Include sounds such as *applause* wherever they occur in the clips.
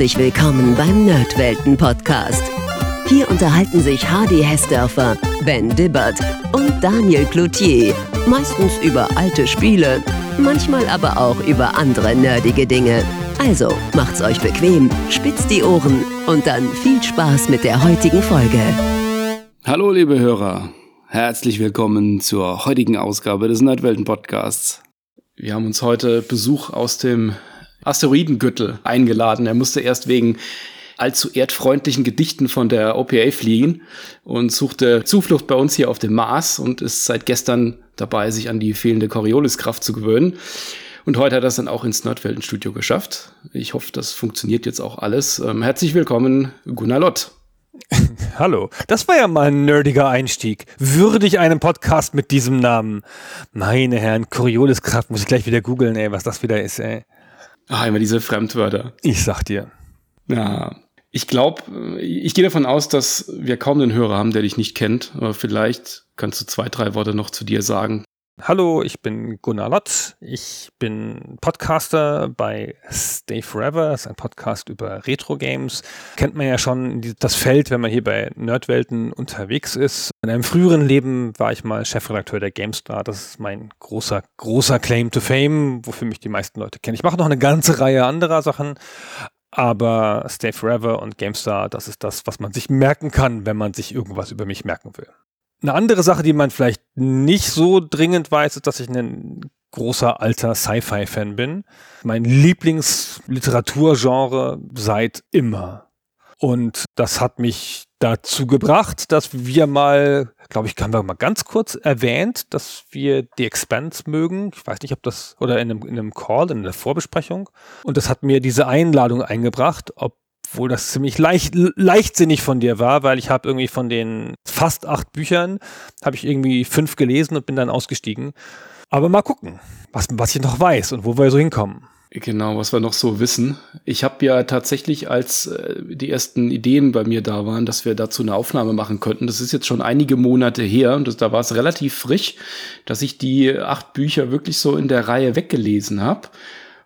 Herzlich willkommen beim Nerdwelten Podcast. Hier unterhalten sich Hardy Hessdörfer, Ben Dibbert und Daniel Cloutier. Meistens über alte Spiele, manchmal aber auch über andere nerdige Dinge. Also macht's euch bequem, spitzt die Ohren und dann viel Spaß mit der heutigen Folge. Hallo, liebe Hörer. Herzlich willkommen zur heutigen Ausgabe des Nerdwelten Podcasts. Wir haben uns heute Besuch aus dem Asteroidengürtel eingeladen. Er musste erst wegen allzu erdfreundlichen Gedichten von der OPA fliegen und suchte Zuflucht bei uns hier auf dem Mars und ist seit gestern dabei, sich an die fehlende Corioliskraft zu gewöhnen. Und heute hat er es dann auch ins Nerdweltenstudio geschafft. Ich hoffe, das funktioniert jetzt auch alles. Ähm, herzlich willkommen, Gunnar Lott. *laughs* Hallo, das war ja mal ein nerdiger Einstieg. Würdig einen Podcast mit diesem Namen. Meine Herren, Corioliskraft muss ich gleich wieder googeln, ey, was das wieder ist, ey. Ah, immer diese Fremdwörter. Ich sag dir. Ja, ich glaube, ich gehe davon aus, dass wir kaum einen Hörer haben, der dich nicht kennt. Aber vielleicht kannst du zwei, drei Worte noch zu dir sagen. Hallo, ich bin Gunnar Lott. Ich bin Podcaster bei Stay Forever. Das ist ein Podcast über Retro-Games. Kennt man ja schon das Feld, wenn man hier bei Nerdwelten unterwegs ist. In einem früheren Leben war ich mal Chefredakteur der GameStar. Das ist mein großer, großer Claim to Fame, wofür mich die meisten Leute kennen. Ich mache noch eine ganze Reihe anderer Sachen. Aber Stay Forever und GameStar, das ist das, was man sich merken kann, wenn man sich irgendwas über mich merken will. Eine andere Sache, die man vielleicht nicht so dringend weiß, ist, dass ich ein großer alter Sci-Fi-Fan bin. Mein Lieblingsliteraturgenre seit immer. Und das hat mich dazu gebracht, dass wir mal, glaube ich, haben wir mal ganz kurz erwähnt, dass wir die Expanse mögen. Ich weiß nicht, ob das, oder in einem, in einem Call, in einer Vorbesprechung. Und das hat mir diese Einladung eingebracht, ob obwohl das ziemlich leicht, leichtsinnig von dir war, weil ich habe irgendwie von den fast acht Büchern, habe ich irgendwie fünf gelesen und bin dann ausgestiegen. Aber mal gucken, was, was ich noch weiß und wo wir so hinkommen. Genau, was wir noch so wissen. Ich habe ja tatsächlich, als äh, die ersten Ideen bei mir da waren, dass wir dazu eine Aufnahme machen könnten. Das ist jetzt schon einige Monate her und das, da war es relativ frisch, dass ich die acht Bücher wirklich so in der Reihe weggelesen habe.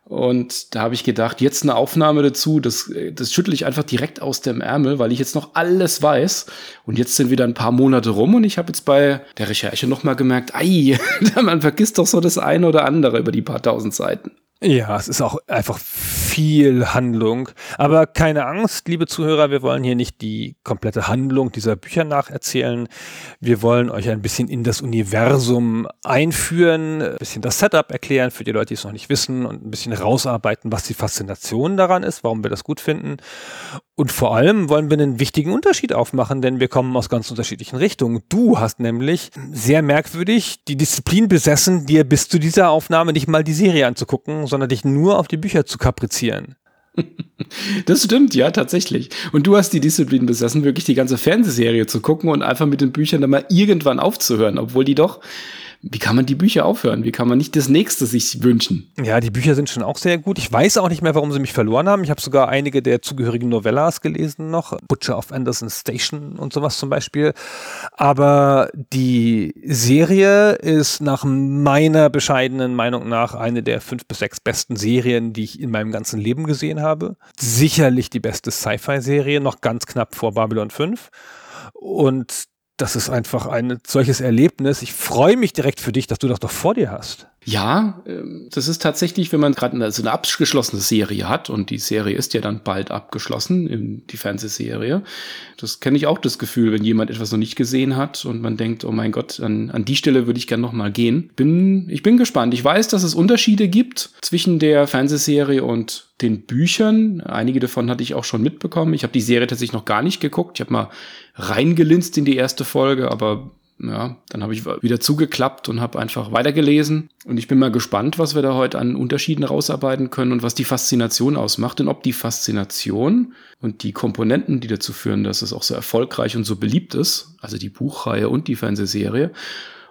Und da habe ich gedacht, jetzt eine Aufnahme dazu, das, das schüttle ich einfach direkt aus dem Ärmel, weil ich jetzt noch alles weiß. Und jetzt sind wieder ein paar Monate rum und ich habe jetzt bei der Recherche nochmal gemerkt, ei, *laughs* man vergisst doch so das eine oder andere über die paar tausend Seiten. Ja, es ist auch einfach viel Handlung. Aber keine Angst, liebe Zuhörer, wir wollen hier nicht die komplette Handlung dieser Bücher nacherzählen. Wir wollen euch ein bisschen in das Universum einführen, ein bisschen das Setup erklären für die Leute, die es noch nicht wissen und ein bisschen rausarbeiten, was die Faszination daran ist, warum wir das gut finden. Und vor allem wollen wir einen wichtigen Unterschied aufmachen, denn wir kommen aus ganz unterschiedlichen Richtungen. Du hast nämlich sehr merkwürdig die Disziplin besessen, dir bis zu dieser Aufnahme nicht mal die Serie anzugucken, sondern dich nur auf die Bücher zu kaprizieren. *laughs* Das stimmt, ja, tatsächlich. Und du hast die Disziplin besessen, wirklich die ganze Fernsehserie zu gucken und einfach mit den Büchern dann mal irgendwann aufzuhören, obwohl die doch wie kann man die Bücher aufhören? Wie kann man nicht das nächste sich wünschen? Ja, die Bücher sind schon auch sehr gut. Ich weiß auch nicht mehr, warum sie mich verloren haben. Ich habe sogar einige der zugehörigen Novellas gelesen noch. Butcher of Anderson Station und sowas zum Beispiel. Aber die Serie ist nach meiner bescheidenen Meinung nach eine der fünf bis sechs besten Serien, die ich in meinem ganzen Leben gesehen habe. Sicherlich die beste Sci-Fi-Serie, noch ganz knapp vor Babylon 5. Und das ist einfach ein solches Erlebnis. Ich freue mich direkt für dich, dass du das doch vor dir hast. Ja, ähm, das ist tatsächlich, wenn man gerade so eine abgeschlossene Serie hat und die Serie ist ja dann bald abgeschlossen, die Fernsehserie. Das kenne ich auch das Gefühl, wenn jemand etwas noch nicht gesehen hat und man denkt, oh mein Gott, an, an die Stelle würde ich gern noch mal gehen. Bin, ich bin gespannt. Ich weiß, dass es Unterschiede gibt zwischen der Fernsehserie und den Büchern. Einige davon hatte ich auch schon mitbekommen. Ich habe die Serie tatsächlich noch gar nicht geguckt. Ich habe mal reingelinst in die erste Folge, aber ja, dann habe ich wieder zugeklappt und habe einfach weitergelesen. Und ich bin mal gespannt, was wir da heute an Unterschieden rausarbeiten können und was die Faszination ausmacht und ob die Faszination und die Komponenten, die dazu führen, dass es auch so erfolgreich und so beliebt ist, also die Buchreihe und die Fernsehserie,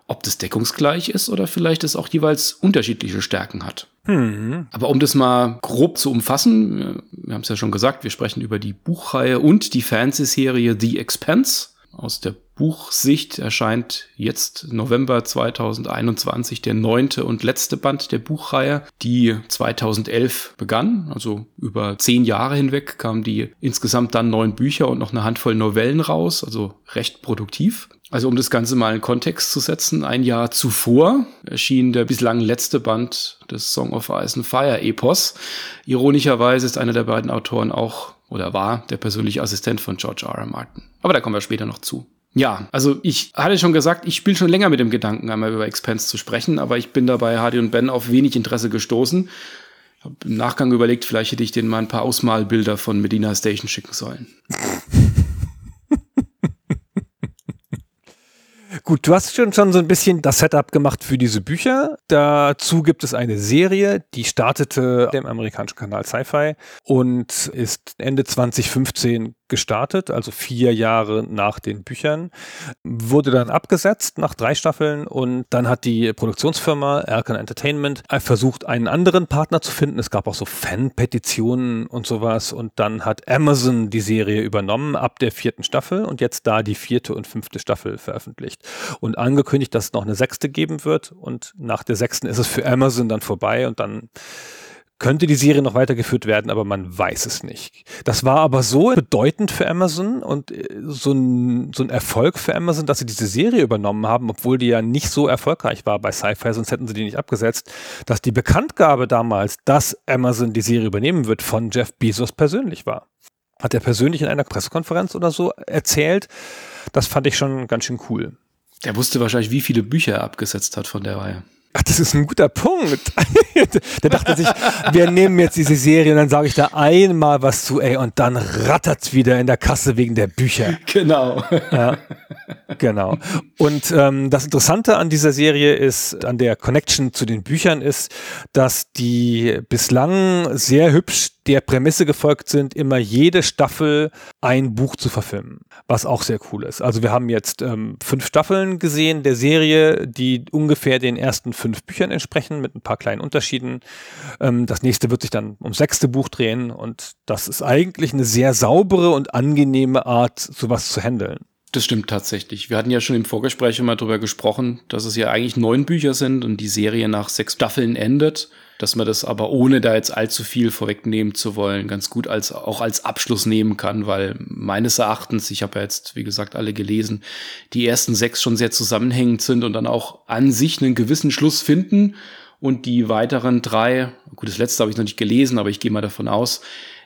ob das deckungsgleich ist oder vielleicht es auch jeweils unterschiedliche Stärken hat. Mhm. Aber um das mal grob zu umfassen, wir haben es ja schon gesagt, wir sprechen über die Buchreihe und die Fernsehserie The Expanse Aus der Buchsicht erscheint jetzt November 2021 der neunte und letzte Band der Buchreihe, die 2011 begann. Also über zehn Jahre hinweg kamen die insgesamt dann neun Bücher und noch eine Handvoll Novellen raus, also recht produktiv. Also um das Ganze mal in Kontext zu setzen, ein Jahr zuvor erschien der bislang letzte Band des Song of Ice and Fire Epos. Ironischerweise ist einer der beiden Autoren auch oder war der persönliche Assistent von George R. R. Martin. Aber da kommen wir später noch zu. Ja, also ich hatte schon gesagt, ich spiele schon länger mit dem Gedanken, einmal über Expense zu sprechen, aber ich bin dabei Hardy und Ben auf wenig Interesse gestoßen. Hab im Nachgang überlegt, vielleicht hätte ich denen mal ein paar Ausmalbilder von Medina Station schicken sollen. *laughs* Gut, du hast schon, schon so ein bisschen das Setup gemacht für diese Bücher. Dazu gibt es eine Serie, die startete dem amerikanischen Kanal Sci-Fi und ist Ende 2015 gestartet, also vier Jahre nach den Büchern, wurde dann abgesetzt nach drei Staffeln und dann hat die Produktionsfirma Erkan Entertainment versucht, einen anderen Partner zu finden. Es gab auch so Fan-Petitionen und sowas und dann hat Amazon die Serie übernommen ab der vierten Staffel und jetzt da die vierte und fünfte Staffel veröffentlicht und angekündigt, dass es noch eine sechste geben wird und nach der sechsten ist es für Amazon dann vorbei und dann könnte die Serie noch weitergeführt werden, aber man weiß es nicht. Das war aber so bedeutend für Amazon und äh, so ein, so ein Erfolg für Amazon, dass sie diese Serie übernommen haben, obwohl die ja nicht so erfolgreich war bei Sci-Fi, sonst hätten sie die nicht abgesetzt, dass die Bekanntgabe damals, dass Amazon die Serie übernehmen wird, von Jeff Bezos persönlich war. Hat er persönlich in einer Pressekonferenz oder so erzählt. Das fand ich schon ganz schön cool. Der wusste wahrscheinlich, wie viele Bücher er abgesetzt hat von der Reihe. Ach, das ist ein guter Punkt. *laughs* der dachte sich, wir nehmen jetzt diese Serie und dann sage ich da einmal was zu, ey, und dann rattert's wieder in der Kasse wegen der Bücher. Genau. Ja, genau. Und ähm, das Interessante an dieser Serie ist, an der Connection zu den Büchern ist, dass die bislang sehr hübsch der Prämisse gefolgt sind, immer jede Staffel ein Buch zu verfilmen, was auch sehr cool ist. Also wir haben jetzt ähm, fünf Staffeln gesehen der Serie, die ungefähr den ersten fünf Büchern entsprechen, mit ein paar kleinen Unterschieden. Ähm, das nächste wird sich dann ums sechste Buch drehen und das ist eigentlich eine sehr saubere und angenehme Art, sowas zu handeln. Das stimmt tatsächlich. Wir hatten ja schon im Vorgespräch immer darüber gesprochen, dass es ja eigentlich neun Bücher sind und die Serie nach sechs Staffeln endet dass man das aber ohne da jetzt allzu viel vorwegnehmen zu wollen, ganz gut als auch als Abschluss nehmen kann, weil meines Erachtens, ich habe ja jetzt, wie gesagt, alle gelesen, die ersten sechs schon sehr zusammenhängend sind und dann auch an sich einen gewissen Schluss finden und die weiteren drei, gut, das letzte habe ich noch nicht gelesen, aber ich gehe mal davon aus,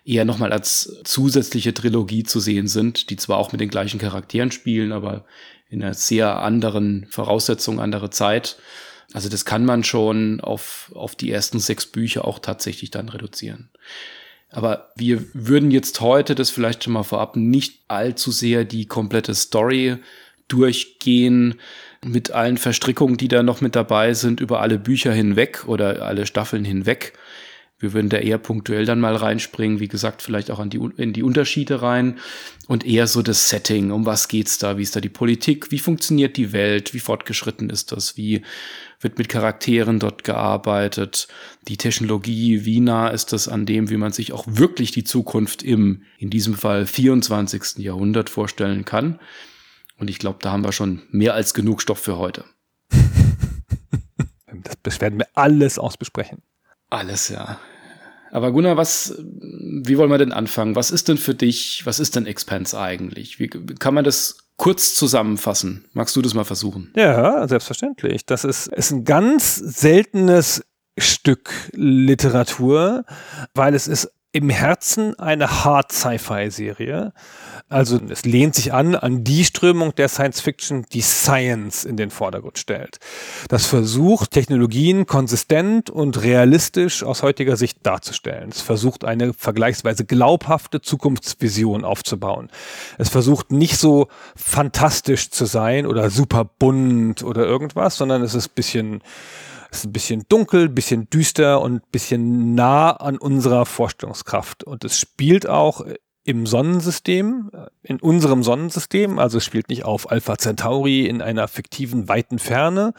eher nochmal als zusätzliche Trilogie zu sehen sind, die zwar auch mit den gleichen Charakteren spielen, aber in einer sehr anderen Voraussetzung, andere Zeit. Also das kann man schon auf, auf die ersten sechs Bücher auch tatsächlich dann reduzieren. Aber wir würden jetzt heute das vielleicht schon mal vorab nicht allzu sehr die komplette Story durchgehen mit allen Verstrickungen, die da noch mit dabei sind, über alle Bücher hinweg oder alle Staffeln hinweg. Wir würden da eher punktuell dann mal reinspringen, wie gesagt, vielleicht auch an die, in die Unterschiede rein und eher so das Setting, um was geht's da, wie ist da die Politik, wie funktioniert die Welt, wie fortgeschritten ist das, wie wird mit Charakteren dort gearbeitet, die Technologie, wie nah ist das an dem, wie man sich auch wirklich die Zukunft im, in diesem Fall 24. Jahrhundert vorstellen kann. Und ich glaube, da haben wir schon mehr als genug Stoff für heute. *laughs* Das werden wir alles ausbesprechen. Alles, ja. Aber Gunnar, was, wie wollen wir denn anfangen? Was ist denn für dich, was ist denn Expense eigentlich? Wie kann man das kurz zusammenfassen? Magst du das mal versuchen? Ja, selbstverständlich. Das ist, ist ein ganz seltenes Stück Literatur, weil es ist im Herzen eine Hard Sci-Fi-Serie. Also es lehnt sich an an die Strömung der Science Fiction, die Science in den Vordergrund stellt. Das versucht, Technologien konsistent und realistisch aus heutiger Sicht darzustellen. Es versucht, eine vergleichsweise glaubhafte Zukunftsvision aufzubauen. Es versucht nicht so fantastisch zu sein oder super bunt oder irgendwas, sondern es ist ein bisschen ist ein bisschen dunkel, bisschen düster und bisschen nah an unserer Vorstellungskraft. Und es spielt auch im Sonnensystem, äh, in unserem Sonnensystem, also es spielt nicht auf Alpha Centauri in einer fiktiven weiten Ferne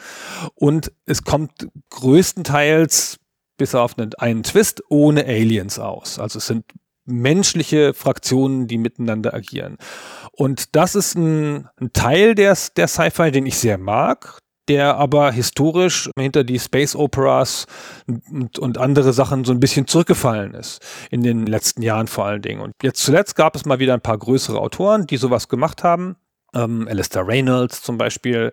und es kommt größtenteils bis auf einen, Twist ohne Aliens aus. Also es sind menschliche Fraktionen, die miteinander agieren. Und das ist ein, ein Teil der, der Sci-Fi, den ich sehr mag, der aber historisch hinter die Space Operas und, und, andere Sachen so ein bisschen zurückgefallen ist. In den letzten Jahren vor allen Dingen. Und jetzt zuletzt gab es mal wieder ein paar größere Autoren, die sowas gemacht haben. Ähm, Alistair Reynolds zum Beispiel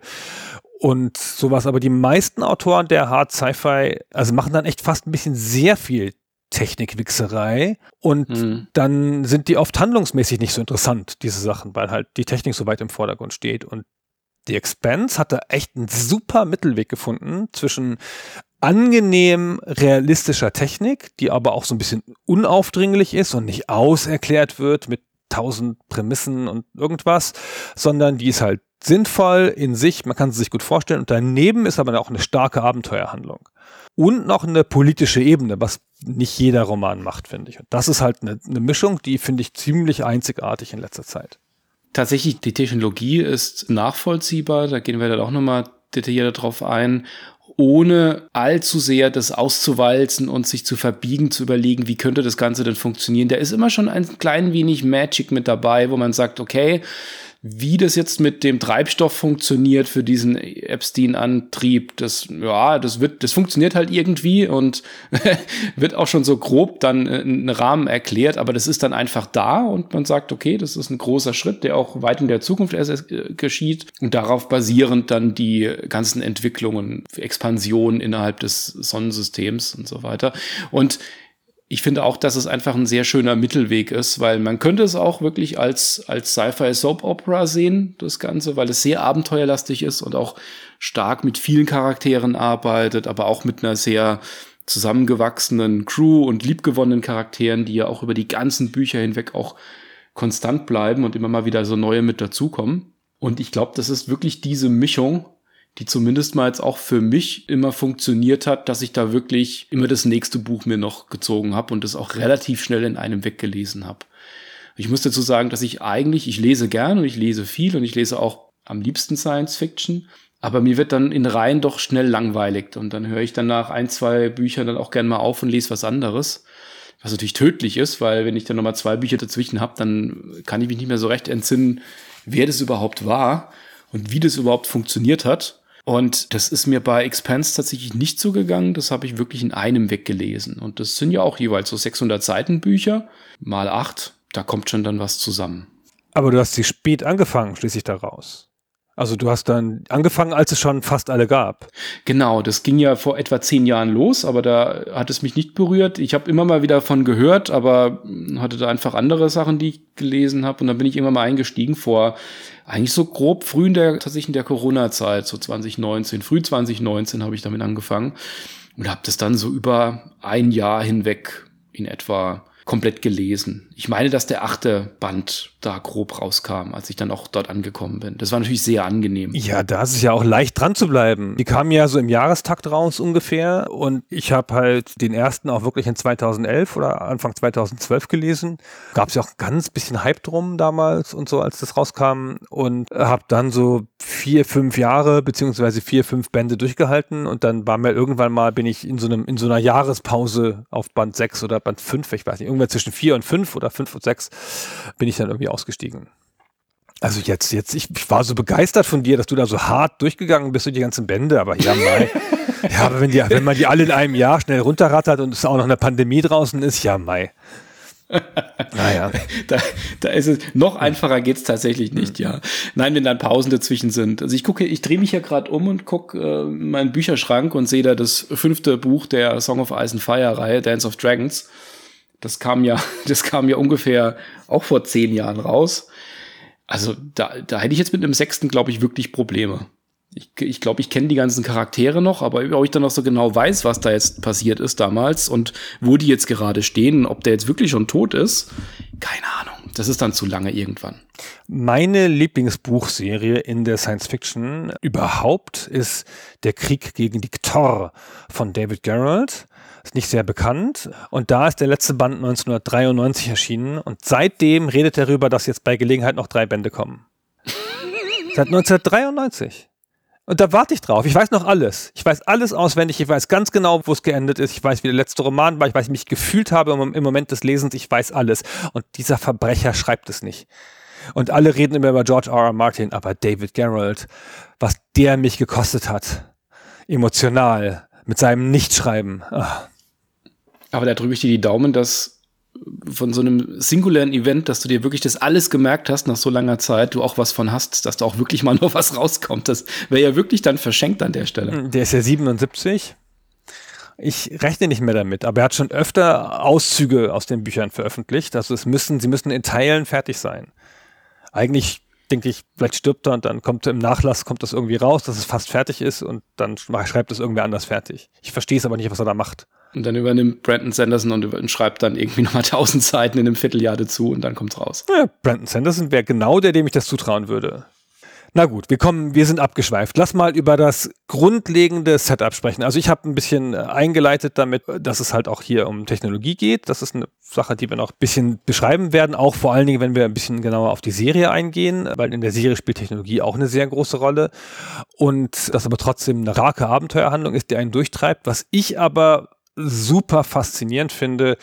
und sowas. Aber die meisten Autoren der Hard Sci-Fi, also machen dann echt fast ein bisschen sehr viel Technikwichserei und mhm. dann sind die oft handlungsmäßig nicht so interessant, diese Sachen, weil halt die Technik so weit im Vordergrund steht. Und die Expanse hat da echt einen super Mittelweg gefunden zwischen angenehm realistischer Technik, die aber auch so ein bisschen unaufdringlich ist und nicht auserklärt wird mit tausend Prämissen und irgendwas, sondern die ist halt sinnvoll in sich, man kann sie sich gut vorstellen und daneben ist aber auch eine starke Abenteuerhandlung. Und noch eine politische Ebene, was nicht jeder Roman macht, finde ich. Und das ist halt eine, eine Mischung, die finde ich ziemlich einzigartig in letzter Zeit. Tatsächlich, die Technologie ist nachvollziehbar, da gehen wir dann auch nochmal detaillierter drauf ein ohne allzu sehr das auszuwalzen und sich zu verbiegen, zu überlegen, wie könnte das Ganze denn funktionieren. Da ist immer schon ein klein wenig Magic mit dabei, wo man sagt, okay, wie das jetzt mit dem Treibstoff funktioniert für diesen Epstein-Antrieb, das, ja, das wird, das funktioniert halt irgendwie und *laughs* wird auch schon so grob dann ein Rahmen erklärt, aber das ist dann einfach da und man sagt, okay, das ist ein großer Schritt, der auch weit in der Zukunft erst geschieht und darauf basierend dann die ganzen Entwicklungen, Expansionen innerhalb des Sonnensystems und so weiter. Und ich finde auch, dass es einfach ein sehr schöner Mittelweg ist, weil man könnte es auch wirklich als, als Sci-Fi Soap Opera sehen, das Ganze, weil es sehr abenteuerlastig ist und auch stark mit vielen Charakteren arbeitet, aber auch mit einer sehr zusammengewachsenen Crew und liebgewonnenen Charakteren, die ja auch über die ganzen Bücher hinweg auch konstant bleiben und immer mal wieder so neue mit dazukommen. Und ich glaube, das ist wirklich diese Mischung, die zumindest mal jetzt auch für mich immer funktioniert hat, dass ich da wirklich immer das nächste Buch mir noch gezogen habe und das auch relativ schnell in einem weggelesen habe. Ich muss dazu sagen, dass ich eigentlich, ich lese gern und ich lese viel und ich lese auch am liebsten Science Fiction, aber mir wird dann in Reihen doch schnell langweilig und dann höre ich dann nach ein, zwei Büchern dann auch gern mal auf und lese was anderes. Was natürlich tödlich ist, weil wenn ich dann nochmal zwei Bücher dazwischen habe, dann kann ich mich nicht mehr so recht entsinnen, wer das überhaupt war und wie das überhaupt funktioniert hat. Und das ist mir bei Expanse tatsächlich nicht so gegangen. Das habe ich wirklich in einem weggelesen. Und das sind ja auch jeweils so 600 Seiten Bücher, mal acht. Da kommt schon dann was zusammen. Aber du hast sie spät angefangen, schließlich daraus. Also du hast dann angefangen, als es schon fast alle gab. Genau, das ging ja vor etwa zehn Jahren los, aber da hat es mich nicht berührt. Ich habe immer mal wieder davon gehört, aber hatte da einfach andere Sachen, die ich gelesen habe. Und dann bin ich immer mal eingestiegen vor eigentlich so grob früh in der, tatsächlich in der Corona-Zeit, so 2019, früh 2019 habe ich damit angefangen und habe das dann so über ein Jahr hinweg in etwa komplett gelesen. Ich meine, dass der achte Band da grob rauskam, als ich dann auch dort angekommen bin. Das war natürlich sehr angenehm. Ja, da ist es ja auch leicht dran zu bleiben. Die kamen ja so im Jahrestakt raus ungefähr und ich habe halt den ersten auch wirklich in 2011 oder Anfang 2012 gelesen. Gab es ja auch ein ganz bisschen Hype drum damals und so, als das rauskam und habe dann so vier, fünf Jahre beziehungsweise vier, fünf Bände durchgehalten und dann war mir irgendwann mal, bin ich in so einem, in so einer Jahrespause auf Band 6 oder Band 5, ich weiß nicht, irgendwann zwischen vier und fünf oder fünf und sechs bin ich dann irgendwie ausgestiegen. Also jetzt, jetzt, ich, ich war so begeistert von dir, dass du da so hart durchgegangen bist durch die ganzen Bände, aber ja, Mai. *laughs* ja, aber wenn, die, wenn man die alle in einem Jahr schnell runterrattert und es auch noch eine Pandemie draußen ist, ja, Mai. *laughs* naja. Da, da ist es noch einfacher geht es tatsächlich nicht, ja. Nein, wenn dann Pausen dazwischen sind. Also ich gucke, ich drehe mich hier gerade um und gucke äh, meinen Bücherschrank und sehe da das fünfte Buch der Song of Ice and Fire Reihe, Dance of Dragons. Das kam ja, *laughs* das kam ja ungefähr auch vor zehn Jahren raus. Also da, da hätte ich jetzt mit einem sechsten, glaube ich, wirklich Probleme. Ich glaube, ich, glaub, ich kenne die ganzen Charaktere noch, aber ob ich dann noch so genau weiß, was da jetzt passiert ist damals und wo die jetzt gerade stehen, ob der jetzt wirklich schon tot ist, keine Ahnung. Das ist dann zu lange irgendwann. Meine Lieblingsbuchserie in der Science Fiction überhaupt ist Der Krieg gegen die Ktor von David Gerald ist nicht sehr bekannt. Und da ist der letzte Band 1993 erschienen. Und seitdem redet er darüber, dass jetzt bei Gelegenheit noch drei Bände kommen. *laughs* Seit 1993. Und da warte ich drauf. Ich weiß noch alles. Ich weiß alles auswendig. Ich weiß ganz genau, wo es geendet ist. Ich weiß, wie der letzte Roman war. Ich weiß, wie ich mich gefühlt habe im Moment des Lesens. Ich weiß alles. Und dieser Verbrecher schreibt es nicht. Und alle reden immer über George R. R. Martin, aber David Gerald, was der mich gekostet hat. Emotional. Mit seinem Nichtschreiben. Ach. Aber da drücke ich dir die Daumen, dass von so einem singulären Event, dass du dir wirklich das alles gemerkt hast nach so langer Zeit, du auch was von hast, dass da auch wirklich mal *laughs* noch was rauskommt. Das wäre ja wirklich dann verschenkt an der Stelle. Der ist ja 77. Ich rechne nicht mehr damit, aber er hat schon öfter Auszüge aus den Büchern veröffentlicht. Also es müssen, sie müssen in Teilen fertig sein. Eigentlich denke ich, vielleicht stirbt er und dann kommt im Nachlass kommt das irgendwie raus, dass es fast fertig ist und dann schreibt es irgendwer anders fertig. Ich verstehe es aber nicht, was er da macht. Und dann übernimmt Brandon Sanderson und, schreibt dann irgendwie *laughs* nochmal tausend Seiten in einem Vierteljahr dazu und dann kommt's raus. Ja, Brandon Sanderson wäre genau der, dem ich das zutrauen würde. Na gut, wir kommen, wir sind abgeschweift. Lass mal über das grundlegende Setup sprechen. Also ich habe ein bisschen äh, eingeleitet damit, dass es halt auch hier um Technologie geht. Das ist eine Sache, die wir noch ein bisschen beschreiben werden, auch vor allen Dingen, wenn wir ein bisschen genauer auf die Serie eingehen, weil in der Serie spielt Technologie auch eine sehr große Rolle. Und das aber trotzdem eine starke Abenteuerhandlung ist, die einen durchtreibt. Was ich aber super faszinierend finde,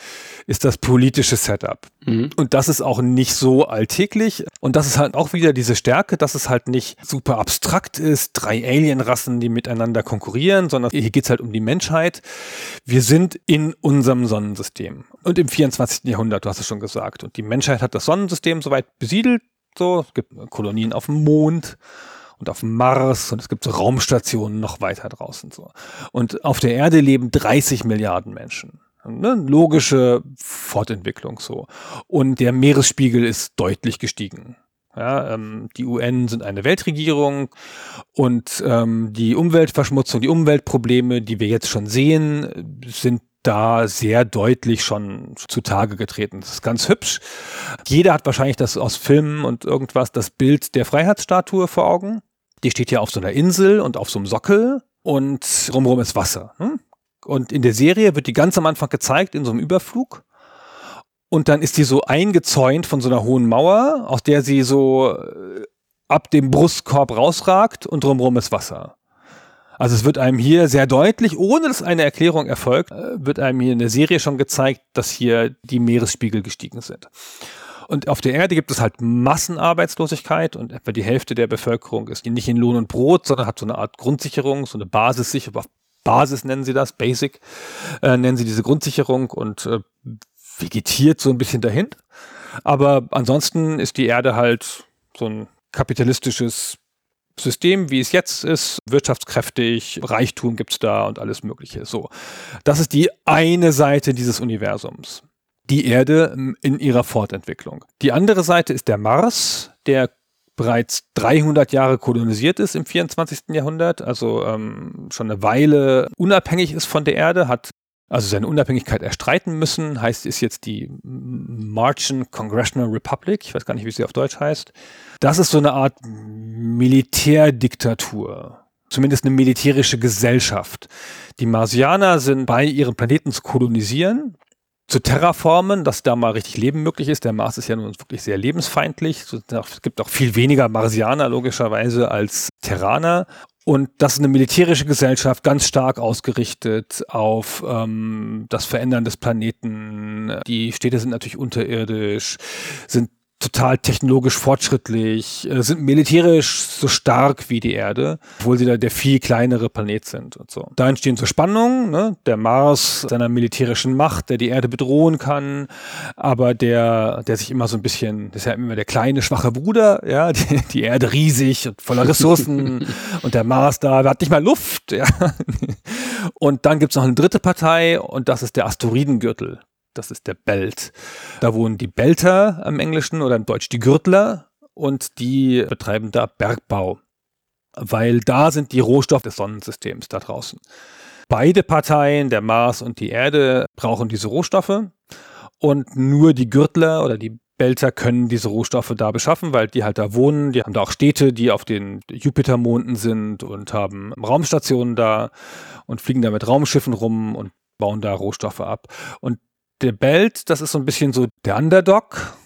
ist das politische Setup. Mhm. Und das ist auch nicht so alltäglich. Und das ist halt auch wieder diese Stärke, dass es halt nicht super abstrakt ist, drei Alienrassen, die miteinander konkurrieren, sondern hier geht's halt um die Menschheit. Wir sind in unserem Sonnensystem. Und im 24. Jahrhundert, du hast es schon gesagt. Und die Menschheit hat das Sonnensystem soweit besiedelt. So, es gibt Kolonien auf dem Mond und auf Mars und es gibt so Raumstationen noch weiter draußen so. Und auf der Erde leben 30 Milliarden Menschen. Eine logische Fortentwicklung so. Und der Meeresspiegel ist deutlich gestiegen. Ja, ähm, die UN sind eine Weltregierung und ähm, die Umweltverschmutzung, die Umweltprobleme, die wir jetzt schon sehen, sind da sehr deutlich schon zutage getreten. Das ist ganz hübsch. Jeder hat wahrscheinlich das aus Filmen und irgendwas, das Bild der Freiheitsstatue vor Augen. Die steht ja auf so einer Insel und auf so einem Sockel und drumherum ist Wasser. Hm? Und in der Serie wird die ganz am Anfang gezeigt in so einem Überflug. Und dann ist die so eingezäunt von so einer hohen Mauer, aus der sie so äh, ab dem Brustkorb rausragt und drumherum ist Wasser. Also es wird einem hier sehr deutlich, ohne dass eine Erklärung erfolgt, äh, wird einem hier in der Serie schon gezeigt, dass hier die Meeresspiegel gestiegen sind. Und auf der Erde gibt es halt Massenarbeitslosigkeit und etwa die Hälfte der Bevölkerung ist nicht in Lohn und Brot, sondern hat so eine Art Grundsicherung, so eine Basissicherung. Basis nennen sie das, Basic äh, nennen sie diese Grundsicherung und äh, vegetiert so ein bisschen dahin. Aber ansonsten ist die Erde halt so ein kapitalistisches System, wie es jetzt ist, wirtschaftskräftig, Reichtum gibt's da und alles Mögliche. So, das ist die eine Seite dieses Universums. Die Erde in ihrer Fortentwicklung. Die andere Seite ist der Mars, der bereits 300 Jahre kolonisiert ist im 24. Jahrhundert, also ähm, schon eine Weile unabhängig ist von der Erde, hat also seine Unabhängigkeit erstreiten müssen, heißt ist jetzt die Martian Congressional Republic, ich weiß gar nicht, wie sie auf Deutsch heißt. Das ist so eine Art Militärdiktatur, zumindest eine militärische Gesellschaft. Die Marsianer sind bei ihren Planeten zu kolonisieren, zu terraformen, dass da mal richtig Leben möglich ist. Der Mars ist ja nun wirklich sehr lebensfeindlich. Es gibt auch viel weniger Marsianer logischerweise als Terraner. Und das ist eine militärische Gesellschaft, ganz stark ausgerichtet auf ähm, das Verändern des Planeten. Die Städte sind natürlich unterirdisch, sind total technologisch fortschrittlich, äh, sind militärisch so stark wie die Erde, obwohl sie da der viel kleinere Planet sind und so. Da entstehen so Spannungen, ne? der Mars seiner militärischen Macht, der die Erde bedrohen kann, aber der, der sich immer so ein bisschen, das ist ja immer der kleine, schwache Bruder, ja, *laughs* die, die Erde riesig und voller Ressourcen *laughs* und der Mars da, der hat nicht mal Luft, ja. *laughs* Und dann gibt's noch eine dritte Partei und das ist der Asteroidengürtel das ist der Belt. Da wohnen die Belter im Englischen oder im Deutsch die Gürtler und die betreiben da Bergbau, weil da sind die Rohstoffe des Sonnensystems da draußen. Beide Parteien, der Mars und die Erde, brauchen diese Rohstoffe und nur die Gürtler oder die Belter können diese Rohstoffe da beschaffen, weil die halt da wohnen. Die haben da auch Städte, die auf den Jupitermonden sind und haben Raumstationen da und fliegen da mit Raumschiffen rum und bauen da Rohstoffe ab. Und der Belt, das ist so ein bisschen so der Underdog.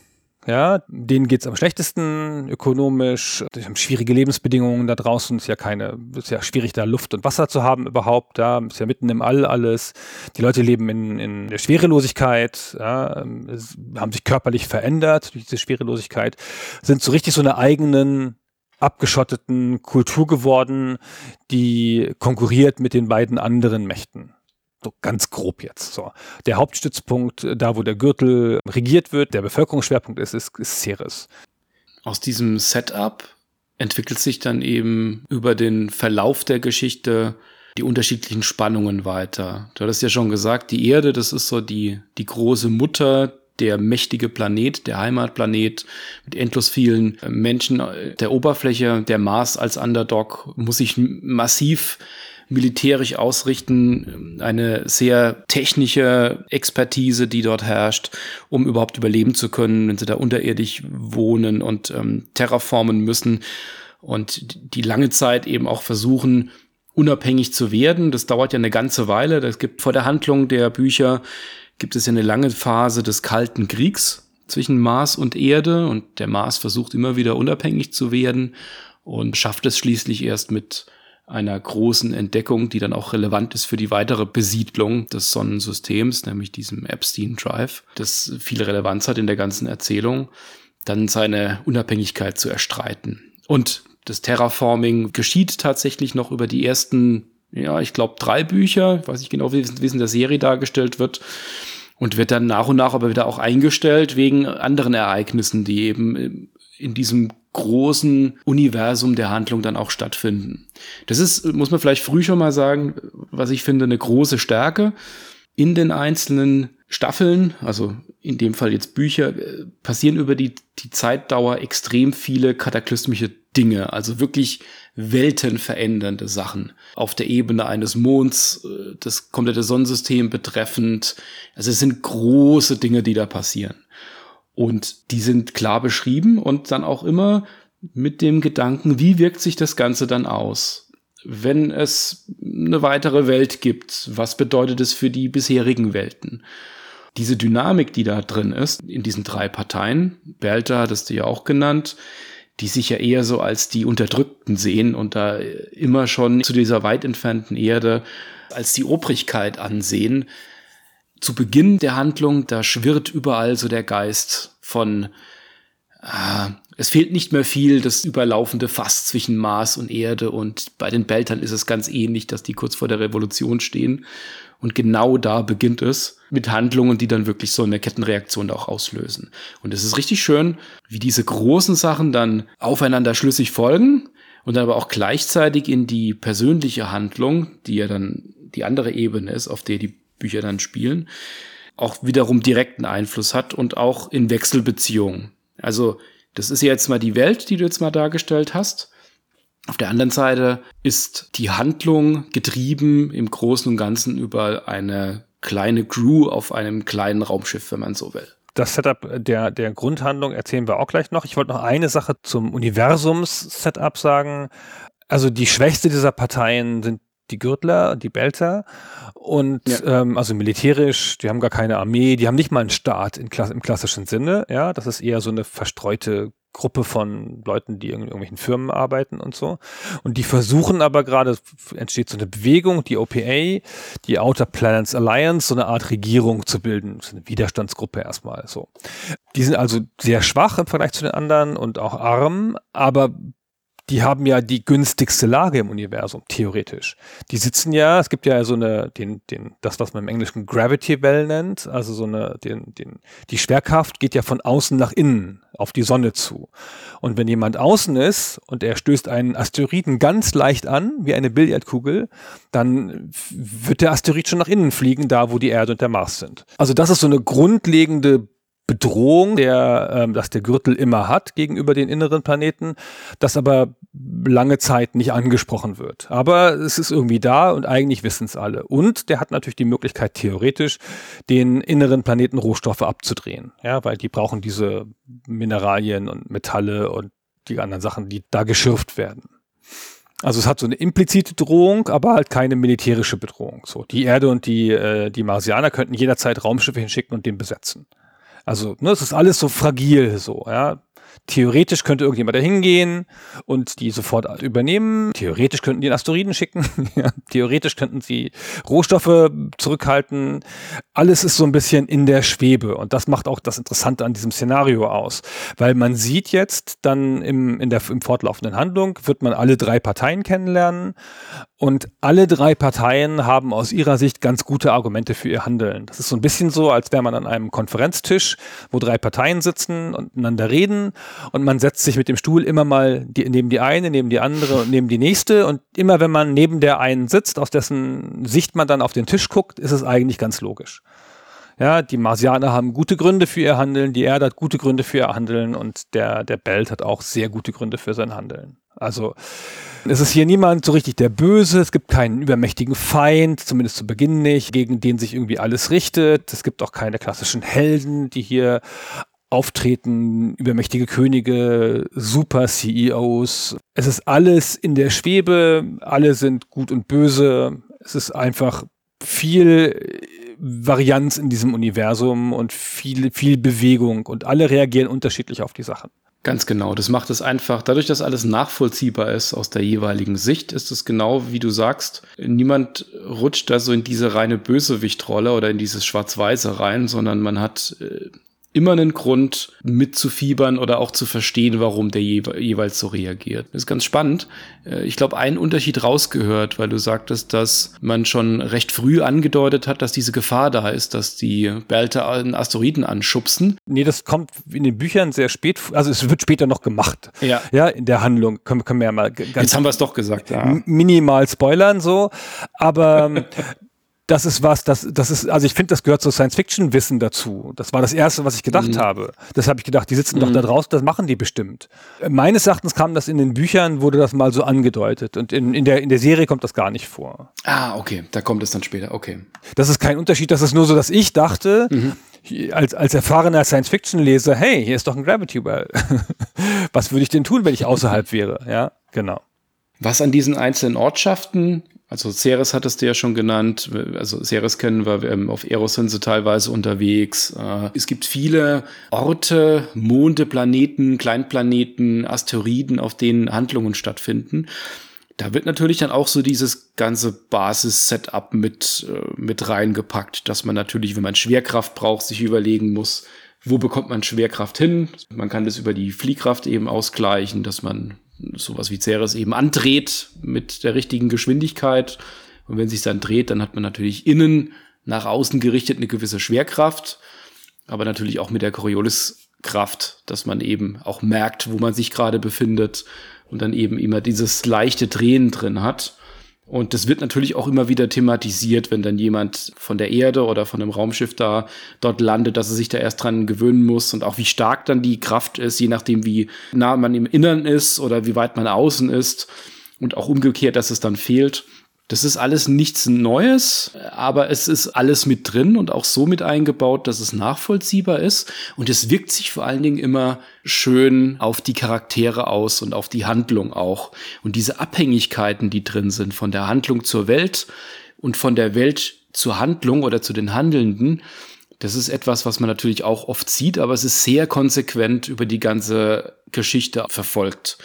ja, denen geht's am schlechtesten ökonomisch, die haben schwierige Lebensbedingungen da draußen, ist ja keine, ist ja schwierig da Luft und Wasser zu haben überhaupt, da ist ja mitten im All alles. Die Leute leben in, in der Schwerelosigkeit, ja, haben sich körperlich verändert durch diese Schwerelosigkeit, sind so richtig so eine eigenen abgeschotteten Kultur geworden, die konkurriert mit den beiden anderen Mächten. So ganz grob jetzt. So. Der Hauptstützpunkt, da wo der Gürtel regiert wird, der Bevölkerungsschwerpunkt ist, ist, ist Ceres. Aus diesem Setup entwickelt sich dann eben über den Verlauf der Geschichte die unterschiedlichen Spannungen weiter. Du hattest ja schon gesagt, die Erde, das ist so die, die große Mutter, der mächtige Planet, der Heimatplanet mit endlos vielen Menschen der Oberfläche, der Mars als Underdog muss sich massiv militärisch ausrichten, eine sehr technische Expertise, die dort herrscht, um überhaupt überleben zu können, wenn sie da unterirdisch wohnen und ähm, terraformen müssen und die lange Zeit eben auch versuchen, unabhängig zu werden. Das dauert ja eine ganze Weile. Es gibt vor der Handlung der Bücher gibt es ja eine lange Phase des Kalten Kriegs zwischen Mars und Erde und der Mars versucht immer wieder unabhängig zu werden und schafft es schließlich erst mit einer großen Entdeckung, die dann auch relevant ist für die weitere Besiedlung des Sonnensystems, nämlich diesem Epstein Drive, das viel Relevanz hat in der ganzen Erzählung, dann seine Unabhängigkeit zu erstreiten. Und das Terraforming geschieht tatsächlich noch über die ersten, ja, ich glaube, drei Bücher, ich weiß nicht genau, wie es in der Serie dargestellt wird, und wird dann nach und nach aber wieder auch eingestellt wegen anderen Ereignissen, die eben in diesem großen Universum der Handlung dann auch stattfinden. Das ist, muss man vielleicht früh schon mal sagen, was ich finde, eine große Stärke in den einzelnen Staffeln, also in dem Fall jetzt Bücher, äh, passieren über die, die Zeitdauer extrem viele kataklysmische Dinge, also wirklich weltenverändernde Sachen auf der Ebene eines Monds, äh, das komplette Sonnensystem betreffend. Also es sind große Dinge, die da passieren. Und die sind klar beschrieben und dann auch immer mit dem Gedanken, wie wirkt sich das Ganze dann aus? Wenn es eine weitere Welt gibt, was bedeutet es für die bisherigen Welten? Diese Dynamik, die da drin ist, in diesen drei Parteien, Belta hattest du ja auch genannt, die sich ja eher so als die Unterdrückten sehen und da immer schon zu dieser weit entfernten Erde als die Obrigkeit ansehen, zu Beginn der Handlung, da schwirrt überall so der Geist von, äh, es fehlt nicht mehr viel, das überlaufende Fass zwischen Mars und Erde und bei den Beltern ist es ganz ähnlich, dass die kurz vor der Revolution stehen. Und genau da beginnt es mit Handlungen, die dann wirklich so eine Kettenreaktion auch auslösen. Und es ist richtig schön, wie diese großen Sachen dann aufeinander schlüssig folgen und dann aber auch gleichzeitig in die persönliche Handlung, die ja dann die andere Ebene ist, auf der die Bücher dann spielen, auch wiederum direkten Einfluss hat und auch in Wechselbeziehungen. Also das ist jetzt mal die Welt, die du jetzt mal dargestellt hast. Auf der anderen Seite ist die Handlung getrieben im Großen und Ganzen über eine kleine Crew auf einem kleinen Raumschiff, wenn man so will. Das Setup der, der Grundhandlung erzählen wir auch gleich noch. Ich wollte noch eine Sache zum Universums-Setup sagen. Also die schwächste dieser Parteien sind die Gürtler, die Belter und ja. ähm, also militärisch, die haben gar keine Armee, die haben nicht mal einen Staat in Kla im klassischen Sinne, ja, das ist eher so eine verstreute Gruppe von Leuten, die in irgendwelchen Firmen arbeiten und so. Und die versuchen aber gerade, entsteht so eine Bewegung, die OPA, die Outer Planets Alliance, so eine Art Regierung zu bilden. So eine Widerstandsgruppe erstmal so. Die sind also sehr schwach im Vergleich zu den anderen und auch arm, aber die haben ja die günstigste Lage im Universum, theoretisch. Die sitzen ja, es gibt ja so eine, den, den, das, was man im Englischen Gravity Well nennt, also so eine, den, den, die Schwerkraft geht ja von außen nach innen auf die Sonne zu. Und wenn jemand außen ist und er stößt einen Asteroiden ganz leicht an, wie eine Billardkugel, dann wird der Asteroid schon nach innen fliegen, da wo die Erde und der Mars sind. Also das ist so eine grundlegende Bedrohung, der, ähm, dass der Gürtel immer hat gegenüber den inneren Planeten, das aber lange Zeit nicht angesprochen wird. Aber es ist irgendwie da und eigentlich wissen es alle. Und der hat natürlich die Möglichkeit, theoretisch den inneren Planeten Rohstoffe abzudrehen. Ja, weil die brauchen diese Mineralien und Metalle und die anderen Sachen, die da geschürft werden. Also es hat so eine implizite Drohung, aber halt keine militärische Bedrohung. So, die Erde und die, äh, die Marsianer könnten jederzeit Raumschiffe hinschicken und den besetzen. Also, ne, es ist alles so fragil, so, ja. Theoretisch könnte irgendjemand da hingehen und die sofort übernehmen. Theoretisch könnten die einen Asteroiden schicken. *laughs* Theoretisch könnten sie Rohstoffe zurückhalten. Alles ist so ein bisschen in der Schwebe. Und das macht auch das Interessante an diesem Szenario aus. Weil man sieht jetzt dann im, in der im fortlaufenden Handlung, wird man alle drei Parteien kennenlernen. Und alle drei Parteien haben aus ihrer Sicht ganz gute Argumente für ihr Handeln. Das ist so ein bisschen so, als wäre man an einem Konferenztisch, wo drei Parteien sitzen und miteinander reden und man setzt sich mit dem Stuhl immer mal die, neben die eine, neben die andere und neben die nächste und immer wenn man neben der einen sitzt, aus dessen Sicht man dann auf den Tisch guckt, ist es eigentlich ganz logisch. Ja, die Marsianer haben gute Gründe für ihr Handeln, die Erde hat gute Gründe für ihr Handeln und der, der Belt hat auch sehr gute Gründe für sein Handeln. Also es ist hier niemand so richtig der Böse, es gibt keinen übermächtigen Feind, zumindest zu Beginn nicht, gegen den sich irgendwie alles richtet. Es gibt auch keine klassischen Helden, die hier auftreten, übermächtige Könige, super CEOs. Es ist alles in der Schwebe, alle sind gut und böse. Es ist einfach viel Varianz in diesem Universum und viel, viel Bewegung und alle reagieren unterschiedlich auf die Sachen. Ganz genau. Das macht es einfach, dadurch, dass alles nachvollziehbar ist aus der jeweiligen Sicht, ist es genau wie du sagst. Niemand rutscht da so in diese reine Bösewichtrolle oder in dieses Schwarz-Weiße rein, sondern man hat äh, immer einen Grund mitzufiebern oder auch zu verstehen, warum der jewe jeweils so reagiert. Das ist ganz spannend. Äh, ich glaube, ein Unterschied rausgehört, weil du sagtest, dass man schon recht früh angedeutet hat, dass diese Gefahr da ist, dass die Belter einen Asteroiden anschubsen. Nee, das kommt in den Büchern sehr spät, also es wird später noch gemacht. Ja. Ja, in der Handlung können, können wir ja mal ganz Jetzt haben wir es doch gesagt, ja. Minimal spoilern so, aber ähm, das ist was, das, das ist, also ich finde, das gehört zu Science-Fiction-Wissen dazu. Das war das Erste, was ich gedacht mhm. habe. Das habe ich gedacht, die sitzen mhm. doch da draußen, das machen die bestimmt. Meines Erachtens kam das in den Büchern, wurde das mal so angedeutet. Und in, in, der, in der Serie kommt das gar nicht vor. Ah, okay, da kommt es dann später, okay. Das ist kein Unterschied, das ist nur so, dass ich dachte, mhm. als, als erfahrener Science-Fiction-Leser, hey, hier ist doch ein Gravity Well. *laughs* was würde ich denn tun, wenn ich außerhalb wäre? Ja, genau. Was an diesen einzelnen Ortschaften also Ceres hattest du ja schon genannt. Also Ceres kennen wir ähm, auf Eros sind sie teilweise unterwegs. Äh, es gibt viele Orte, Monde, Planeten, Kleinplaneten, Asteroiden, auf denen Handlungen stattfinden. Da wird natürlich dann auch so dieses ganze Basis-Setup mit, äh, mit reingepackt, dass man natürlich, wenn man Schwerkraft braucht, sich überlegen muss, wo bekommt man Schwerkraft hin? Man kann das über die Fliehkraft eben ausgleichen, dass man sowas wie Ceres eben andreht mit der richtigen Geschwindigkeit. Und wenn sich dann dreht, dann hat man natürlich innen nach außen gerichtet eine gewisse Schwerkraft, aber natürlich auch mit der Corioliskraft, dass man eben auch merkt, wo man sich gerade befindet und dann eben immer dieses leichte Drehen drin hat. Und das wird natürlich auch immer wieder thematisiert, wenn dann jemand von der Erde oder von einem Raumschiff da dort landet, dass er sich da erst dran gewöhnen muss und auch wie stark dann die Kraft ist, je nachdem wie nah man im Innern ist oder wie weit man außen ist und auch umgekehrt, dass es dann fehlt. Das ist alles nichts Neues, aber es ist alles mit drin und auch so mit eingebaut, dass es nachvollziehbar ist. Und es wirkt sich vor allen Dingen immer schön auf die Charaktere aus und auf die Handlung auch. Und diese Abhängigkeiten, die drin sind, von der Handlung zur Welt und von der Welt zur Handlung oder zu den Handelnden, das ist etwas, was man natürlich auch oft sieht, aber es ist sehr konsequent über die ganze Geschichte verfolgt.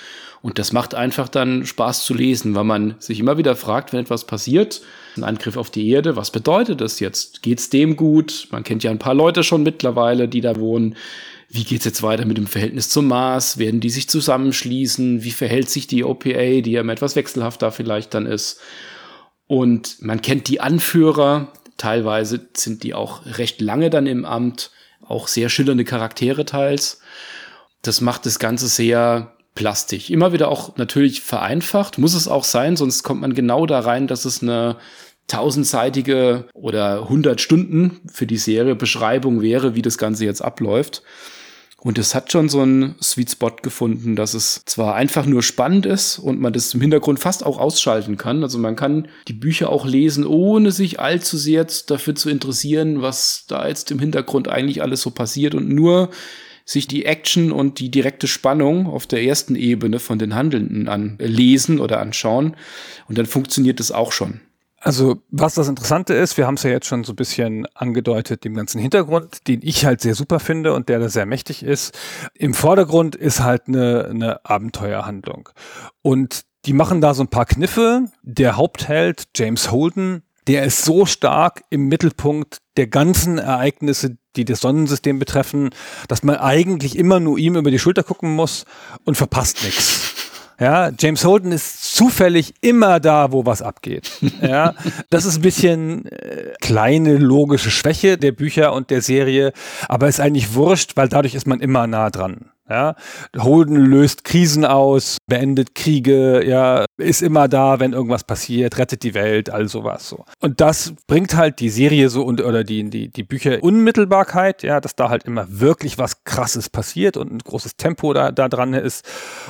Und das macht einfach dann Spaß zu lesen, weil man sich immer wieder fragt, wenn etwas passiert, ein Angriff auf die Erde, was bedeutet das jetzt? Geht's dem gut? Man kennt ja ein paar Leute schon mittlerweile, die da wohnen. Wie geht's jetzt weiter mit dem Verhältnis zum Mars? Werden die sich zusammenschließen? Wie verhält sich die OPA, die ja immer etwas wechselhafter vielleicht dann ist? Und man kennt die Anführer. Teilweise sind die auch recht lange dann im Amt. Auch sehr schillernde Charaktere teils. Das macht das Ganze sehr Plastik. Immer wieder auch natürlich vereinfacht, muss es auch sein, sonst kommt man genau da rein, dass es eine tausendseitige oder 100 Stunden für die Serie Beschreibung wäre, wie das Ganze jetzt abläuft. Und es hat schon so einen Sweet Spot gefunden, dass es zwar einfach nur spannend ist und man das im Hintergrund fast auch ausschalten kann. Also man kann die Bücher auch lesen, ohne sich allzu sehr dafür zu interessieren, was da jetzt im Hintergrund eigentlich alles so passiert und nur sich die Action und die direkte Spannung auf der ersten Ebene von den Handelnden anlesen oder anschauen. Und dann funktioniert das auch schon. Also, was das Interessante ist, wir haben es ja jetzt schon so ein bisschen angedeutet, dem ganzen Hintergrund, den ich halt sehr super finde und der da sehr mächtig ist. Im Vordergrund ist halt eine, eine Abenteuerhandlung. Und die machen da so ein paar Kniffe. Der Hauptheld, James Holden, der ist so stark im Mittelpunkt der ganzen Ereignisse, die das Sonnensystem betreffen, dass man eigentlich immer nur ihm über die Schulter gucken muss und verpasst nichts. Ja, James Holden ist zufällig immer da, wo was abgeht. Ja, das ist ein bisschen äh, kleine logische Schwäche der Bücher und der Serie, aber ist eigentlich wurscht, weil dadurch ist man immer nah dran. Ja, Holden löst Krisen aus, beendet Kriege, ja, ist immer da, wenn irgendwas passiert, rettet die Welt, all sowas so. Und das bringt halt die Serie so und oder die die die Bücher Unmittelbarkeit, ja, dass da halt immer wirklich was krasses passiert und ein großes Tempo da da dran ist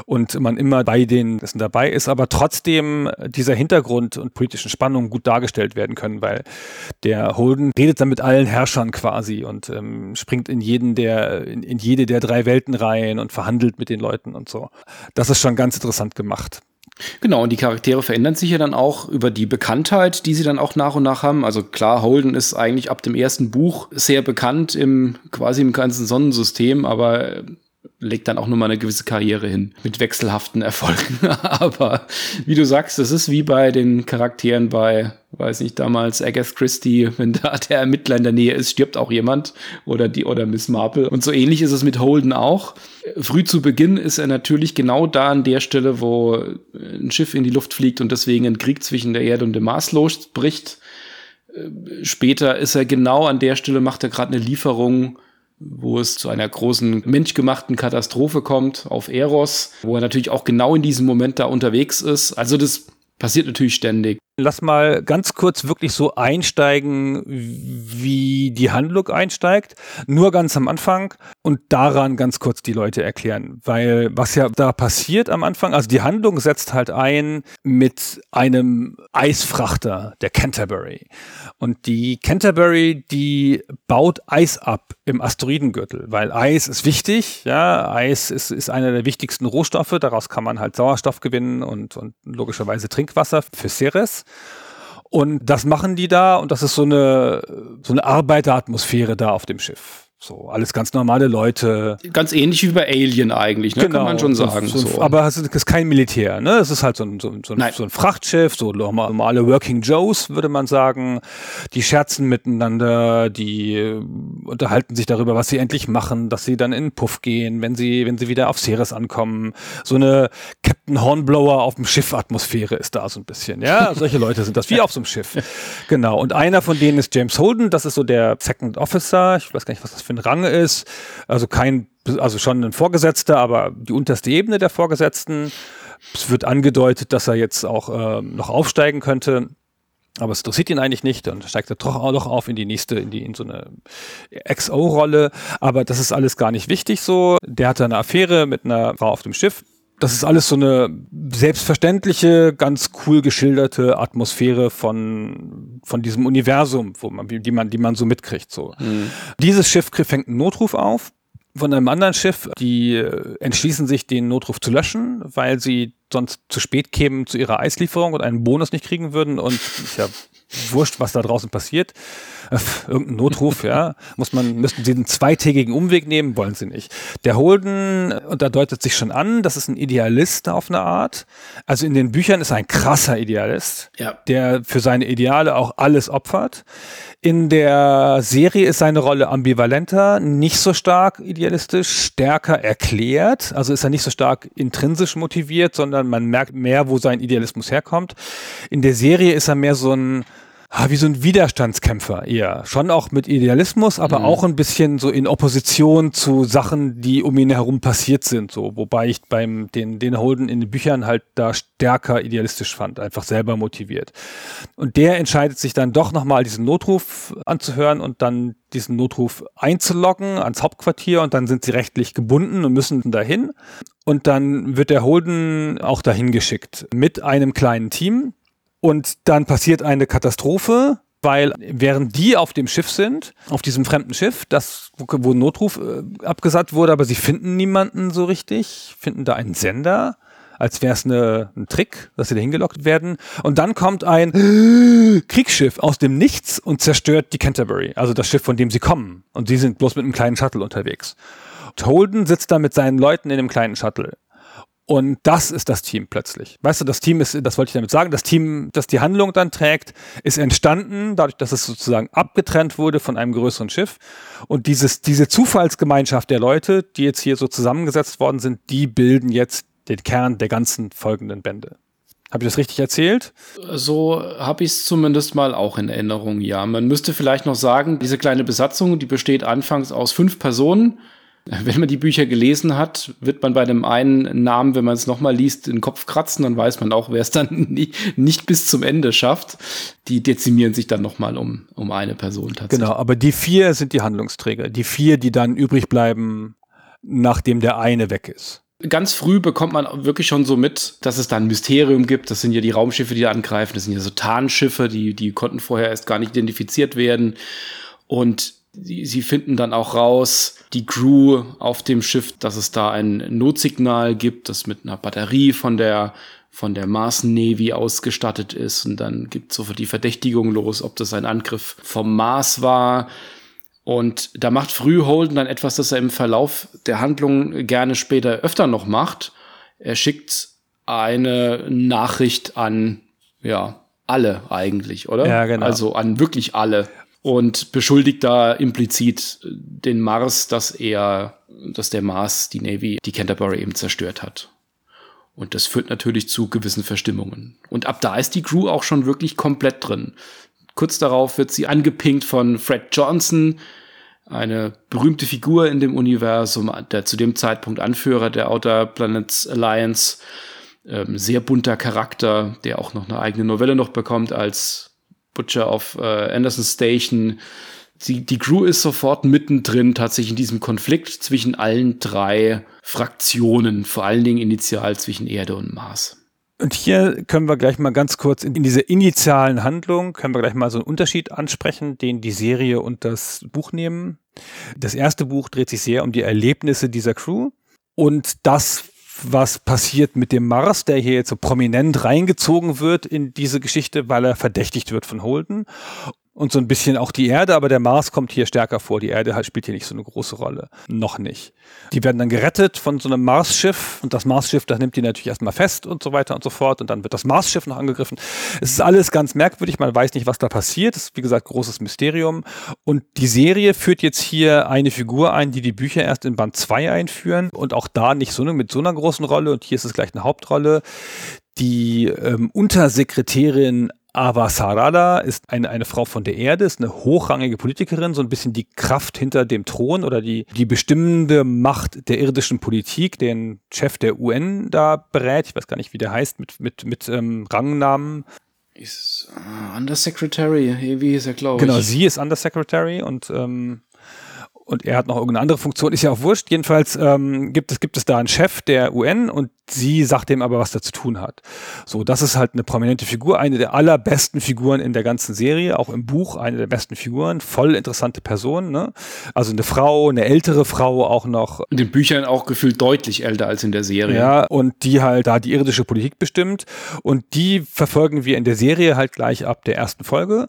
und man immer bei den dessen dabei ist, aber trotzdem dieser Hintergrund und politischen Spannungen gut dargestellt werden können, weil der Holden redet dann mit allen Herrschern quasi und ähm, springt in jeden der in, in jede der drei Welten rein rein und verhandelt mit den Leuten und so. Das ist schon ganz interessant gemacht. Genau, und die Charaktere verändern sich ja dann auch über die Bekanntheit, die sie dann auch nach und nach haben. Also klar, Holden ist eigentlich ab dem ersten Buch sehr bekannt im quasi im ganzen Sonnensystem, aber legt dann auch nur mal eine gewisse Karriere hin mit wechselhaften Erfolgen. *laughs* Aber wie du sagst, das ist wie bei den Charakteren bei, weiß nicht, damals Agatha Christie, wenn da *laughs* der Ermittler in der Nähe ist, stirbt auch jemand oder die oder Miss Marple. Und so ähnlich ist es mit Holden auch. Früh zu Beginn ist er natürlich genau da an der Stelle, wo ein Schiff in die Luft fliegt und deswegen ein Krieg zwischen der Erde und dem Mars losbricht. Später ist er genau an der Stelle, macht er gerade eine Lieferung wo es zu einer großen menschgemachten Katastrophe kommt auf Eros, wo er natürlich auch genau in diesem Moment da unterwegs ist. Also das passiert natürlich ständig. Lass mal ganz kurz wirklich so einsteigen, wie die Handlung einsteigt. Nur ganz am Anfang und daran ganz kurz die Leute erklären. Weil was ja da passiert am Anfang, also die Handlung setzt halt ein mit einem Eisfrachter, der Canterbury. Und die Canterbury, die baut Eis ab im Asteroidengürtel, weil Eis ist wichtig. Ja, Eis ist, ist einer der wichtigsten Rohstoffe. Daraus kann man halt Sauerstoff gewinnen und, und logischerweise Trinkwasser für Ceres. Und das machen die da und das ist so eine, so eine Arbeiteratmosphäre da auf dem Schiff. So, alles ganz normale Leute. Ganz ähnlich wie bei Alien eigentlich, ne? Genau, kann man schon sagen. So, so. Aber es ist kein Militär, ne? Es ist halt so ein, so, so, ein, so ein Frachtschiff, so normale Working Joes, würde man sagen. Die scherzen miteinander, die äh, unterhalten sich darüber, was sie endlich machen, dass sie dann in den Puff gehen, wenn sie, wenn sie wieder auf Ceres ankommen. So eine Captain Hornblower auf dem Schiff-Atmosphäre ist da so ein bisschen, ja? *laughs* Solche Leute sind das, wie auf so einem Schiff. Genau. Und einer von denen ist James Holden, das ist so der Second Officer. Ich weiß gar nicht, was das für ein Rang ist. Also kein, also schon ein Vorgesetzter, aber die unterste Ebene der Vorgesetzten. Es wird angedeutet, dass er jetzt auch äh, noch aufsteigen könnte. Aber es interessiert ihn eigentlich nicht. Dann steigt er doch auch noch auf in die nächste, in die, in so eine XO-Rolle. Aber das ist alles gar nicht wichtig so. Der hatte eine Affäre mit einer Frau auf dem Schiff das ist alles so eine selbstverständliche, ganz cool geschilderte Atmosphäre von, von diesem Universum, wo man, die man, die man so mitkriegt, so. Mhm. Dieses Schiff fängt einen Notruf auf von einem anderen Schiff, die äh, entschließen sich, den Notruf zu löschen, weil sie sonst zu spät kämen zu ihrer Eislieferung und einen Bonus nicht kriegen würden und ist ja wurscht, was da draußen passiert. Äh, irgendein Notruf, ja. Muss man, müssten sie einen zweitägigen Umweg nehmen, wollen sie nicht. Der Holden, und da deutet sich schon an, das ist ein Idealist auf eine Art. Also in den Büchern ist er ein krasser Idealist, ja. der für seine Ideale auch alles opfert. In der Serie ist seine Rolle ambivalenter, nicht so stark idealistisch, stärker erklärt. Also ist er nicht so stark intrinsisch motiviert, sondern man merkt mehr, wo sein Idealismus herkommt. In der Serie ist er mehr so ein ah, wie so ein Widerstandskämpfer eher. Schon auch mit Idealismus, aber mhm. auch ein bisschen so in Opposition zu Sachen, die um ihn herum passiert sind. So, wobei ich beim den, den Holden in den Büchern halt da stärker idealistisch fand, einfach selber motiviert. Und der entscheidet sich dann doch nochmal diesen Notruf anzuhören und dann diesen Notruf einzuloggen ans Hauptquartier und dann sind sie rechtlich gebunden und müssen dahin. Und dann wird der Holden auch dahin geschickt mit einem kleinen Team und dann passiert eine Katastrophe, weil während die auf dem Schiff sind, auf diesem fremden Schiff, das, wo ein Notruf äh, abgesagt wurde, aber sie finden niemanden so richtig, finden da einen Sender, als wäre es ne, ein Trick, dass sie da hingelockt werden. Und dann kommt ein *gasps* Kriegsschiff aus dem Nichts und zerstört die Canterbury, also das Schiff, von dem sie kommen. Und sie sind bloß mit einem kleinen Shuttle unterwegs. Und Holden sitzt da mit seinen Leuten in dem kleinen Shuttle. Und das ist das Team plötzlich. Weißt du, das Team ist, das wollte ich damit sagen, das Team, das die Handlung dann trägt, ist entstanden, dadurch, dass es sozusagen abgetrennt wurde von einem größeren Schiff. Und dieses, diese Zufallsgemeinschaft der Leute, die jetzt hier so zusammengesetzt worden sind, die bilden jetzt den Kern der ganzen folgenden Bände. Habe ich das richtig erzählt? So habe ich es zumindest mal auch in Erinnerung, ja. Man müsste vielleicht noch sagen, diese kleine Besatzung, die besteht anfangs aus fünf Personen. Wenn man die Bücher gelesen hat, wird man bei dem einen Namen, wenn man es nochmal liest, den Kopf kratzen, dann weiß man auch, wer es dann *laughs* nicht, nicht bis zum Ende schafft. Die dezimieren sich dann nochmal um, um eine Person tatsächlich. Genau, aber die vier sind die Handlungsträger. Die vier, die dann übrig bleiben, nachdem der eine weg ist ganz früh bekommt man wirklich schon so mit, dass es da ein Mysterium gibt. Das sind ja die Raumschiffe, die da angreifen. Das sind ja so Tarnschiffe, die, die konnten vorher erst gar nicht identifiziert werden. Und sie, finden dann auch raus, die Crew auf dem Schiff, dass es da ein Notsignal gibt, das mit einer Batterie von der von der Mars Navy ausgestattet ist und dann gibt sofort die Verdächtigung los, ob das ein Angriff vom Mars war. Und da macht früh Holden dann etwas, das er im Verlauf der Handlung gerne später öfter noch macht. Er schickt eine Nachricht an, ja, alle eigentlich, oder? Ja, genau. Also an wirklich alle und beschuldigt da implizit den Mars, dass er, dass der Mars die Navy, die Canterbury eben zerstört hat. Und das führt natürlich zu gewissen Verstimmungen. Und ab da ist die Crew auch schon wirklich komplett drin. Kurz darauf wird sie angepinkt von Fred Johnson, eine berühmte Figur in dem Universum, der zu dem Zeitpunkt Anführer der Outer Planets Alliance. Ähm, sehr bunter Charakter, der auch noch eine eigene Novelle noch bekommt als Butcher of äh, Anderson Station. Die, die Crew ist sofort mittendrin, tatsächlich in diesem Konflikt zwischen allen drei Fraktionen, vor allen Dingen initial zwischen Erde und Mars. Und hier können wir gleich mal ganz kurz in, in diese initialen Handlung, können wir gleich mal so einen Unterschied ansprechen, den die Serie und das Buch nehmen. Das erste Buch dreht sich sehr um die Erlebnisse dieser Crew. Und das was passiert mit dem Mars, der hier jetzt so prominent reingezogen wird in diese Geschichte, weil er verdächtigt wird von Holden und so ein bisschen auch die Erde, aber der Mars kommt hier stärker vor. Die Erde halt spielt hier nicht so eine große Rolle. Noch nicht. Die werden dann gerettet von so einem Marsschiff und das Marsschiff, das nimmt die natürlich erstmal fest und so weiter und so fort und dann wird das Marsschiff noch angegriffen. Es ist alles ganz merkwürdig, man weiß nicht, was da passiert. Es ist, wie gesagt, großes Mysterium. Und die Serie führt jetzt hier eine Figur ein, die die Bücher erst in Band 2 einführen und auch da nicht so eine, mit so einer großen Rolle und hier ist es gleich eine Hauptrolle. Die ähm, Untersekretärin Ava Sarada ist eine, eine Frau von der Erde, ist eine hochrangige Politikerin, so ein bisschen die Kraft hinter dem Thron oder die, die bestimmende Macht der irdischen Politik, den Chef der UN da berät. Ich weiß gar nicht, wie der heißt, mit, mit, mit ähm, Rangnamen. Ist uh, Undersecretary, wie ist er, glaube genau, ich. Genau, sie ist Undersecretary und ähm, und er hat noch irgendeine andere Funktion, ist ja auch wurscht. Jedenfalls ähm, gibt, es, gibt es da einen Chef der UN und sie sagt dem aber, was er zu tun hat. So, das ist halt eine prominente Figur, eine der allerbesten Figuren in der ganzen Serie, auch im Buch eine der besten Figuren, voll interessante Person, ne? Also eine Frau, eine ältere Frau auch noch. In den Büchern auch gefühlt deutlich älter als in der Serie. Ja, und die halt da die irdische Politik bestimmt und die verfolgen wir in der Serie halt gleich ab der ersten Folge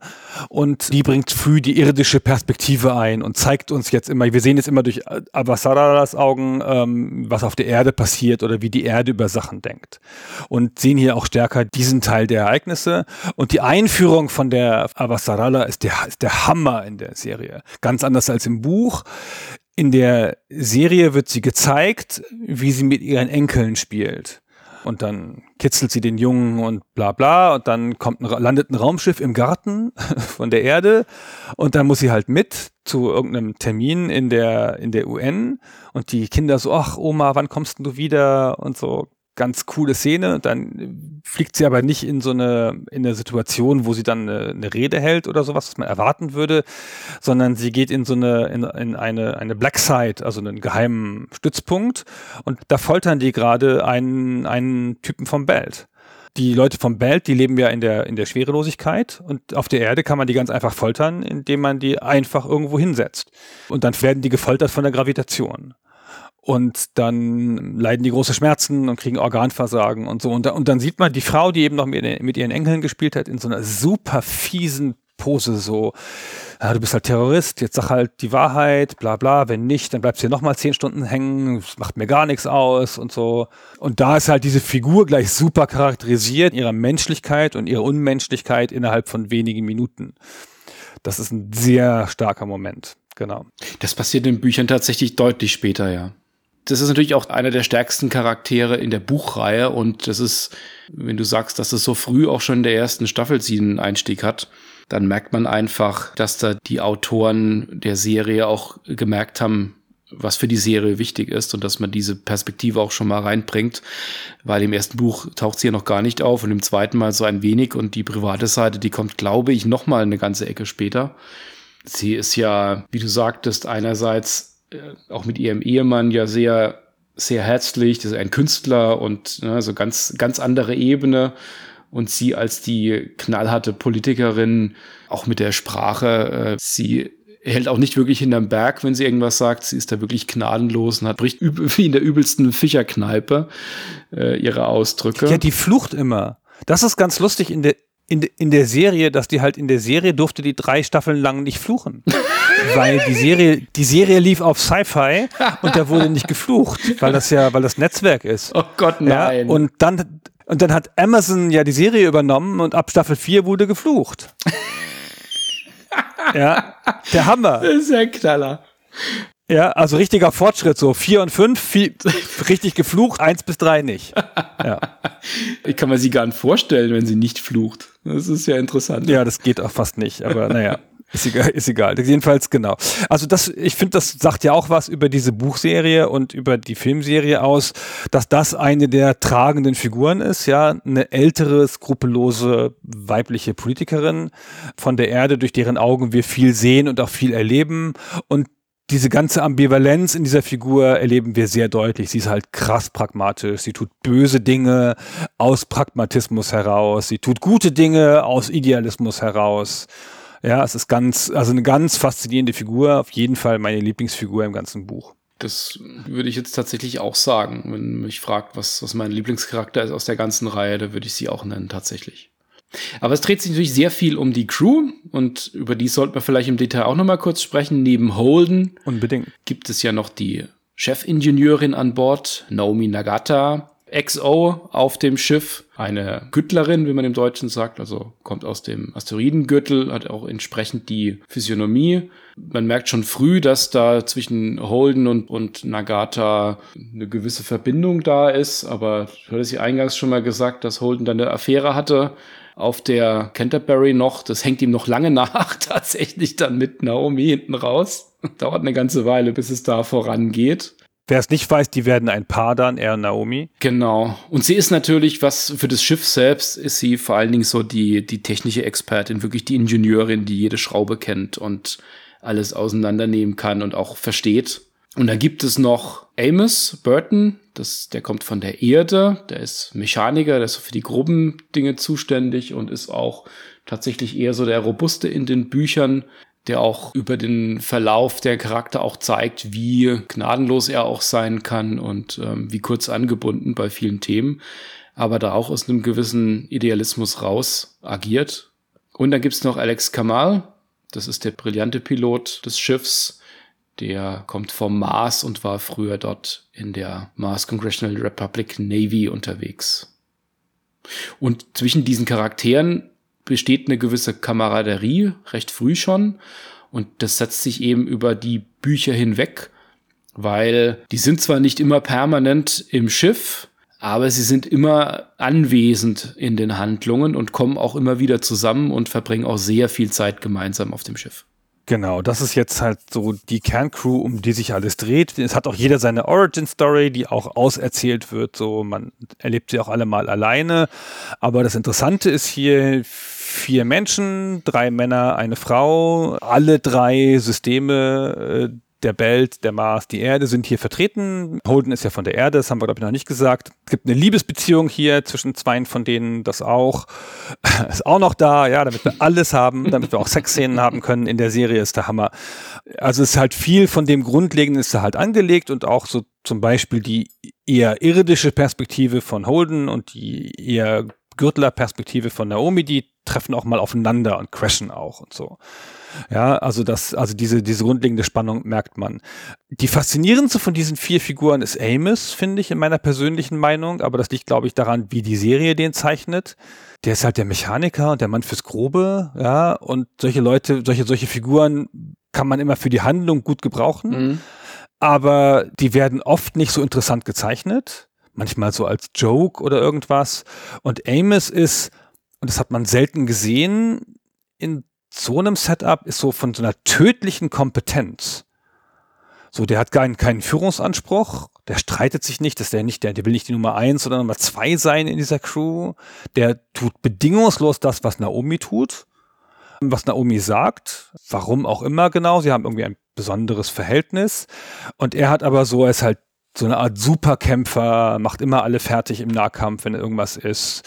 und die bringt früh die irdische Perspektive ein und zeigt uns jetzt immer, wir sehen jetzt immer durch Avasaradas Augen, ähm, was auf der Erde passiert oder wie die Erde Erde über Sachen denkt. Und sehen hier auch stärker diesen Teil der Ereignisse. Und die Einführung von der Avasarala ist der, ist der Hammer in der Serie. Ganz anders als im Buch. In der Serie wird sie gezeigt, wie sie mit ihren Enkeln spielt. Und dann kitzelt sie den Jungen und bla bla. Und dann kommt ein, landet ein Raumschiff im Garten *laughs* von der Erde. Und dann muss sie halt mit zu irgendeinem Termin in der, in der UN. Und die Kinder so, ach Oma, wann kommst du wieder? Und so ganz coole Szene. Dann fliegt sie aber nicht in so eine, in eine Situation, wo sie dann eine, eine Rede hält oder sowas, was man erwarten würde, sondern sie geht in so eine, in, in eine, eine Black Site, also einen geheimen Stützpunkt. Und da foltern die gerade einen, einen Typen vom Belt die Leute vom Belt, die leben ja in der, in der Schwerelosigkeit und auf der Erde kann man die ganz einfach foltern, indem man die einfach irgendwo hinsetzt. Und dann werden die gefoltert von der Gravitation. Und dann leiden die große Schmerzen und kriegen Organversagen und so. Und, da, und dann sieht man die Frau, die eben noch mit, mit ihren Enkeln gespielt hat, in so einer super fiesen Pose so, ja, du bist halt Terrorist, jetzt sag halt die Wahrheit, bla bla, wenn nicht, dann bleibst du hier nochmal zehn Stunden hängen, macht mir gar nichts aus und so. Und da ist halt diese Figur gleich super charakterisiert, ihrer Menschlichkeit und ihrer Unmenschlichkeit innerhalb von wenigen Minuten. Das ist ein sehr starker Moment, genau. Das passiert in Büchern tatsächlich deutlich später, ja das ist natürlich auch einer der stärksten Charaktere in der Buchreihe und das ist, wenn du sagst, dass es so früh auch schon in der ersten Staffel sie einen Einstieg hat, dann merkt man einfach, dass da die Autoren der Serie auch gemerkt haben, was für die Serie wichtig ist und dass man diese Perspektive auch schon mal reinbringt, weil im ersten Buch taucht sie ja noch gar nicht auf und im zweiten Mal so ein wenig und die private Seite, die kommt, glaube ich, noch mal eine ganze Ecke später. Sie ist ja, wie du sagtest, einerseits auch mit ihrem Ehemann ja sehr, sehr herzlich. Das ist ein Künstler und ne, so ganz, ganz andere Ebene. Und sie als die knallharte Politikerin, auch mit der Sprache, äh, sie hält auch nicht wirklich hinterm Berg, wenn sie irgendwas sagt. Sie ist da wirklich gnadenlos und hat bricht *laughs* wie in der übelsten Fischerkneipe äh, ihre Ausdrücke. Ja, die flucht immer. Das ist ganz lustig in der, in, in der Serie, dass die halt in der Serie durfte die drei Staffeln lang nicht fluchen. *laughs* weil die Serie, die Serie lief auf Sci-Fi und da wurde nicht geflucht, weil das ja, weil das Netzwerk ist. Oh Gott, nein. Ja, und dann, und dann hat Amazon ja die Serie übernommen und ab Staffel 4 wurde geflucht. *laughs* ja, der Hammer. Das ist ja Knaller. Ja, also richtiger Fortschritt, so vier und fünf, vier, richtig geflucht, eins bis drei nicht. Ja. Ich kann mir sie gar nicht vorstellen, wenn sie nicht flucht. Das ist ja interessant. Ja, das geht auch fast nicht, aber naja. Ist egal, ist egal. Jedenfalls genau. Also das, ich finde, das sagt ja auch was über diese Buchserie und über die Filmserie aus, dass das eine der tragenden Figuren ist, ja, eine ältere, skrupellose weibliche Politikerin von der Erde, durch deren Augen wir viel sehen und auch viel erleben und diese ganze Ambivalenz in dieser Figur erleben wir sehr deutlich. Sie ist halt krass pragmatisch. Sie tut böse Dinge aus Pragmatismus heraus. Sie tut gute Dinge aus Idealismus heraus. Ja, es ist ganz, also eine ganz faszinierende Figur. Auf jeden Fall meine Lieblingsfigur im ganzen Buch. Das würde ich jetzt tatsächlich auch sagen. Wenn mich fragt, was, was mein Lieblingscharakter ist aus der ganzen Reihe, da würde ich sie auch nennen, tatsächlich. Aber es dreht sich natürlich sehr viel um die Crew und über die sollten wir vielleicht im Detail auch nochmal kurz sprechen. Neben Holden Unbedingt. gibt es ja noch die Chefingenieurin an Bord, Naomi Nagata, XO auf dem Schiff, eine Güttlerin, wie man im Deutschen sagt, also kommt aus dem Asteroidengürtel, hat auch entsprechend die Physiognomie. Man merkt schon früh, dass da zwischen Holden und, und Nagata eine gewisse Verbindung da ist, aber du hattest ja eingangs schon mal gesagt, dass Holden dann eine Affäre hatte auf der Canterbury noch. Das hängt ihm noch lange *laughs* nach, tatsächlich dann mit Naomi hinten raus. Dauert eine ganze Weile, bis es da vorangeht. Wer es nicht weiß, die werden ein Paar dann, er und Naomi. Genau. Und sie ist natürlich, was für das Schiff selbst, ist sie vor allen Dingen so die, die technische Expertin, wirklich die Ingenieurin, die jede Schraube kennt und alles auseinandernehmen kann und auch versteht. Und dann gibt es noch Amos Burton, das, der kommt von der Erde, der ist Mechaniker, der ist für die groben Dinge zuständig und ist auch tatsächlich eher so der Robuste in den Büchern der auch über den Verlauf der Charakter auch zeigt, wie gnadenlos er auch sein kann und ähm, wie kurz angebunden bei vielen Themen, aber da auch aus einem gewissen Idealismus raus agiert. Und dann gibt's noch Alex Kamal, das ist der brillante Pilot des Schiffs, der kommt vom Mars und war früher dort in der Mars Congressional Republic Navy unterwegs. Und zwischen diesen Charakteren besteht eine gewisse Kameraderie, recht früh schon. Und das setzt sich eben über die Bücher hinweg, weil die sind zwar nicht immer permanent im Schiff, aber sie sind immer anwesend in den Handlungen und kommen auch immer wieder zusammen und verbringen auch sehr viel Zeit gemeinsam auf dem Schiff. Genau, das ist jetzt halt so die Kerncrew, um die sich alles dreht. Es hat auch jeder seine Origin-Story, die auch auserzählt wird. So, man erlebt sie auch alle mal alleine. Aber das Interessante ist hier, vier Menschen, drei Männer, eine Frau, alle drei Systeme äh, der Belt, der Mars, die Erde sind hier vertreten. Holden ist ja von der Erde, das haben wir, glaube ich, noch nicht gesagt. Es gibt eine Liebesbeziehung hier zwischen zwei von denen, das auch. *laughs* Ist auch noch da, ja, damit wir alles haben, damit wir auch Sexszenen haben können in der Serie, ist der Hammer. Also es ist halt viel von dem Grundlegenden ist da halt angelegt und auch so zum Beispiel die eher irdische Perspektive von Holden und die eher Gürtler-Perspektive von Naomi, die treffen auch mal aufeinander und crashen auch und so. Ja, also das, also diese, diese grundlegende Spannung merkt man. Die faszinierendste von diesen vier Figuren ist Amos, finde ich, in meiner persönlichen Meinung, aber das liegt, glaube ich, daran, wie die Serie den zeichnet. Der ist halt der Mechaniker und der Mann fürs Grobe, ja, und solche Leute, solche, solche Figuren kann man immer für die Handlung gut gebrauchen. Mhm. Aber die werden oft nicht so interessant gezeichnet manchmal so als Joke oder irgendwas. Und Amos ist, und das hat man selten gesehen, in so einem Setup ist so von so einer tödlichen Kompetenz. So, der hat keinen, keinen Führungsanspruch, der streitet sich nicht, dass der nicht, der, der will nicht die Nummer eins oder Nummer zwei sein in dieser Crew. Der tut bedingungslos das, was Naomi tut, was Naomi sagt, warum auch immer genau. Sie haben irgendwie ein besonderes Verhältnis. Und er hat aber so, er ist halt so eine Art Superkämpfer, macht immer alle fertig im Nahkampf, wenn irgendwas ist.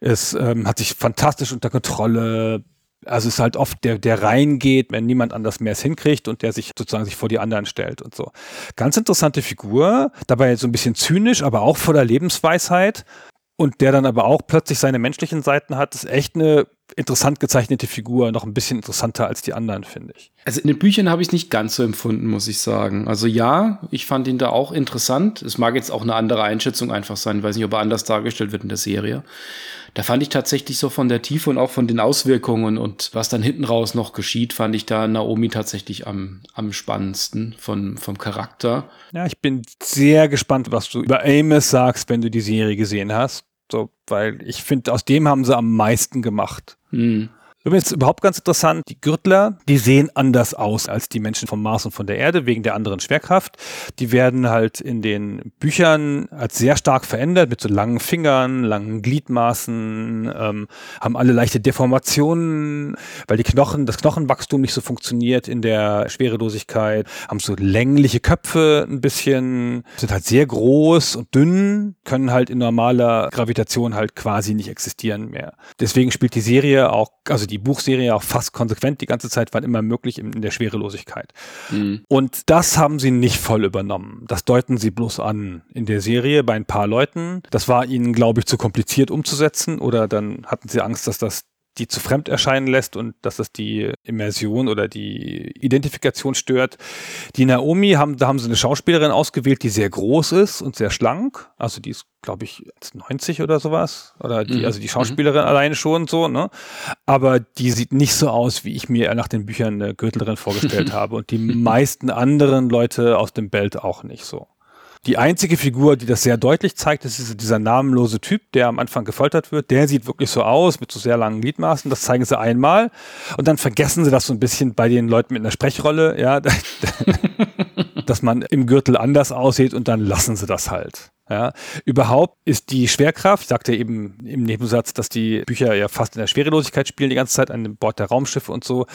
Es ähm, hat sich fantastisch unter Kontrolle. Also es ist halt oft der, der reingeht, wenn niemand anders mehr es hinkriegt und der sich sozusagen sich vor die anderen stellt und so. Ganz interessante Figur, dabei so ein bisschen zynisch, aber auch voller Lebensweisheit und der dann aber auch plötzlich seine menschlichen Seiten hat, ist echt eine interessant gezeichnete Figur, noch ein bisschen interessanter als die anderen, finde ich. Also in den Büchern habe ich es nicht ganz so empfunden, muss ich sagen. Also ja, ich fand ihn da auch interessant. Es mag jetzt auch eine andere Einschätzung einfach sein, ich weiß nicht, ob er anders dargestellt wird in der Serie. Da fand ich tatsächlich so von der Tiefe und auch von den Auswirkungen und was dann hinten raus noch geschieht, fand ich da Naomi tatsächlich am, am spannendsten von, vom Charakter. Ja, ich bin sehr gespannt, was du über Amos sagst, wenn du die Serie gesehen hast. So, weil ich finde, aus dem haben sie am meisten gemacht. Mhm. Übrigens überhaupt ganz interessant, die Gürtler, die sehen anders aus als die Menschen vom Mars und von der Erde wegen der anderen Schwerkraft. Die werden halt in den Büchern als sehr stark verändert mit so langen Fingern, langen Gliedmaßen, ähm, haben alle leichte Deformationen, weil die Knochen, das Knochenwachstum nicht so funktioniert in der Schwerelosigkeit, haben so längliche Köpfe ein bisschen, sind halt sehr groß und dünn, können halt in normaler Gravitation halt quasi nicht existieren mehr. Deswegen spielt die Serie auch, also die Buchserie auch fast konsequent die ganze Zeit, wann immer möglich in, in der Schwerelosigkeit. Mhm. Und das haben sie nicht voll übernommen. Das deuten sie bloß an in der Serie bei ein paar Leuten. Das war ihnen, glaube ich, zu kompliziert umzusetzen oder dann hatten sie Angst, dass das die zu fremd erscheinen lässt und dass das die Immersion oder die Identifikation stört. Die Naomi haben, da haben sie eine Schauspielerin ausgewählt, die sehr groß ist und sehr schlank. Also die ist, glaube ich, 90 oder sowas. Oder die, mhm. also die Schauspielerin mhm. alleine schon so, ne? Aber die sieht nicht so aus, wie ich mir nach den Büchern eine Gürtlerin vorgestellt *laughs* habe. Und die meisten anderen Leute aus dem Belt auch nicht so. Die einzige Figur, die das sehr deutlich zeigt, ist dieser namenlose Typ, der am Anfang gefoltert wird. Der sieht wirklich so aus, mit so sehr langen Gliedmaßen. Das zeigen sie einmal. Und dann vergessen sie das so ein bisschen bei den Leuten mit einer Sprechrolle, ja, *laughs* dass man im Gürtel anders aussieht und dann lassen sie das halt. Ja, überhaupt ist die Schwerkraft, sagt er eben im Nebensatz, dass die Bücher ja fast in der Schwerelosigkeit spielen die ganze Zeit an Bord der Raumschiffe und so.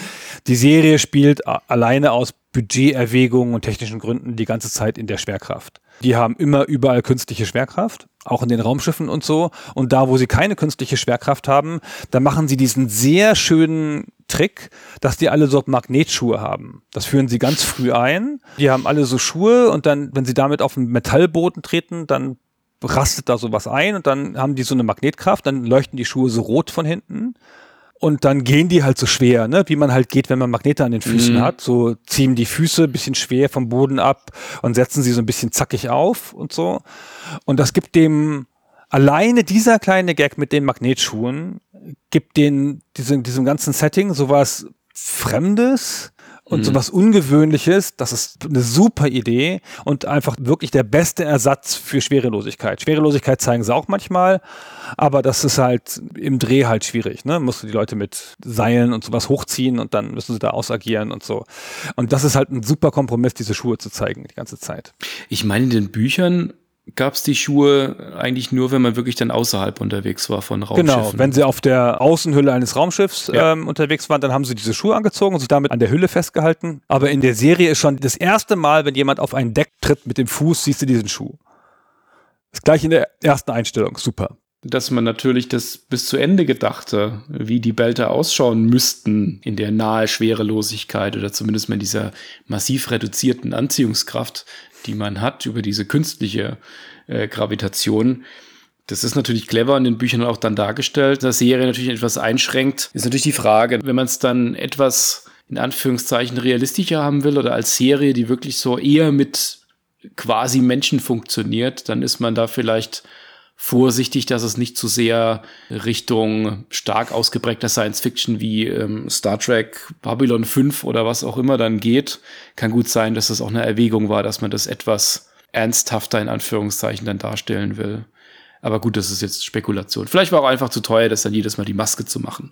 Die Serie spielt alleine aus Budgeterwägungen und technischen Gründen die ganze Zeit in der Schwerkraft. Die haben immer überall künstliche Schwerkraft, auch in den Raumschiffen und so. Und da, wo sie keine künstliche Schwerkraft haben, da machen sie diesen sehr schönen Trick, dass die alle so Magnetschuhe haben. Das führen sie ganz früh ein. Die haben alle so Schuhe und dann, wenn sie damit auf den Metallboden treten, dann rastet da sowas ein und dann haben die so eine Magnetkraft, dann leuchten die Schuhe so rot von hinten und dann gehen die halt so schwer, ne? wie man halt geht, wenn man Magnete an den Füßen mhm. hat. So ziehen die Füße ein bisschen schwer vom Boden ab und setzen sie so ein bisschen zackig auf und so. Und das gibt dem alleine dieser kleine Gag mit den Magnetschuhen gibt den diesem, diesem ganzen Setting sowas Fremdes und mhm. sowas Ungewöhnliches, das ist eine super Idee und einfach wirklich der beste Ersatz für Schwerelosigkeit. Schwerelosigkeit zeigen sie auch manchmal, aber das ist halt im Dreh halt schwierig. Ne? Musst du die Leute mit Seilen und sowas hochziehen und dann müssen sie da ausagieren und so. Und das ist halt ein super Kompromiss, diese Schuhe zu zeigen die ganze Zeit. Ich meine, in den Büchern gab es die Schuhe eigentlich nur, wenn man wirklich dann außerhalb unterwegs war von Raumschiffen. Genau, wenn sie auf der Außenhülle eines Raumschiffs ja. ähm, unterwegs waren, dann haben sie diese Schuhe angezogen und sich damit an der Hülle festgehalten. Aber in der Serie ist schon das erste Mal, wenn jemand auf ein Deck tritt mit dem Fuß, siehst du diesen Schuh. Das gleich in der ersten Einstellung, super. Dass man natürlich das bis zu Ende gedachte, wie die Belter ausschauen müssten in der nahe Schwerelosigkeit oder zumindest in dieser massiv reduzierten Anziehungskraft, die man hat über diese künstliche äh, Gravitation. Das ist natürlich clever in den Büchern auch dann dargestellt. Dass Serie natürlich etwas einschränkt, ist natürlich die Frage, wenn man es dann etwas in Anführungszeichen realistischer haben will oder als Serie, die wirklich so eher mit quasi Menschen funktioniert, dann ist man da vielleicht vorsichtig, dass es nicht zu sehr Richtung stark ausgeprägter Science Fiction wie ähm, Star Trek, Babylon 5 oder was auch immer dann geht. Kann gut sein, dass das auch eine Erwägung war, dass man das etwas ernsthafter in Anführungszeichen dann darstellen will. Aber gut, das ist jetzt Spekulation. Vielleicht war auch einfach zu teuer, das dann jedes Mal die Maske zu machen.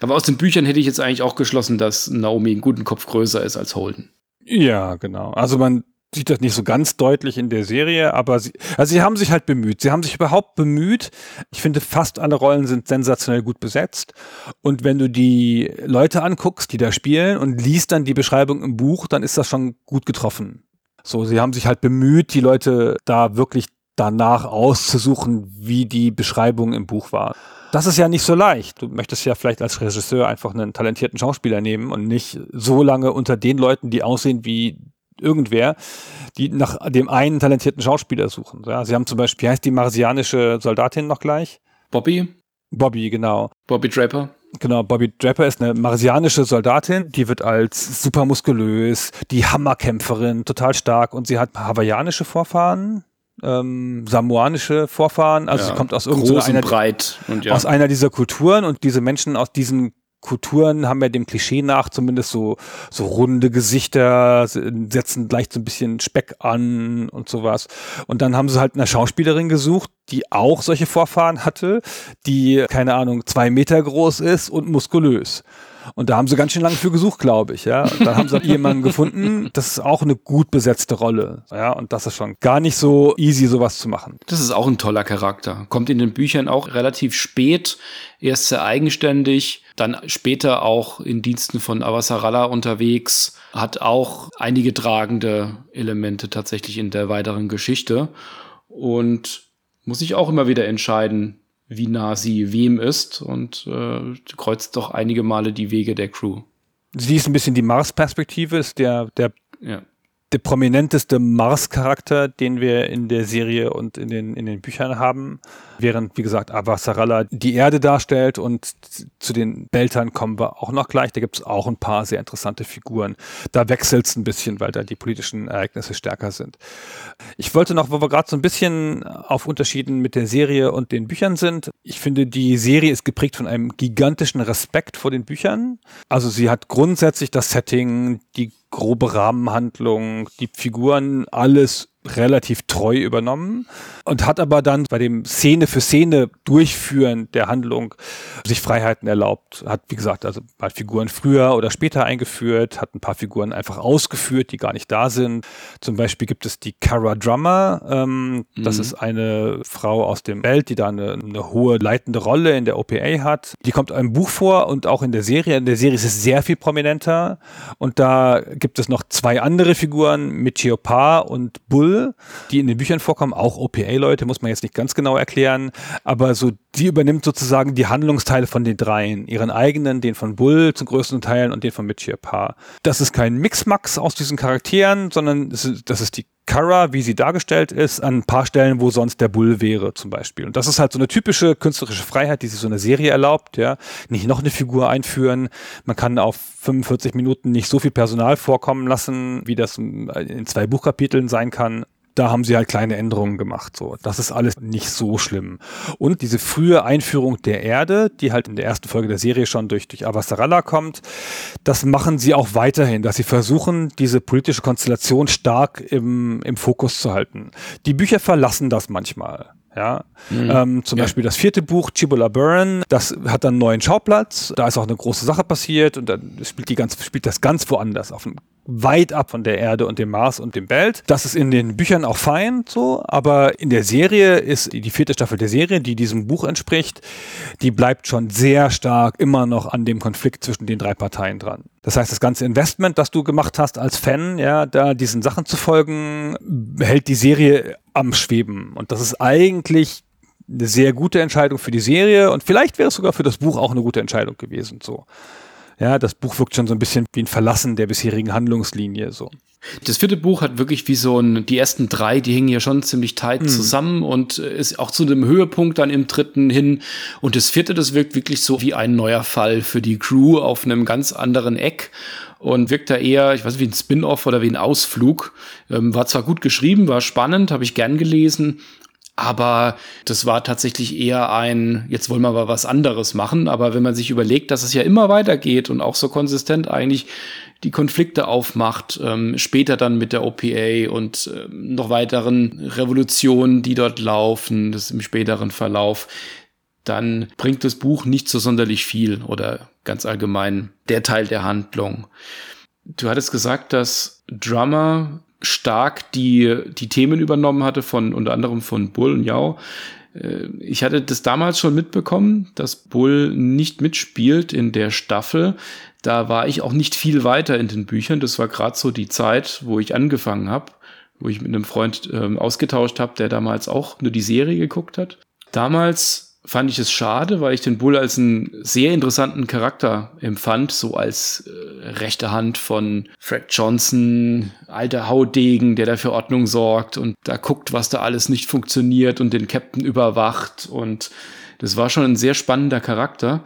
Aber aus den Büchern hätte ich jetzt eigentlich auch geschlossen, dass Naomi einen guten Kopf größer ist als Holden. Ja, genau. Also man sieht das nicht so ganz deutlich in der Serie, aber sie, also sie haben sich halt bemüht. Sie haben sich überhaupt bemüht. Ich finde, fast alle Rollen sind sensationell gut besetzt. Und wenn du die Leute anguckst, die da spielen und liest dann die Beschreibung im Buch, dann ist das schon gut getroffen. So, sie haben sich halt bemüht, die Leute da wirklich danach auszusuchen, wie die Beschreibung im Buch war. Das ist ja nicht so leicht. Du möchtest ja vielleicht als Regisseur einfach einen talentierten Schauspieler nehmen und nicht so lange unter den Leuten, die aussehen wie irgendwer, die nach dem einen talentierten Schauspieler suchen. Ja, sie haben zum Beispiel, wie heißt die marsianische Soldatin noch gleich? Bobby? Bobby, genau. Bobby Draper. Genau, Bobby Draper ist eine marsianische Soldatin, die wird als super muskulös, die Hammerkämpferin, total stark und sie hat hawaiianische Vorfahren, ähm, samoanische Vorfahren, also ja, sie kommt aus irgendeiner breit und ja. aus einer dieser Kulturen und diese Menschen aus diesen Kulturen haben ja dem Klischee nach zumindest so, so runde Gesichter, setzen gleich so ein bisschen Speck an und sowas. Und dann haben sie halt eine Schauspielerin gesucht, die auch solche Vorfahren hatte, die, keine Ahnung, zwei Meter groß ist und muskulös. Und da haben sie ganz schön lange für gesucht, glaube ich. Ja, dann haben sie halt jemanden gefunden. Das ist auch eine gut besetzte Rolle. Ja, und das ist schon gar nicht so easy, sowas zu machen. Das ist auch ein toller Charakter. Kommt in den Büchern auch relativ spät, erst sehr eigenständig, dann später auch in Diensten von Avasarala unterwegs, hat auch einige tragende Elemente tatsächlich in der weiteren Geschichte und muss sich auch immer wieder entscheiden, wie nah sie wem ist und äh, kreuzt doch einige Male die Wege der Crew. Sie ist ein bisschen die Mars-Perspektive, ist der, der ja der prominenteste Mars-Charakter, den wir in der Serie und in den, in den Büchern haben. Während, wie gesagt, Avasarala die Erde darstellt und zu den Beltern kommen wir auch noch gleich. Da gibt es auch ein paar sehr interessante Figuren. Da wechselt es ein bisschen, weil da die politischen Ereignisse stärker sind. Ich wollte noch, wo wir gerade so ein bisschen auf Unterschieden mit der Serie und den Büchern sind. Ich finde, die Serie ist geprägt von einem gigantischen Respekt vor den Büchern. Also sie hat grundsätzlich das Setting, die grobe Rahmenhandlung, die Figuren, alles relativ treu übernommen und hat aber dann bei dem Szene für Szene durchführen der Handlung sich Freiheiten erlaubt. Hat, wie gesagt, also ein paar Figuren früher oder später eingeführt, hat ein paar Figuren einfach ausgeführt, die gar nicht da sind. Zum Beispiel gibt es die Cara Drummer. Ähm, mhm. Das ist eine Frau aus dem Welt, die da eine, eine, hohe leitende Rolle in der OPA hat. Die kommt im Buch vor und auch in der Serie. In der Serie ist es sehr viel prominenter. Und da gibt es noch zwei andere Figuren, Michiopa und Bull die in den Büchern vorkommen, auch OPA-Leute, muss man jetzt nicht ganz genau erklären, aber so, die übernimmt sozusagen die Handlungsteile von den dreien, ihren eigenen, den von Bull zum größten Teilen und den von Mitchie Paar. Das ist kein Mixmax aus diesen Charakteren, sondern das ist die Kara, wie sie dargestellt ist, an ein paar Stellen, wo sonst der Bull wäre, zum Beispiel. Und das ist halt so eine typische künstlerische Freiheit, die sich so eine Serie erlaubt, ja. Nicht noch eine Figur einführen. Man kann auf 45 Minuten nicht so viel Personal vorkommen lassen, wie das in zwei Buchkapiteln sein kann da haben sie halt kleine Änderungen gemacht. So, das ist alles nicht so schlimm. Und diese frühe Einführung der Erde, die halt in der ersten Folge der Serie schon durch durch Avasarala kommt, das machen sie auch weiterhin, dass sie versuchen, diese politische Konstellation stark im im Fokus zu halten. Die Bücher verlassen das manchmal. Ja, mhm. ähm, zum ja. Beispiel das vierte Buch, Chibola Burn, das hat dann einen neuen Schauplatz. Da ist auch eine große Sache passiert und dann spielt die ganz, spielt das ganz woanders, auf einem weit ab von der Erde und dem Mars und dem Welt. Das ist in den Büchern auch fein so, aber in der Serie ist die vierte Staffel der Serie, die diesem Buch entspricht, die bleibt schon sehr stark immer noch an dem Konflikt zwischen den drei Parteien dran. Das heißt, das ganze Investment, das du gemacht hast als Fan, ja, da diesen Sachen zu folgen, hält die Serie am Schweben. Und das ist eigentlich eine sehr gute Entscheidung für die Serie und vielleicht wäre es sogar für das Buch auch eine gute Entscheidung gewesen. So. Ja, das Buch wirkt schon so ein bisschen wie ein Verlassen der bisherigen Handlungslinie. So. Das vierte Buch hat wirklich wie so ein, die ersten drei, die hängen ja schon ziemlich tight mhm. zusammen und ist auch zu einem Höhepunkt dann im dritten hin. Und das vierte, das wirkt wirklich so wie ein neuer Fall für die Crew auf einem ganz anderen Eck und wirkt da eher, ich weiß nicht, wie ein Spin-off oder wie ein Ausflug. Ähm, war zwar gut geschrieben, war spannend, habe ich gern gelesen, aber das war tatsächlich eher ein, jetzt wollen wir aber was anderes machen. Aber wenn man sich überlegt, dass es ja immer weitergeht und auch so konsistent eigentlich die Konflikte aufmacht, ähm, später dann mit der OPA und ähm, noch weiteren Revolutionen, die dort laufen, das im späteren Verlauf, dann bringt das Buch nicht so sonderlich viel oder ganz allgemein der Teil der Handlung. Du hattest gesagt, dass Drummer stark die, die Themen übernommen hatte von unter anderem von Bull und Yao. Äh, ich hatte das damals schon mitbekommen, dass Bull nicht mitspielt in der Staffel. Da war ich auch nicht viel weiter in den Büchern. Das war gerade so die Zeit, wo ich angefangen habe, wo ich mit einem Freund ähm, ausgetauscht habe, der damals auch nur die Serie geguckt hat. Damals fand ich es schade, weil ich den Bull als einen sehr interessanten Charakter empfand, so als äh, rechte Hand von Fred Johnson, alter Haudegen, der da für Ordnung sorgt und da guckt, was da alles nicht funktioniert und den Captain überwacht und das war schon ein sehr spannender Charakter.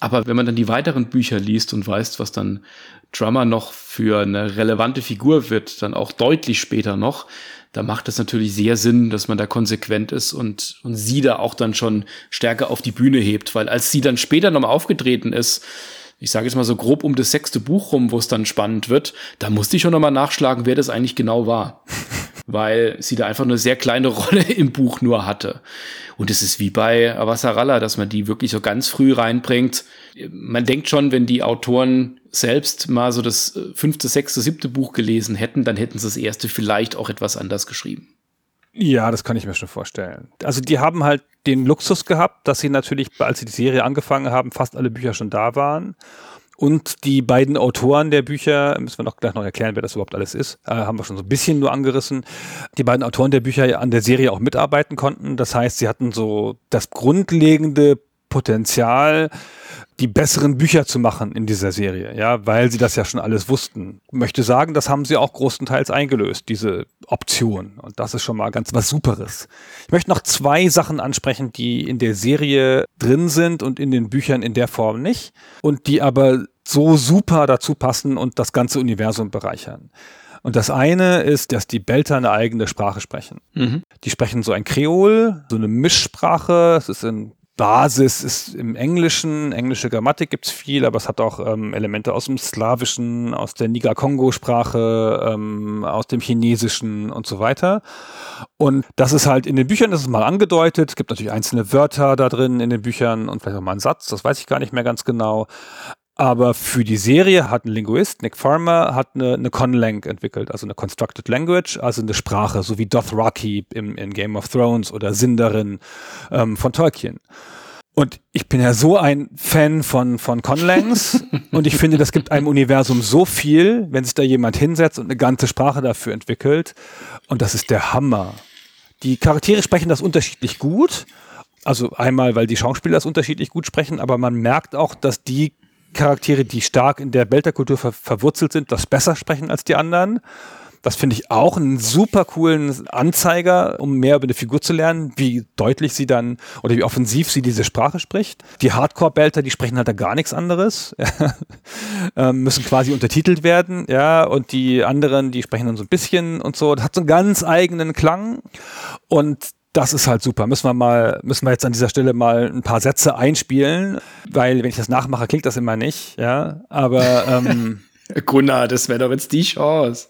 Aber wenn man dann die weiteren Bücher liest und weiß, was dann Drummer noch für eine relevante Figur wird, dann auch deutlich später noch, da macht es natürlich sehr Sinn, dass man da konsequent ist und, und sie da auch dann schon stärker auf die Bühne hebt, weil als sie dann später nochmal aufgetreten ist, ich sage jetzt mal so grob um das sechste Buch rum, wo es dann spannend wird, da musste ich schon nochmal nachschlagen, wer das eigentlich genau war. Weil sie da einfach eine sehr kleine *laughs* Rolle im Buch nur hatte. Und es ist wie bei Avasarala, dass man die wirklich so ganz früh reinbringt. Man denkt schon, wenn die Autoren selbst mal so das äh, fünfte, sechste, siebte Buch gelesen hätten, dann hätten sie das erste vielleicht auch etwas anders geschrieben. Ja, das kann ich mir schon vorstellen. Also die haben halt den Luxus gehabt, dass sie natürlich, als sie die Serie angefangen haben, fast alle Bücher schon da waren. Und die beiden Autoren der Bücher, müssen wir noch gleich noch erklären, wer das überhaupt alles ist, äh, haben wir schon so ein bisschen nur angerissen. Die beiden Autoren der Bücher an der Serie auch mitarbeiten konnten. Das heißt, sie hatten so das grundlegende Potenzial, die besseren Bücher zu machen in dieser Serie, ja, weil sie das ja schon alles wussten. Ich möchte sagen, das haben sie auch großenteils eingelöst, diese Option. Und das ist schon mal ganz was Superes. Ich möchte noch zwei Sachen ansprechen, die in der Serie drin sind und in den Büchern in der Form nicht und die aber so super dazu passen und das ganze Universum bereichern. Und das eine ist, dass die Belter eine eigene Sprache sprechen. Mhm. Die sprechen so ein Kreol, so eine Mischsprache. Es ist in Basis ist im Englischen, englische Grammatik gibt's viel, aber es hat auch ähm, Elemente aus dem Slawischen, aus der Niger-Kongo-Sprache, ähm, aus dem Chinesischen und so weiter. Und das ist halt in den Büchern, das ist mal angedeutet, es gibt natürlich einzelne Wörter da drin in den Büchern und vielleicht auch mal einen Satz, das weiß ich gar nicht mehr ganz genau. Aber für die Serie hat ein Linguist, Nick Farmer, hat eine, eine Conlang entwickelt, also eine Constructed Language, also eine Sprache, so wie Dothraki im, in Game of Thrones oder Sindarin ähm, von Tolkien. Und ich bin ja so ein Fan von, von Conlangs *laughs* und ich finde, das gibt einem Universum so viel, wenn sich da jemand hinsetzt und eine ganze Sprache dafür entwickelt. Und das ist der Hammer. Die Charaktere sprechen das unterschiedlich gut. Also einmal, weil die Schauspieler das unterschiedlich gut sprechen, aber man merkt auch, dass die Charaktere, die stark in der Belter-Kultur ver verwurzelt sind, das besser sprechen als die anderen. Das finde ich auch einen super coolen Anzeiger, um mehr über eine Figur zu lernen, wie deutlich sie dann oder wie offensiv sie diese Sprache spricht. Die Hardcore-Belter, die sprechen halt da gar nichts anderes, *laughs* ähm, müssen quasi untertitelt werden, ja, und die anderen, die sprechen dann so ein bisschen und so. Das hat so einen ganz eigenen Klang und das ist halt super. Müssen wir mal, müssen wir jetzt an dieser Stelle mal ein paar Sätze einspielen, weil wenn ich das nachmache, klingt das immer nicht, ja. Aber ähm, *laughs* Gunnar, das wäre doch jetzt die Chance.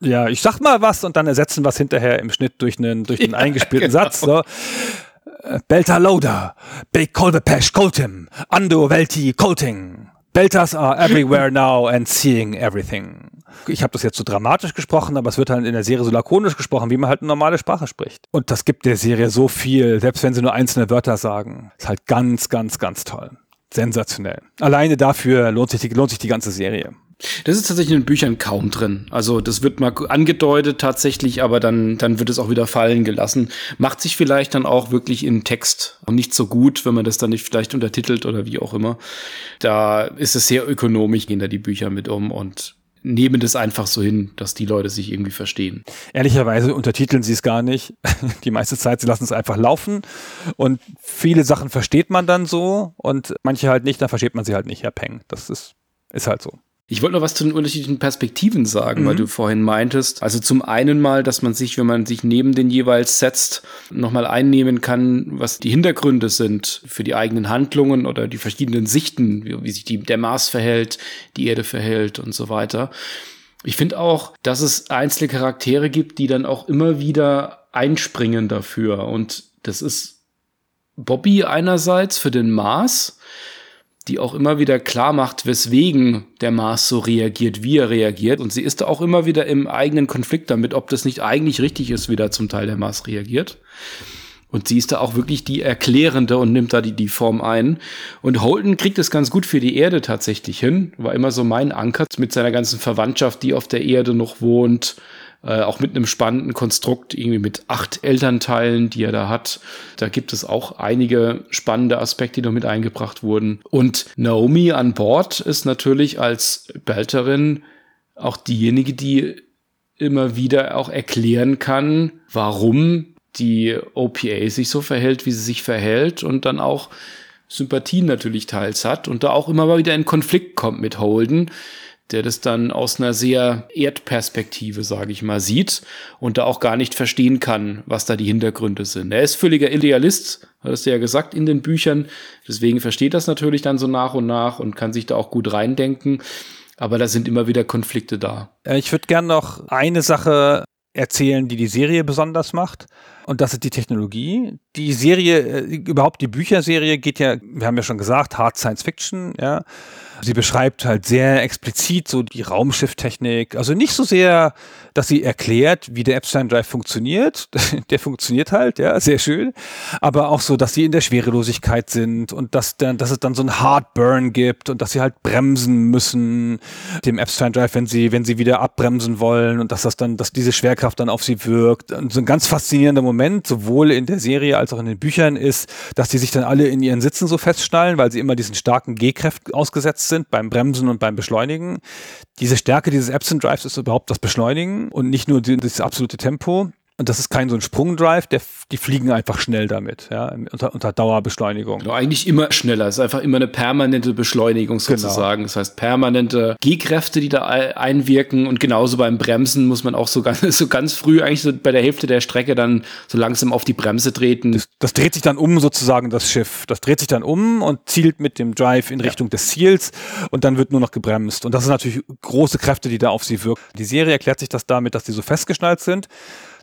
Ja, ich sag mal was und dann ersetzen wir es hinterher im Schnitt durch einen, durch einen *laughs* ja, eingespielten genau. Satz. So. Äh, Belta Loader, Big Kolbepesh Coltim, Ando Velti Colting. Beltas are everywhere now and seeing everything. Ich habe das jetzt so dramatisch gesprochen, aber es wird halt in der Serie so lakonisch gesprochen, wie man halt eine normale Sprache spricht. Und das gibt der Serie so viel, selbst wenn sie nur einzelne Wörter sagen. Ist halt ganz, ganz, ganz toll. Sensationell. Alleine dafür lohnt sich die, lohnt sich die ganze Serie. Das ist tatsächlich in den Büchern kaum drin. Also das wird mal angedeutet tatsächlich, aber dann, dann wird es auch wieder fallen gelassen. Macht sich vielleicht dann auch wirklich in Text nicht so gut, wenn man das dann nicht vielleicht untertitelt oder wie auch immer. Da ist es sehr ökonomisch, gehen da die Bücher mit um und nehmen das einfach so hin, dass die Leute sich irgendwie verstehen. Ehrlicherweise untertiteln sie es gar nicht. *laughs* Die meiste Zeit, sie lassen es einfach laufen und viele Sachen versteht man dann so und manche halt nicht, dann versteht man sie halt nicht, Herr Peng. Das ist, ist halt so. Ich wollte noch was zu den unterschiedlichen Perspektiven sagen, mhm. weil du vorhin meintest. Also zum einen mal, dass man sich, wenn man sich neben den jeweils setzt, nochmal einnehmen kann, was die Hintergründe sind für die eigenen Handlungen oder die verschiedenen Sichten, wie, wie sich die, der Mars verhält, die Erde verhält und so weiter. Ich finde auch, dass es einzelne Charaktere gibt, die dann auch immer wieder einspringen dafür. Und das ist Bobby einerseits für den Mars, die auch immer wieder klar macht, weswegen der Mars so reagiert, wie er reagiert. Und sie ist auch immer wieder im eigenen Konflikt damit, ob das nicht eigentlich richtig ist, wie da zum Teil der Mars reagiert. Und sie ist da auch wirklich die Erklärende und nimmt da die, die Form ein. Und Holden kriegt es ganz gut für die Erde tatsächlich hin. War immer so mein Anker mit seiner ganzen Verwandtschaft, die auf der Erde noch wohnt äh, auch mit einem spannenden Konstrukt, irgendwie mit acht Elternteilen, die er da hat. Da gibt es auch einige spannende Aspekte, die noch mit eingebracht wurden. Und Naomi an Bord ist natürlich als Belterin auch diejenige, die immer wieder auch erklären kann, warum die OPA sich so verhält, wie sie sich verhält und dann auch Sympathien natürlich teils hat und da auch immer mal wieder in Konflikt kommt mit Holden, der das dann aus einer sehr Erdperspektive, sage ich mal, sieht und da auch gar nicht verstehen kann, was da die Hintergründe sind. Er ist völliger Idealist, hast du ja gesagt in den Büchern, deswegen versteht das natürlich dann so nach und nach und kann sich da auch gut reindenken. Aber da sind immer wieder Konflikte da. Äh, ich würde gerne noch eine Sache erzählen, die die Serie besonders macht. Und das ist die Technologie. Die Serie, äh, überhaupt die Bücherserie geht ja, wir haben ja schon gesagt, Hard Science Fiction, ja. Sie beschreibt halt sehr explizit so die Raumschifftechnik. Also nicht so sehr, dass sie erklärt, wie der Epstein Drive funktioniert. *laughs* der funktioniert halt, ja, sehr schön. Aber auch so, dass sie in der Schwerelosigkeit sind und dass, dann, dass es dann so ein Hardburn gibt und dass sie halt bremsen müssen, dem Epstein Drive, wenn sie, wenn sie wieder abbremsen wollen und dass das dann, dass diese Schwerkraft dann auf sie wirkt. Und so ein ganz faszinierender Moment, sowohl in der Serie als auch in den Büchern, ist, dass die sich dann alle in ihren Sitzen so festschnallen, weil sie immer diesen starken G-Kräften ausgesetzt sind beim Bremsen und beim Beschleunigen. Diese Stärke dieses Epson Drives ist überhaupt das Beschleunigen und nicht nur das absolute Tempo. Und das ist kein so ein Sprungdrive, der, die fliegen einfach schnell damit, ja, unter, unter Dauerbeschleunigung. Genau, eigentlich immer schneller. Es ist einfach immer eine permanente Beschleunigung genau. sozusagen. Genau. Das heißt, permanente G-Kräfte, die da einwirken. Und genauso beim Bremsen muss man auch so ganz, *laughs* so ganz früh, eigentlich so bei der Hälfte der Strecke dann so langsam auf die Bremse treten. Das, das dreht sich dann um sozusagen, das Schiff. Das dreht sich dann um und zielt mit dem Drive in Richtung ja. des Ziels und dann wird nur noch gebremst. Und das sind natürlich große Kräfte, die da auf sie wirken. Die Serie erklärt sich das damit, dass die so festgeschnallt sind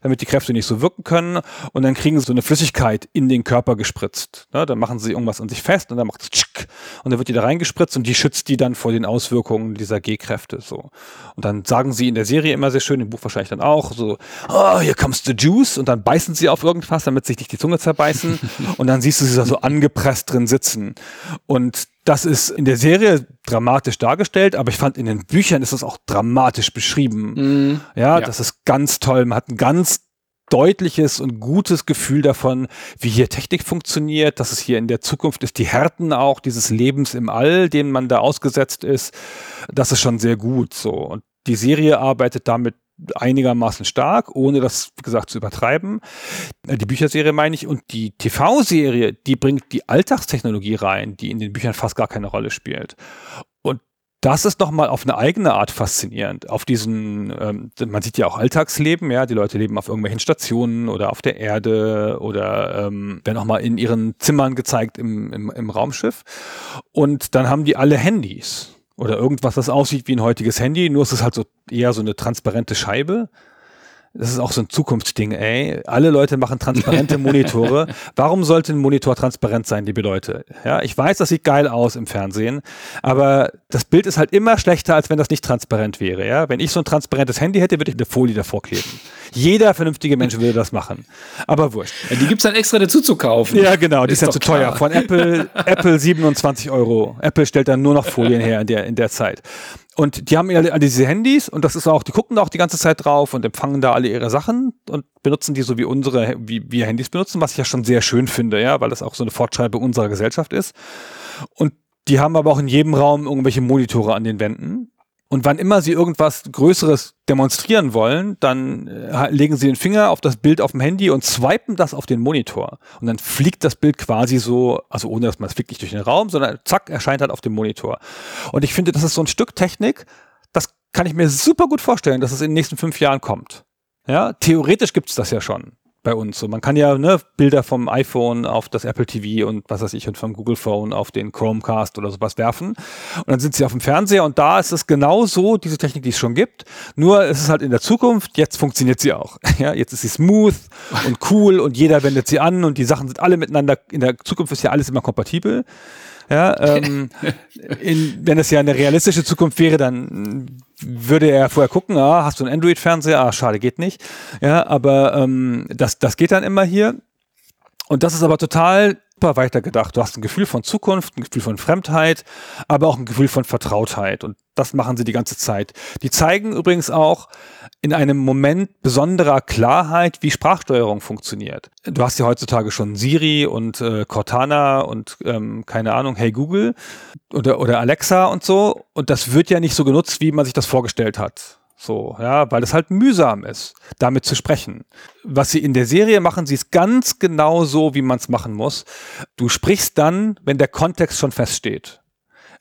damit die Kräfte nicht so wirken können. Und dann kriegen sie so eine Flüssigkeit in den Körper gespritzt. Ja, dann machen sie irgendwas an sich fest und dann macht es tschick und dann wird die da reingespritzt und die schützt die dann vor den Auswirkungen dieser G-Kräfte. So. Und dann sagen sie in der Serie immer sehr schön, im Buch wahrscheinlich dann auch, so, oh, hier comes the juice und dann beißen sie auf irgendwas, damit sich nicht die Zunge zerbeißen *laughs* und dann siehst du sie da so angepresst drin sitzen. Und das ist in der Serie dramatisch dargestellt, aber ich fand in den Büchern ist das auch dramatisch beschrieben. Mm, ja, ja, das ist ganz toll. Man hat ein ganz deutliches und gutes Gefühl davon, wie hier Technik funktioniert, dass es hier in der Zukunft ist, die Härten auch dieses Lebens im All, dem man da ausgesetzt ist, das ist schon sehr gut so. Und die Serie arbeitet damit einigermaßen stark, ohne das, wie gesagt, zu übertreiben. Äh, die Bücherserie meine ich und die TV-Serie, die bringt die Alltagstechnologie rein, die in den Büchern fast gar keine Rolle spielt. Und das ist nochmal auf eine eigene Art faszinierend. Auf diesen, ähm, man sieht ja auch Alltagsleben, ja, die Leute leben auf irgendwelchen Stationen oder auf der Erde oder ähm, werden auch mal in ihren Zimmern gezeigt im, im, im Raumschiff. Und dann haben die alle Handys oder irgendwas, das aussieht wie ein heutiges Handy, nur ist es halt so eher so eine transparente Scheibe. Das ist auch so ein Zukunftsding, ey. Alle Leute machen transparente *laughs* Monitore. Warum sollte ein Monitor transparent sein, liebe Leute? Ja, ich weiß, das sieht geil aus im Fernsehen, aber das Bild ist halt immer schlechter, als wenn das nicht transparent wäre, ja. Wenn ich so ein transparentes Handy hätte, würde ich eine Folie davor kleben. Jeder vernünftige Mensch würde das machen. Aber wurscht. Ja, die gibt's dann extra dazu zu kaufen. Ja, genau, die ist, ist ja zu klar. teuer. Von Apple, Apple 27 Euro. Apple stellt dann nur noch Folien her in der, in der Zeit. Und die haben ja alle diese Handys und das ist auch, die gucken da auch die ganze Zeit drauf und empfangen da alle ihre Sachen und benutzen die so wie unsere, wie wir Handys benutzen, was ich ja schon sehr schön finde, ja, weil das auch so eine Fortschreibung unserer Gesellschaft ist. Und die haben aber auch in jedem Raum irgendwelche Monitore an den Wänden. Und wann immer sie irgendwas Größeres demonstrieren wollen, dann äh, legen sie den Finger auf das Bild auf dem Handy und swipen das auf den Monitor. Und dann fliegt das Bild quasi so, also ohne dass man es fliegt nicht durch den Raum, sondern zack, erscheint halt auf dem Monitor. Und ich finde, das ist so ein Stück Technik, das kann ich mir super gut vorstellen, dass es in den nächsten fünf Jahren kommt. Ja, theoretisch gibt es das ja schon bei uns. So, man kann ja ne, Bilder vom iPhone auf das Apple TV und was weiß ich und vom Google Phone auf den Chromecast oder sowas werfen. Und dann sind sie auf dem Fernseher und da ist es genau so, diese Technik, die es schon gibt. Nur ist es halt in der Zukunft, jetzt funktioniert sie auch. *laughs* Ja, jetzt ist sie smooth und cool und jeder wendet sie an und die Sachen sind alle miteinander. In der Zukunft ist ja alles immer kompatibel. Ja, ähm, *laughs* in, wenn es ja eine realistische Zukunft wäre, dann würde er vorher gucken, ah, hast du einen Android-Fernseher? Ah, schade, geht nicht. Ja, aber ähm, das, das geht dann immer hier. Und das ist aber total super weitergedacht. Du hast ein Gefühl von Zukunft, ein Gefühl von Fremdheit, aber auch ein Gefühl von Vertrautheit. Und das machen sie die ganze Zeit. Die zeigen übrigens auch in einem Moment besonderer Klarheit, wie Sprachsteuerung funktioniert. Du hast ja heutzutage schon Siri und äh, Cortana und ähm, keine Ahnung, Hey Google oder, oder Alexa und so. Und das wird ja nicht so genutzt, wie man sich das vorgestellt hat. So, ja, weil es halt mühsam ist, damit zu sprechen. Was sie in der Serie machen, sie ist ganz genau so, wie man es machen muss. Du sprichst dann, wenn der Kontext schon feststeht.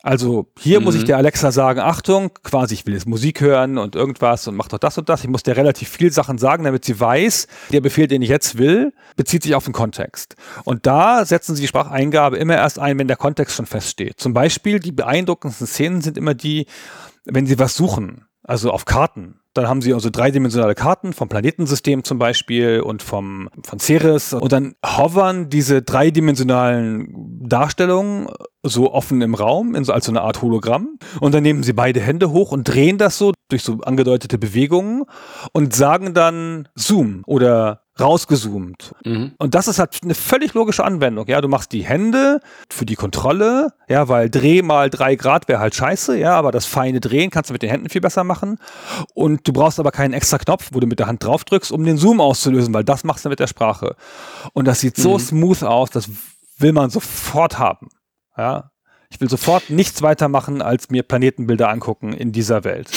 Also hier mhm. muss ich mhm. der Alexa sagen, Achtung, quasi ich will jetzt Musik hören und irgendwas und mach doch das und das. Ich muss der relativ viel Sachen sagen, damit sie weiß, der Befehl, den ich jetzt will, bezieht sich auf den Kontext. Und da setzen sie die Spracheingabe immer erst ein, wenn der Kontext schon feststeht. Zum Beispiel die beeindruckendsten Szenen sind immer die, wenn sie was suchen also auf Karten. Dann haben sie also dreidimensionale Karten vom Planetensystem zum Beispiel und vom, von Ceres. Und dann hovern diese dreidimensionalen Darstellungen so offen im Raum, in so, als so eine Art Hologramm. Und dann nehmen sie beide Hände hoch und drehen das so durch so angedeutete Bewegungen und sagen dann Zoom oder rausgezoomt. Mhm. Und das ist halt eine völlig logische Anwendung. Ja, du machst die Hände für die Kontrolle, ja, weil Dreh mal drei Grad wäre halt scheiße, ja, aber das feine Drehen kannst du mit den Händen viel besser machen. Und du brauchst aber keinen extra Knopf, wo du mit der Hand drauf drückst, um den Zoom auszulösen, weil das machst du mit der Sprache. Und das sieht mhm. so smooth aus, das will man sofort haben. Ja. Ich will sofort nichts weitermachen, als mir Planetenbilder angucken in dieser Welt.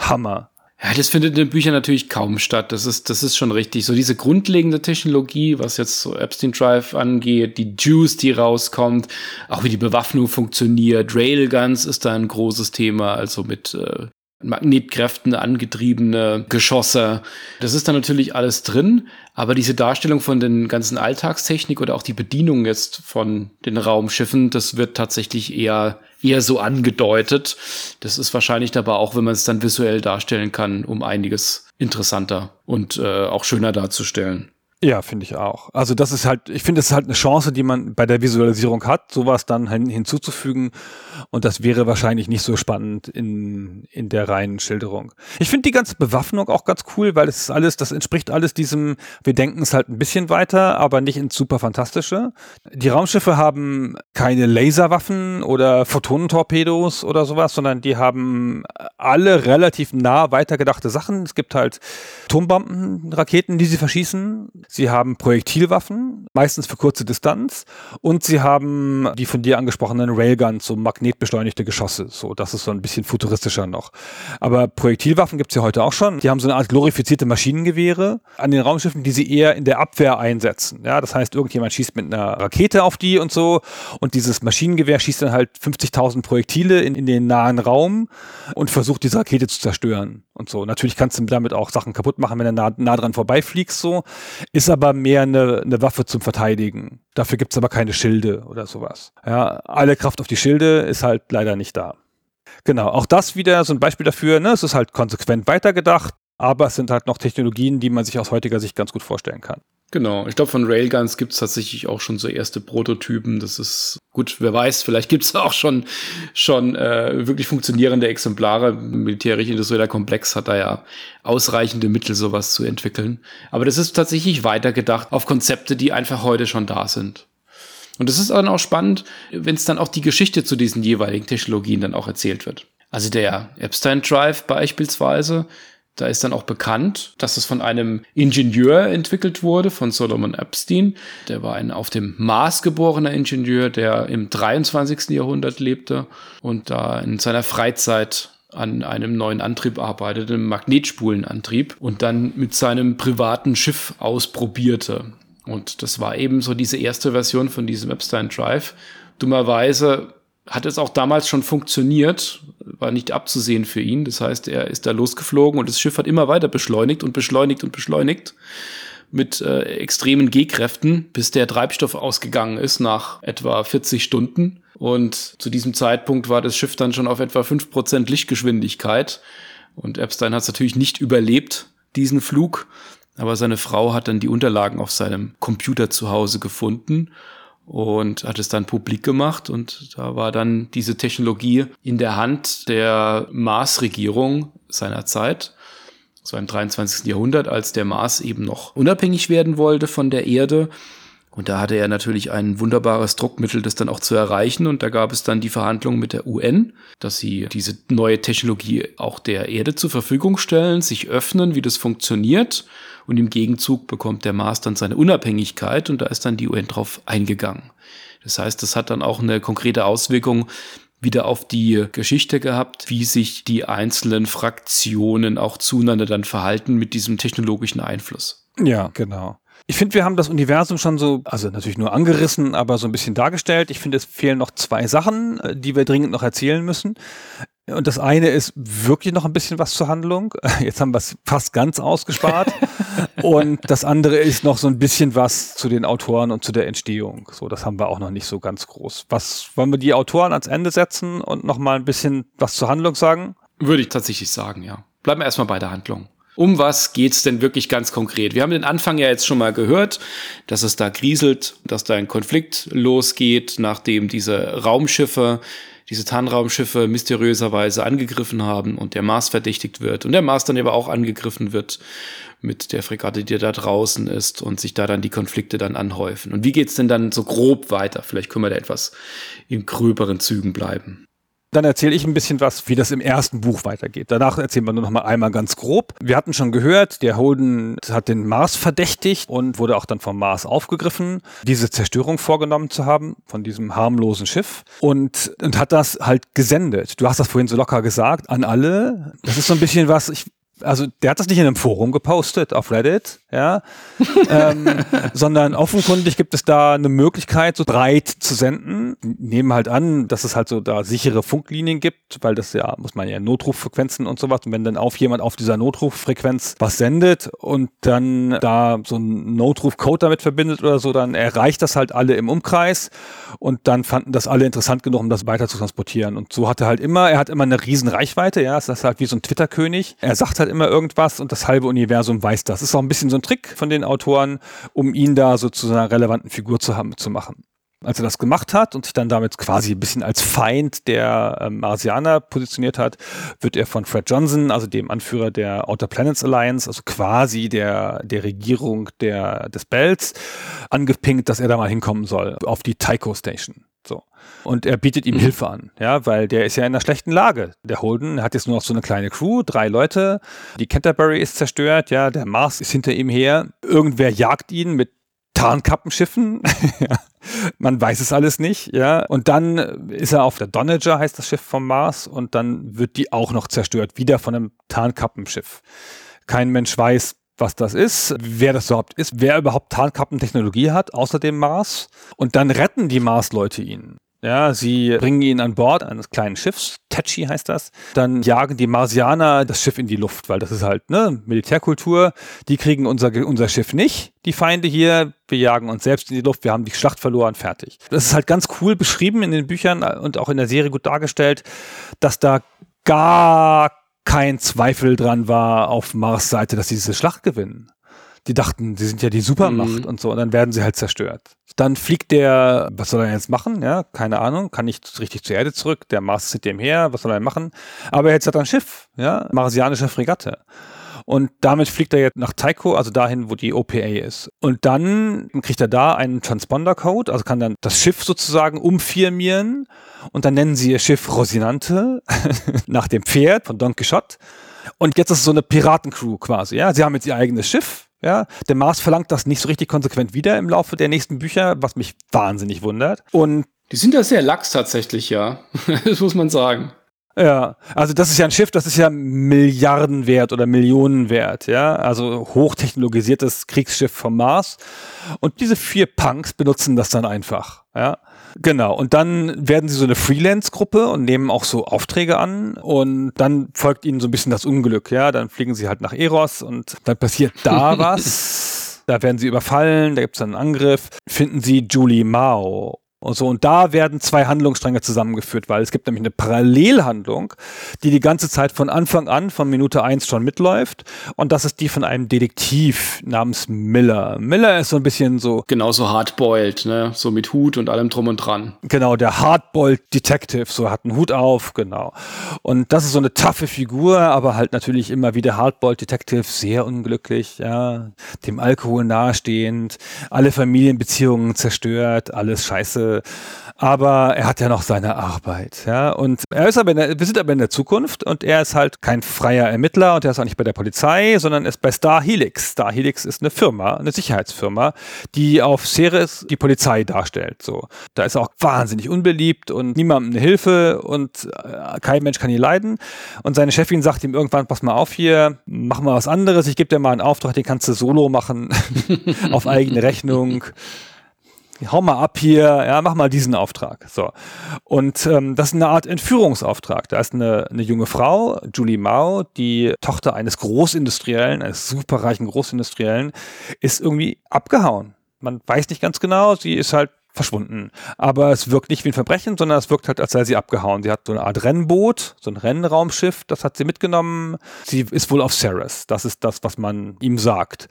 Hammer. Ja, das findet in den Büchern natürlich kaum statt. Das ist, das ist schon richtig. So diese grundlegende Technologie, was jetzt so Epstein Drive angeht, die Juice, die rauskommt, auch wie die Bewaffnung funktioniert. Railguns ist da ein großes Thema, also mit äh, Magnetkräften angetriebene Geschosse. Das ist da natürlich alles drin, aber diese Darstellung von den ganzen Alltagstechnik oder auch die Bedienung jetzt von den Raumschiffen, das wird tatsächlich eher eher so angedeutet. Das ist wahrscheinlich dabei auch, wenn man es dann visuell darstellen kann, um einiges interessanter und äh, auch schöner darzustellen. Ja, finde ich auch. Also das ist halt, ich finde, das ist halt eine Chance, die man bei der Visualisierung hat, sowas dann hin, hinzuzufügen. Und das wäre wahrscheinlich nicht so spannend in, in der reinen Schilderung. Ich finde die ganze Bewaffnung auch ganz cool, weil es ist alles, das entspricht alles diesem, wir denken es halt ein bisschen weiter, aber nicht ins super fantastische. Die Raumschiffe haben keine Laserwaffen oder Photonentorpedos oder sowas, sondern die haben alle relativ nah weitergedachte Sachen. Es gibt halt Turmbomben, Raketen, die sie verschießen Sie haben Projektilwaffen, meistens für kurze Distanz. Und sie haben die von dir angesprochenen Railguns, so magnetbeschleunigte Geschosse. So, das ist so ein bisschen futuristischer noch. Aber Projektilwaffen gibt es ja heute auch schon. Die haben so eine Art glorifizierte Maschinengewehre an den Raumschiffen, die sie eher in der Abwehr einsetzen. Ja, das heißt, irgendjemand schießt mit einer Rakete auf die und so. Und dieses Maschinengewehr schießt dann halt 50.000 Projektile in, in den nahen Raum und versucht, diese Rakete zu zerstören und so. Natürlich kannst du damit auch Sachen kaputt machen, wenn du nah, nah dran vorbeifliegst, so. Ist aber mehr eine, eine Waffe zum Verteidigen. Dafür gibt's aber keine Schilde oder sowas. Ja, alle Kraft auf die Schilde ist halt leider nicht da. Genau, auch das wieder so ein Beispiel dafür, ne? Es ist halt konsequent weitergedacht, aber es sind halt noch Technologien, die man sich aus heutiger Sicht ganz gut vorstellen kann. Genau, ich glaube, von Railguns gibt es tatsächlich auch schon so erste Prototypen. Das ist gut, wer weiß, vielleicht gibt es *laughs* auch schon, schon äh, wirklich funktionierende Exemplare. Militärisch-industrieller Komplex hat da ja ausreichende Mittel, sowas zu entwickeln. Aber das ist tatsächlich weitergedacht auf Konzepte, die einfach heute schon da sind. Und es ist dann auch spannend, wenn es dann auch die Geschichte zu diesen jeweiligen Technologien dann auch erzählt wird. Also der Epstein Drive beispielsweise, da ist dann auch bekannt, dass es von einem Ingenieur entwickelt wurde, von Solomon Epstein. Der war ein auf dem Mars geborener Ingenieur, der im 23. Jahrhundert lebte und da in seiner Freizeit an einem neuen Antrieb arbeitete, einem Magnetspulenantrieb und dann mit seinem privaten Schiff ausprobierte. Und das war eben so diese erste Version von diesem Epstein Drive. Dummerweise hat es auch damals schon funktioniert, war nicht abzusehen für ihn. Das heißt, er ist da losgeflogen und das Schiff hat immer weiter beschleunigt und beschleunigt und beschleunigt mit äh, extremen G-Kräften, bis der Treibstoff ausgegangen ist nach etwa 40 Stunden. Und zu diesem Zeitpunkt war das Schiff dann schon auf etwa 5% Lichtgeschwindigkeit. Und Epstein hat es natürlich nicht überlebt, diesen Flug. Aber seine Frau hat dann die Unterlagen auf seinem Computer zu Hause gefunden und hat es dann publik gemacht und da war dann diese Technologie in der Hand der Mars-Regierung seiner Zeit. War im 23. Jahrhundert, als der Mars eben noch unabhängig werden wollte von der Erde. Und da hatte er natürlich ein wunderbares Druckmittel, das dann auch zu erreichen. Und da gab es dann die Verhandlungen mit der UN, dass sie diese neue Technologie auch der Erde zur Verfügung stellen, sich öffnen, wie das funktioniert und im Gegenzug bekommt der Mars dann seine Unabhängigkeit und da ist dann die UN drauf eingegangen. Das heißt, das hat dann auch eine konkrete Auswirkung wieder auf die Geschichte gehabt, wie sich die einzelnen Fraktionen auch zueinander dann verhalten mit diesem technologischen Einfluss. Ja, genau. Ich finde, wir haben das Universum schon so, also natürlich nur angerissen, aber so ein bisschen dargestellt. Ich finde, es fehlen noch zwei Sachen, äh, die wir dringend noch erzählen müssen. Und das eine ist wirklich noch ein bisschen was zur Handlung. *laughs* Jetzt haben wir es fast ganz ausgespart. *laughs* und das andere ist noch so ein bisschen was zu den Autoren und zu der Entstehung. So, das haben wir auch noch nicht so ganz groß. Was wollen wir die Autoren ans Ende setzen und noch mal ein bisschen was zur Handlung sagen? Würde ich tatsächlich sagen, ja. Bleiben wir erstmal bei der Handlung. Um was geht's denn wirklich ganz konkret? Wir haben den Anfang ja jetzt schon mal gehört, dass es da grieselt, dass da ein Konflikt losgeht, nachdem diese Raumschiffe diese Tarnraumschiffe mysteriöserweise angegriffen haben und der Mars verdächtigt wird und der Mars dann aber auch angegriffen wird mit der Fregatte, die da draußen ist und sich da dann die Konflikte dann anhäufen. Und wie geht's denn dann so grob weiter? Vielleicht können wir da etwas in gröberen Zügen bleiben. Dann erzähle ich ein bisschen was, wie das im ersten Buch weitergeht. Danach erzählen wir nur noch mal einmal ganz grob. Wir hatten schon gehört, der Holden hat den Mars verdächtigt und wurde auch dann vom Mars aufgegriffen, diese Zerstörung vorgenommen zu haben von diesem harmlosen Schiff und, und hat das halt gesendet. Du hast das vorhin so locker gesagt, an alle. Das ist so ein bisschen was, ich also der hat das nicht in einem Forum gepostet auf Reddit, ja, *laughs* ähm, sondern offenkundig gibt es da eine Möglichkeit, so breit zu senden. Nehmen halt an, dass es halt so da sichere Funklinien gibt, weil das ja, muss man ja Notruffrequenzen und sowas. Und wenn dann auf jemand auf dieser Notruffrequenz was sendet und dann da so ein Notruf-Code damit verbindet oder so, dann erreicht das halt alle im Umkreis und dann fanden das alle interessant genug, um das weiter zu transportieren. Und so hat er halt immer, er hat immer eine riesen Reichweite, ja, das ist halt wie so ein Twitter-König. Er sagt halt immer irgendwas und das halbe Universum weiß das. Ist auch ein bisschen so ein Trick von den Autoren, um ihn da so zu einer relevanten Figur zu haben, zu machen als er das gemacht hat und sich dann damit quasi ein bisschen als Feind der äh, Marsianer positioniert hat, wird er von Fred Johnson, also dem Anführer der Outer Planets Alliance, also quasi der, der Regierung der, des Bells, angepinkt, dass er da mal hinkommen soll, auf die Tycho Station. So. Und er bietet ihm mhm. Hilfe an, ja, weil der ist ja in einer schlechten Lage. Der Holden hat jetzt nur noch so eine kleine Crew, drei Leute. Die Canterbury ist zerstört, ja, der Mars ist hinter ihm her. Irgendwer jagt ihn mit Tarnkappenschiffen. *laughs* Man weiß es alles nicht, ja. Und dann ist er auf der Donager, heißt das Schiff vom Mars, und dann wird die auch noch zerstört, wieder von einem Tarnkappenschiff. Kein Mensch weiß, was das ist, wer das überhaupt ist, wer überhaupt Tarnkappentechnologie hat, außer dem Mars. Und dann retten die Mars-Leute ihn. Ja, sie bringen ihn an Bord eines kleinen Schiffs, Tachi heißt das. Dann jagen die Marsianer das Schiff in die Luft, weil das ist halt ne Militärkultur. Die kriegen unser, unser Schiff nicht, die Feinde hier. Wir jagen uns selbst in die Luft, wir haben die Schlacht verloren, fertig. Das ist halt ganz cool beschrieben in den Büchern und auch in der Serie gut dargestellt, dass da gar kein Zweifel dran war auf Mars Seite, dass sie diese Schlacht gewinnen die dachten, sie sind ja die Supermacht mhm. und so, und dann werden sie halt zerstört. Dann fliegt der, was soll er jetzt machen? Ja, keine Ahnung, kann nicht richtig zur Erde zurück, der Mars zieht dem her, was soll er machen? Aber jetzt hat er ein Schiff, ja, marsianische Fregatte. Und damit fliegt er jetzt nach Taiko, also dahin, wo die OPA ist. Und dann kriegt er da einen Transponder-Code, also kann dann das Schiff sozusagen umfirmieren. Und dann nennen sie ihr Schiff Rosinante *laughs* nach dem Pferd von Don Quixote. Und jetzt ist es so eine Piratencrew quasi, ja. Sie haben jetzt ihr eigenes Schiff, ja. Der Mars verlangt das nicht so richtig konsequent wieder im Laufe der nächsten Bücher, was mich wahnsinnig wundert. Und die sind da sehr lax tatsächlich, ja. *laughs* das muss man sagen. Ja, also das ist ja ein Schiff, das ist ja Milliarden wert oder Millionen wert, ja, also hochtechnologisiertes Kriegsschiff vom Mars. Und diese vier Punks benutzen das dann einfach, ja. Genau, und dann werden sie so eine Freelance-Gruppe und nehmen auch so Aufträge an und dann folgt ihnen so ein bisschen das Unglück, ja, dann fliegen sie halt nach Eros und dann passiert da *laughs* was. Da werden sie überfallen, da gibt es einen Angriff. Finden sie Julie Mao und so. Und da werden zwei Handlungsstränge zusammengeführt, weil es gibt nämlich eine Parallelhandlung, die die ganze Zeit von Anfang an, von Minute eins schon mitläuft. Und das ist die von einem Detektiv namens Miller. Miller ist so ein bisschen so. Genauso hardboiled, ne? So mit Hut und allem drum und dran. Genau, der hardboiled Detective, so hat einen Hut auf, genau. Und das ist so eine taffe Figur, aber halt natürlich immer wieder hardboiled Detective, sehr unglücklich, ja. Dem Alkohol nahestehend, alle Familienbeziehungen zerstört, alles scheiße aber er hat ja noch seine Arbeit, ja. Und er ist aber der, wir sind aber in der Zukunft und er ist halt kein freier Ermittler und er ist auch nicht bei der Polizei, sondern ist bei Star Helix. Star Helix ist eine Firma, eine Sicherheitsfirma, die auf Ceres die Polizei darstellt. So, da ist er auch wahnsinnig unbeliebt und niemandem eine Hilfe und äh, kein Mensch kann ihn leiden. Und seine Chefin sagt ihm irgendwann: Pass mal auf hier, mach mal was anderes. Ich gebe dir mal einen Auftrag, den kannst du solo machen *laughs* auf eigene Rechnung hau mal ab hier, ja, mach mal diesen Auftrag. So. Und ähm, das ist eine Art Entführungsauftrag. Da ist eine, eine junge Frau, Julie Mao, die Tochter eines Großindustriellen, eines superreichen Großindustriellen, ist irgendwie abgehauen. Man weiß nicht ganz genau, sie ist halt verschwunden. Aber es wirkt nicht wie ein Verbrechen, sondern es wirkt halt, als sei sie abgehauen. Sie hat so eine Art Rennboot, so ein Rennraumschiff, das hat sie mitgenommen. Sie ist wohl auf Ceres. Das ist das, was man ihm sagt.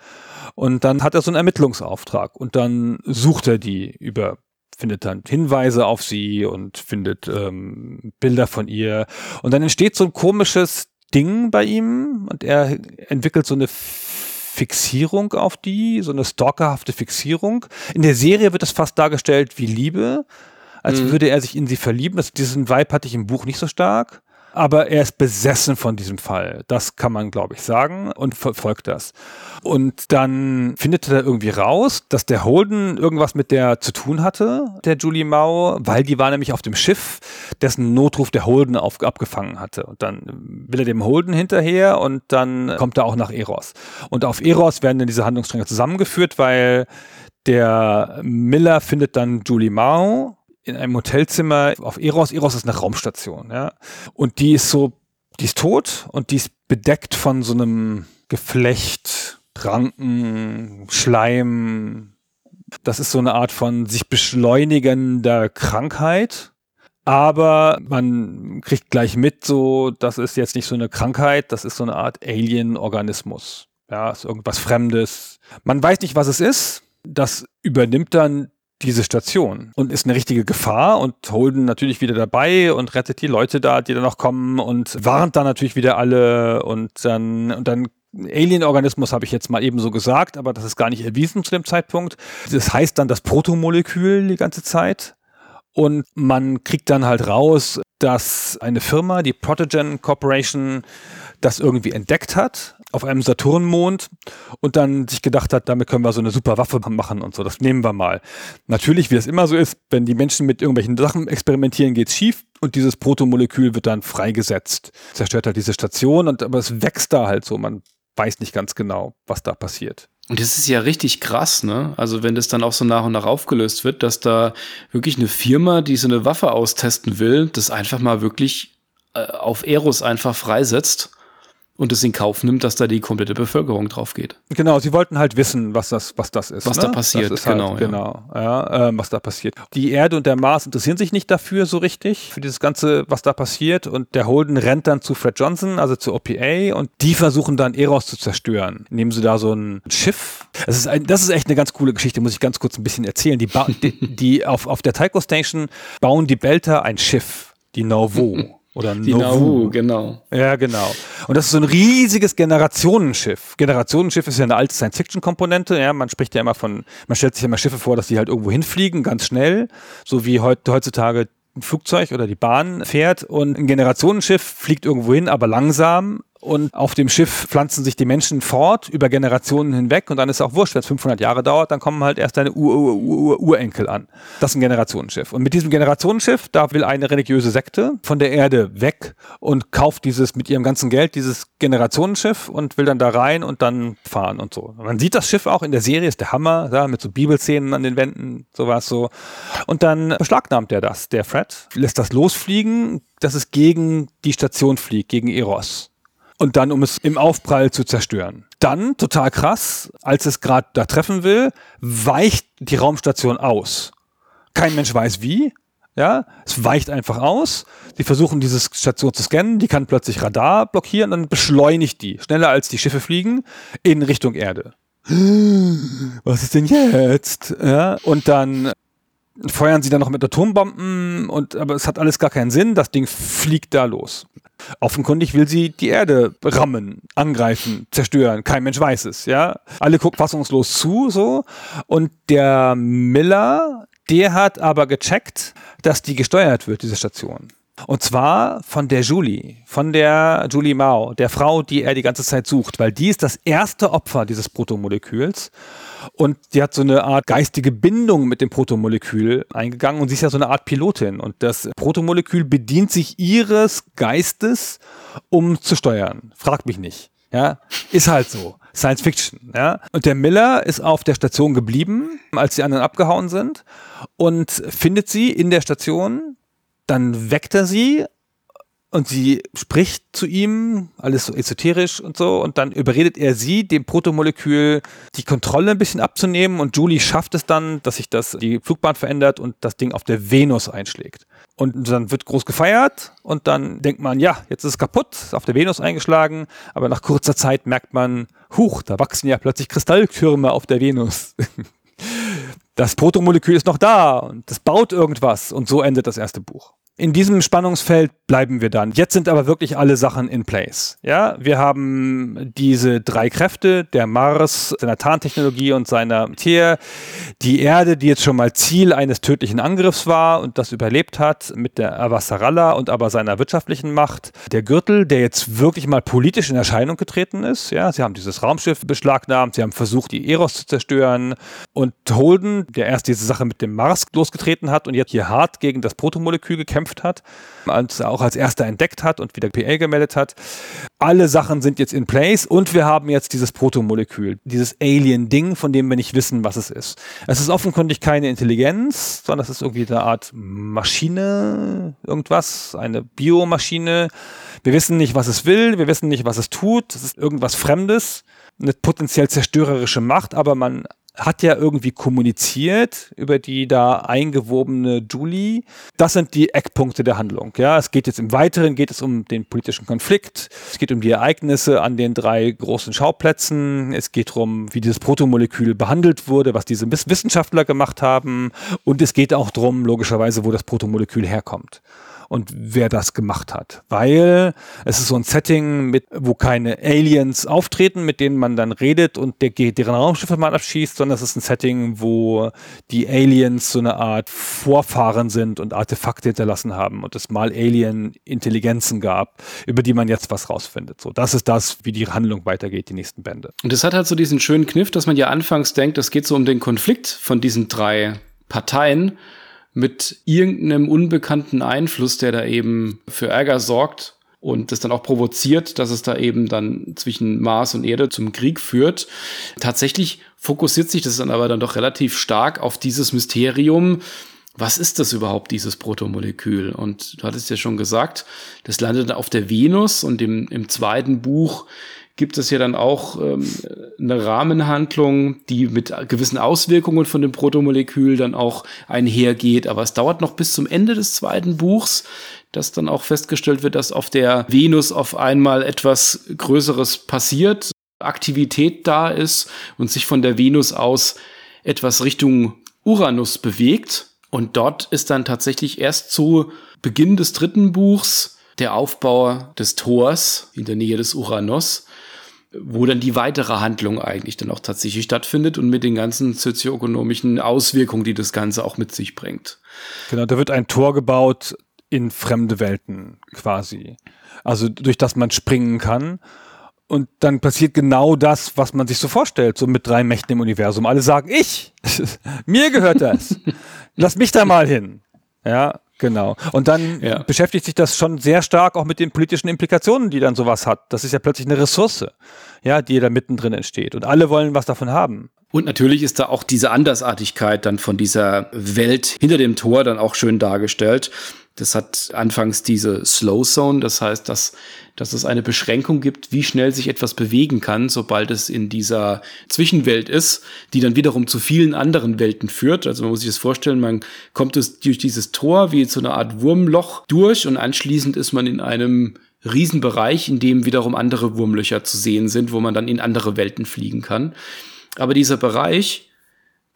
Und dann hat er so einen Ermittlungsauftrag und dann sucht er die über findet dann Hinweise auf sie und findet ähm, Bilder von ihr. Und dann entsteht so ein komisches Ding bei ihm und er entwickelt so eine Fixierung auf die, so eine stalkerhafte Fixierung. In der Serie wird es fast dargestellt wie Liebe, als mhm. würde er sich in sie verlieben. Das, diesen Vibe hatte ich im Buch nicht so stark aber er ist besessen von diesem Fall. Das kann man, glaube ich, sagen und verfolgt das. Und dann findet er irgendwie raus, dass der Holden irgendwas mit der zu tun hatte, der Julie Mao, weil die war nämlich auf dem Schiff, dessen Notruf der Holden auf, abgefangen hatte. Und dann will er dem Holden hinterher und dann kommt er auch nach Eros. Und auf Eros werden dann diese Handlungsstränge zusammengeführt, weil der Miller findet dann Julie Mao in einem Hotelzimmer auf Eros. Eros ist eine Raumstation, ja. Und die ist so, die ist tot und die ist bedeckt von so einem Geflecht, Ranken, Schleim. Das ist so eine Art von sich beschleunigender Krankheit. Aber man kriegt gleich mit, so, das ist jetzt nicht so eine Krankheit, das ist so eine Art Alien-Organismus. Ja, ist irgendwas Fremdes. Man weiß nicht, was es ist. Das übernimmt dann diese Station und ist eine richtige Gefahr und Holden natürlich wieder dabei und rettet die Leute da, die da noch kommen und warnt dann natürlich wieder alle und dann, und dann Alien-Organismus habe ich jetzt mal eben so gesagt, aber das ist gar nicht erwiesen zu dem Zeitpunkt. Das heißt dann das Protomolekül die ganze Zeit. Und man kriegt dann halt raus, dass eine Firma, die Protogen Corporation, das irgendwie entdeckt hat auf einem Saturnmond und dann sich gedacht hat, damit können wir so eine super Waffe machen und so, das nehmen wir mal. Natürlich, wie das immer so ist, wenn die Menschen mit irgendwelchen Sachen experimentieren, geht's schief und dieses Protomolekül wird dann freigesetzt. Zerstört halt diese Station und aber es wächst da halt so, man weiß nicht ganz genau, was da passiert. Und das ist ja richtig krass, ne? Also wenn das dann auch so nach und nach aufgelöst wird, dass da wirklich eine Firma, die so eine Waffe austesten will, das einfach mal wirklich äh, auf Eros einfach freisetzt und es in Kauf nimmt, dass da die komplette Bevölkerung drauf geht. Genau, sie wollten halt wissen, was das, was das ist. Was ne? da passiert, halt, genau. Ja. Genau, ja, ähm, was da passiert. Die Erde und der Mars interessieren sich nicht dafür so richtig, für dieses Ganze, was da passiert. Und der Holden rennt dann zu Fred Johnson, also zu OPA, und die versuchen dann Eros zu zerstören. Nehmen sie da so ein Schiff. Das ist, ein, das ist echt eine ganz coole Geschichte, muss ich ganz kurz ein bisschen erzählen. Die, *laughs* die, die auf, auf der Tycho Station bauen die Belter ein Schiff, die Norvo. Oder Die Nauvoo, genau. Ja, genau. Und das ist so ein riesiges Generationenschiff. Generationenschiff ist ja eine alte Science-Fiction-Komponente. Ja, man spricht ja immer von, man stellt sich ja immer Schiffe vor, dass die halt irgendwo hinfliegen, ganz schnell. So wie heut, heutzutage ein Flugzeug oder die Bahn fährt. Und ein Generationenschiff fliegt irgendwo hin, aber langsam und auf dem Schiff pflanzen sich die Menschen fort über Generationen hinweg und dann ist auch wurscht, wenn es 500 Jahre dauert, dann kommen halt erst deine Ur -Ur -Ur Urenkel an. Das ist ein Generationenschiff. Und mit diesem Generationenschiff, da will eine religiöse Sekte von der Erde weg und kauft dieses mit ihrem ganzen Geld dieses Generationenschiff und will dann da rein und dann fahren und so. Man sieht das Schiff auch in der Serie, ist der Hammer, ja, mit so Bibelszenen an den Wänden, sowas so. Und dann beschlagnahmt er das, der Fred, lässt das losfliegen, dass es gegen die Station fliegt, gegen Eros und dann, um es im Aufprall zu zerstören. Dann, total krass, als es gerade da treffen will, weicht die Raumstation aus. Kein Mensch weiß wie. Ja, es weicht einfach aus. Die versuchen diese Station zu scannen, die kann plötzlich Radar blockieren, dann beschleunigt die, schneller als die Schiffe fliegen, in Richtung Erde. *gasps* Was ist denn jetzt? Ja, und dann feuern sie dann noch mit Atombomben und aber es hat alles gar keinen Sinn. Das Ding fliegt da los. Offenkundig will sie die Erde rammen, angreifen, zerstören. Kein Mensch weiß es, ja. Alle gucken fassungslos zu, so. Und der Miller, der hat aber gecheckt, dass die gesteuert wird, diese Station. Und zwar von der Julie, von der Julie Mao, der Frau, die er die ganze Zeit sucht, weil die ist das erste Opfer dieses Protomoleküls. Und die hat so eine Art geistige Bindung mit dem Protomolekül eingegangen und sie ist ja so eine Art Pilotin. Und das Protomolekül bedient sich ihres Geistes, um zu steuern. Fragt mich nicht. Ja, ist halt so. Science Fiction, ja. Und der Miller ist auf der Station geblieben, als die anderen abgehauen sind und findet sie in der Station. Dann weckt er sie und sie spricht zu ihm, alles so esoterisch und so, und dann überredet er sie, dem Protomolekül die Kontrolle ein bisschen abzunehmen und Julie schafft es dann, dass sich das, die Flugbahn verändert und das Ding auf der Venus einschlägt. Und dann wird groß gefeiert und dann denkt man, ja, jetzt ist es kaputt, ist auf der Venus eingeschlagen, aber nach kurzer Zeit merkt man, huch, da wachsen ja plötzlich Kristalltürme auf der Venus. *laughs* das Protomolekül ist noch da und das baut irgendwas und so endet das erste Buch. In diesem Spannungsfeld bleiben wir dann. Jetzt sind aber wirklich alle Sachen in place. Ja, wir haben diese drei Kräfte, der Mars, seiner Tarntechnologie und seiner Tier, die Erde, die jetzt schon mal Ziel eines tödlichen Angriffs war und das überlebt hat mit der Avasarala und aber seiner wirtschaftlichen Macht. Der Gürtel, der jetzt wirklich mal politisch in Erscheinung getreten ist. Ja, sie haben dieses Raumschiff beschlagnahmt, sie haben versucht, die Eros zu zerstören und Holden, der erst diese Sache mit dem Mars losgetreten hat und jetzt hier hart gegen das Protomolekül gekämpft gekämpft hat, als auch als erster entdeckt hat und wieder PA gemeldet hat. Alle Sachen sind jetzt in place und wir haben jetzt dieses Protomolekül, dieses Alien-Ding, von dem wir nicht wissen, was es ist. Es ist offenkundig keine Intelligenz, sondern es ist irgendwie eine Art Maschine, irgendwas, eine Biomaschine. Wir wissen nicht, was es will, wir wissen nicht, was es tut. Es ist irgendwas Fremdes, eine potenziell zerstörerische Macht, aber man hat ja irgendwie kommuniziert über die da eingewobene Julie. Das sind die Eckpunkte der Handlung. Ja, es geht jetzt im Weiteren geht es um den politischen Konflikt. Es geht um die Ereignisse an den drei großen Schauplätzen. Es geht darum, wie dieses Protomolekül behandelt wurde, was diese Wissenschaftler gemacht haben. Und es geht auch darum, logischerweise, wo das Protomolekül herkommt und wer das gemacht hat. Weil es ist so ein Setting, mit, wo keine Aliens auftreten, mit denen man dann redet und der, deren Raumschiffe mal abschießt, sondern es ist ein Setting, wo die Aliens so eine Art Vorfahren sind und Artefakte hinterlassen haben und es mal Alien-Intelligenzen gab, über die man jetzt was rausfindet. So, das ist das, wie die Handlung weitergeht, die nächsten Bände. Und es hat halt so diesen schönen Kniff, dass man ja anfangs denkt, es geht so um den Konflikt von diesen drei Parteien mit irgendeinem unbekannten Einfluss, der da eben für Ärger sorgt und das dann auch provoziert, dass es da eben dann zwischen Mars und Erde zum Krieg führt. Tatsächlich fokussiert sich das dann aber dann doch relativ stark auf dieses Mysterium, was ist das überhaupt, dieses Protomolekül? Und du hattest ja schon gesagt, das landet auf der Venus und im, im zweiten Buch gibt es ja dann auch ähm, eine Rahmenhandlung, die mit gewissen Auswirkungen von dem Protomolekül dann auch einhergeht. Aber es dauert noch bis zum Ende des zweiten Buchs, dass dann auch festgestellt wird, dass auf der Venus auf einmal etwas Größeres passiert, Aktivität da ist und sich von der Venus aus etwas Richtung Uranus bewegt. Und dort ist dann tatsächlich erst zu Beginn des dritten Buchs der Aufbau des Tors in der Nähe des Uranus, wo dann die weitere Handlung eigentlich dann auch tatsächlich stattfindet und mit den ganzen sozioökonomischen Auswirkungen, die das Ganze auch mit sich bringt. Genau, da wird ein Tor gebaut in fremde Welten quasi. Also durch das man springen kann. Und dann passiert genau das, was man sich so vorstellt, so mit drei Mächten im Universum. Alle sagen, ich, *laughs* mir gehört das. Lass mich da mal hin. Ja, genau. Und dann ja. beschäftigt sich das schon sehr stark auch mit den politischen Implikationen, die dann sowas hat. Das ist ja plötzlich eine Ressource, ja, die da mittendrin entsteht. Und alle wollen was davon haben. Und natürlich ist da auch diese Andersartigkeit dann von dieser Welt hinter dem Tor dann auch schön dargestellt. Das hat anfangs diese Slow Zone, das heißt, dass, dass es eine Beschränkung gibt, wie schnell sich etwas bewegen kann, sobald es in dieser Zwischenwelt ist, die dann wiederum zu vielen anderen Welten führt. Also man muss sich das vorstellen, man kommt es durch dieses Tor wie so eine Art Wurmloch durch und anschließend ist man in einem Riesenbereich, in dem wiederum andere Wurmlöcher zu sehen sind, wo man dann in andere Welten fliegen kann. Aber dieser Bereich,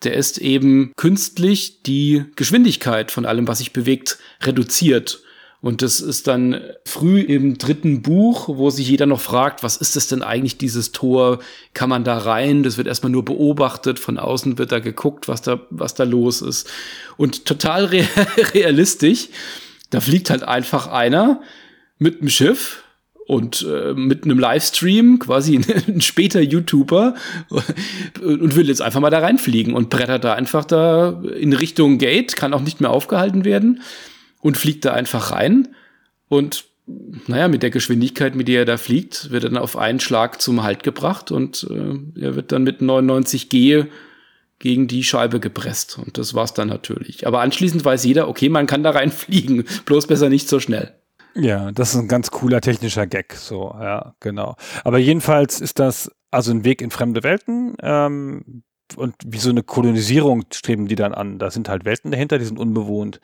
der ist eben künstlich die Geschwindigkeit von allem, was sich bewegt, reduziert. Und das ist dann früh im dritten Buch, wo sich jeder noch fragt, was ist das denn eigentlich, dieses Tor? Kann man da rein? Das wird erstmal nur beobachtet. Von außen wird da geguckt, was da, was da los ist. Und total *laughs* realistisch. Da fliegt halt einfach einer mit dem Schiff und äh, mit einem Livestream, quasi *laughs* ein später YouTuber, und will jetzt einfach mal da reinfliegen und brettert da einfach da in Richtung Gate, kann auch nicht mehr aufgehalten werden und fliegt da einfach rein und naja, mit der Geschwindigkeit, mit der er da fliegt, wird er dann auf einen Schlag zum Halt gebracht und äh, er wird dann mit 99 G gegen die Scheibe gepresst. Und das war's dann natürlich. Aber anschließend weiß jeder, okay, man kann da reinfliegen, bloß besser nicht so schnell. Ja, das ist ein ganz cooler technischer Gag, so, ja, genau. Aber jedenfalls ist das also ein Weg in fremde Welten ähm, und wie so eine Kolonisierung streben die dann an. Da sind halt Welten dahinter, die sind unbewohnt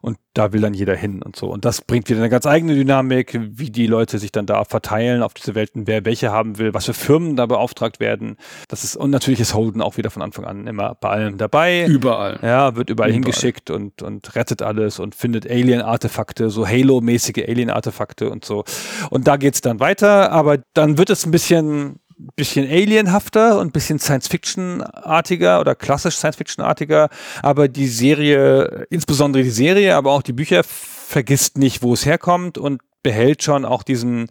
und da will dann jeder hin und so. Und das bringt wieder eine ganz eigene Dynamik, wie die Leute sich dann da verteilen auf diese Welten, wer welche haben will, was für Firmen da beauftragt werden. Das ist, und natürlich ist Holden auch wieder von Anfang an immer bei allem dabei. Überall. Ja, wird überall, überall. hingeschickt und, und rettet alles und findet Alien-Artefakte, so Halo-mäßige Alien-Artefakte und so. Und da geht's dann weiter, aber dann wird es ein bisschen bisschen alienhafter und bisschen Science-Fiction-artiger oder klassisch Science-Fiction-artiger, aber die Serie, insbesondere die Serie, aber auch die Bücher vergisst nicht, wo es herkommt und behält schon auch diesen,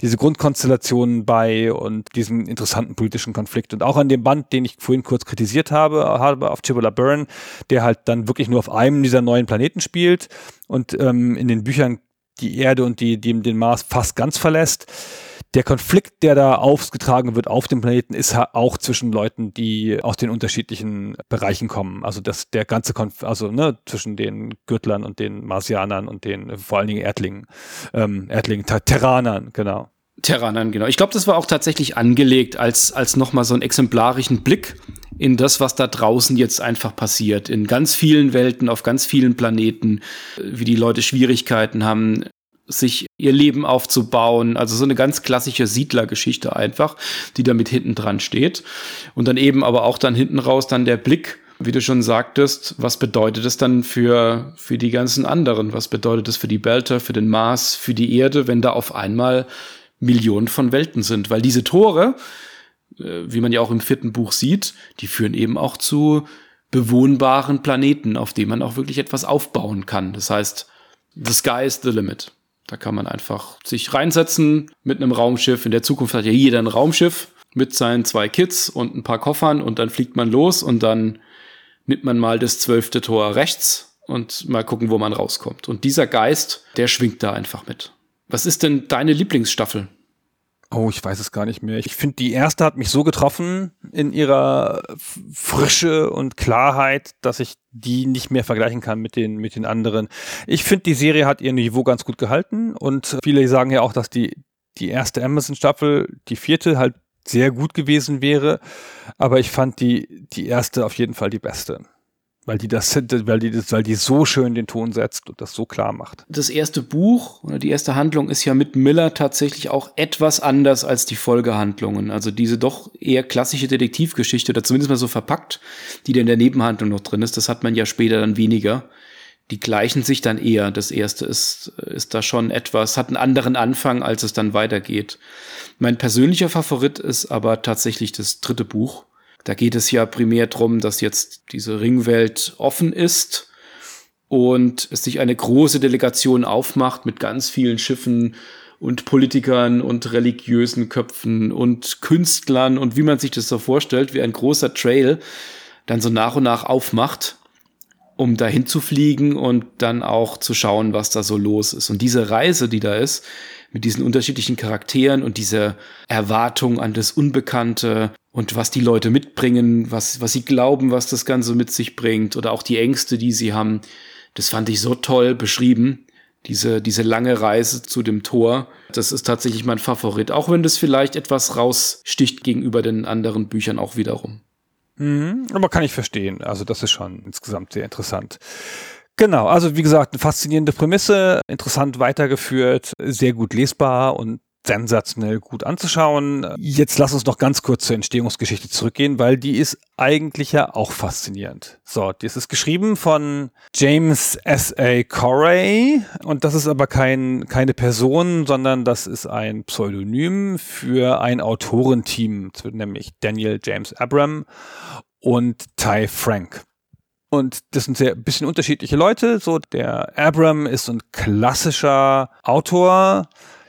diese Grundkonstellationen bei und diesen interessanten politischen Konflikt. Und auch an dem Band, den ich vorhin kurz kritisiert habe, habe auf Chibula Burn, der halt dann wirklich nur auf einem dieser neuen Planeten spielt und ähm, in den Büchern die Erde und die, die den Mars fast ganz verlässt der Konflikt, der da aufgetragen wird auf dem Planeten, ist auch zwischen Leuten, die aus den unterschiedlichen Bereichen kommen. Also das, der ganze Konflikt, also ne, zwischen den Gürtlern und den Marsianern und den vor allen Dingen Erdlingen, ähm, Erdlingen, Terranern, genau. Terranern, genau. Ich glaube, das war auch tatsächlich angelegt als, als nochmal so einen exemplarischen Blick in das, was da draußen jetzt einfach passiert. In ganz vielen Welten, auf ganz vielen Planeten, wie die Leute Schwierigkeiten haben, sich ihr Leben aufzubauen. Also so eine ganz klassische Siedlergeschichte einfach, die damit hinten dran steht. Und dann eben aber auch dann hinten raus dann der Blick, wie du schon sagtest, was bedeutet es dann für, für die ganzen anderen? Was bedeutet es für die Belter, für den Mars, für die Erde, wenn da auf einmal Millionen von Welten sind? Weil diese Tore, äh, wie man ja auch im vierten Buch sieht, die führen eben auch zu bewohnbaren Planeten, auf denen man auch wirklich etwas aufbauen kann. Das heißt, the sky is the limit. Da kann man einfach sich reinsetzen mit einem Raumschiff. In der Zukunft hat ja jeder ein Raumschiff mit seinen zwei Kids und ein paar Koffern und dann fliegt man los und dann nimmt man mal das zwölfte Tor rechts und mal gucken, wo man rauskommt. Und dieser Geist, der schwingt da einfach mit. Was ist denn deine Lieblingsstaffel? Oh, ich weiß es gar nicht mehr. Ich finde, die erste hat mich so getroffen in ihrer Frische und Klarheit, dass ich die nicht mehr vergleichen kann mit den, mit den anderen. Ich finde, die Serie hat ihr Niveau ganz gut gehalten und viele sagen ja auch, dass die, die erste Amazon-Staffel, die vierte, halt sehr gut gewesen wäre. Aber ich fand die, die erste auf jeden Fall die beste weil die das, *laughs* weil die das, weil die so schön den Ton setzt und das so klar macht. Das erste Buch oder die erste Handlung ist ja mit Miller tatsächlich auch etwas anders als die Folgehandlungen. Also diese doch eher klassische Detektivgeschichte oder zumindest mal so verpackt, die da in der Nebenhandlung noch drin ist, das hat man ja später dann weniger. die gleichen sich dann eher. Das erste ist, ist da schon etwas, hat einen anderen Anfang, als es dann weitergeht. Mein persönlicher Favorit ist aber tatsächlich das dritte Buch. Da geht es ja primär drum, dass jetzt diese Ringwelt offen ist und es sich eine große Delegation aufmacht mit ganz vielen Schiffen und Politikern und religiösen Köpfen und Künstlern und wie man sich das so vorstellt, wie ein großer Trail dann so nach und nach aufmacht um dahin zu fliegen und dann auch zu schauen, was da so los ist. Und diese Reise, die da ist, mit diesen unterschiedlichen Charakteren und dieser Erwartung an das Unbekannte und was die Leute mitbringen, was, was sie glauben, was das Ganze mit sich bringt oder auch die Ängste, die sie haben, das fand ich so toll beschrieben. Diese, diese lange Reise zu dem Tor, das ist tatsächlich mein Favorit, auch wenn das vielleicht etwas raussticht gegenüber den anderen Büchern auch wiederum. Mhm, aber kann ich verstehen. Also das ist schon insgesamt sehr interessant. Genau, also wie gesagt, eine faszinierende Prämisse, interessant weitergeführt, sehr gut lesbar und sensationell gut anzuschauen. Jetzt lass uns noch ganz kurz zur Entstehungsgeschichte zurückgehen, weil die ist eigentlich ja auch faszinierend. So, das ist geschrieben von James S. A. Corey und das ist aber kein, keine Person, sondern das ist ein Pseudonym für ein Autorenteam, nämlich Daniel James Abram und Ty Frank. Und das sind sehr bisschen unterschiedliche Leute. So, der Abram ist ein klassischer Autor,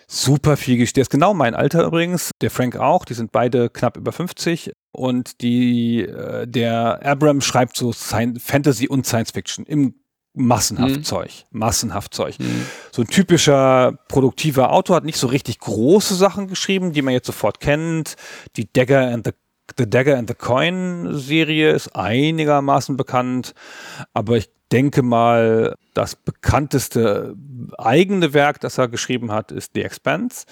super viel gespielt. Der ist genau mein Alter übrigens, der Frank auch, die sind beide knapp über 50 und die, äh, der Abram schreibt so Fantasy und Science Fiction im massenhaft mhm. Zeug, massenhaft Zeug. Mhm. So ein typischer produktiver Autor hat nicht so richtig große Sachen geschrieben, die man jetzt sofort kennt. Die Dagger and the The Dagger and the Coin Serie ist einigermaßen bekannt, aber ich denke mal, das bekannteste eigene Werk, das er geschrieben hat, ist The Expanse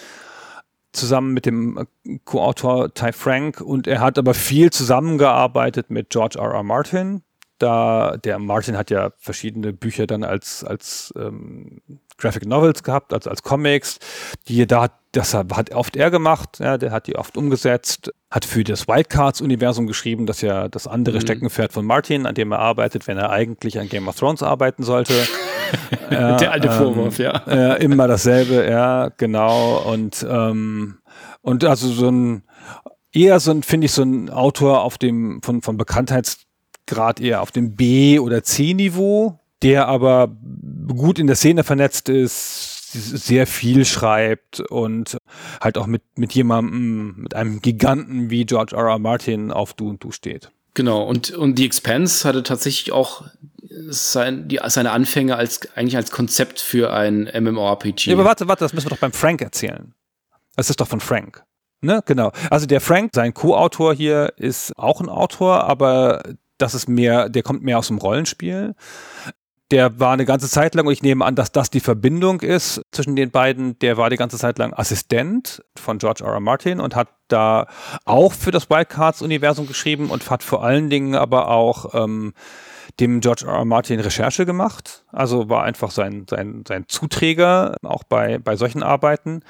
zusammen mit dem Co-Autor Ty Frank und er hat aber viel zusammengearbeitet mit George R. R. Martin. Da der Martin hat ja verschiedene Bücher dann als als ähm, Graphic Novels gehabt, also als Comics, die da das hat oft er gemacht, ja, der hat die oft umgesetzt, hat für das Wildcards-Universum geschrieben, das ja das andere mhm. Steckenpferd von Martin, an dem er arbeitet, wenn er eigentlich an Game of Thrones arbeiten sollte. ja, *laughs* der alte ähm, Vorwurf, ja. Äh, immer dasselbe, ja, genau. Und, ähm, und also so ein, eher so ein, finde ich, so ein Autor auf dem, von, von Bekanntheitsgrad eher auf dem B- oder C-Niveau, der aber gut in der Szene vernetzt ist, sehr viel schreibt und halt auch mit, mit jemandem, mit einem Giganten wie George R. R. Martin auf Du und Du steht. Genau, und, und The Expanse hatte tatsächlich auch sein, die, seine Anfänge als, eigentlich als Konzept für ein MMORPG. Ja, aber warte, warte, das müssen wir doch beim Frank erzählen. Das ist doch von Frank. Ne, genau. Also der Frank, sein Co-Autor hier, ist auch ein Autor, aber das ist mehr, der kommt mehr aus dem Rollenspiel der war eine ganze Zeit lang, und ich nehme an, dass das die Verbindung ist zwischen den beiden, der war die ganze Zeit lang Assistent von George R. R. Martin und hat da auch für das Wildcards-Universum geschrieben und hat vor allen Dingen aber auch ähm, dem George R. R. Martin Recherche gemacht. Also war einfach sein, sein, sein Zuträger auch bei, bei solchen Arbeiten.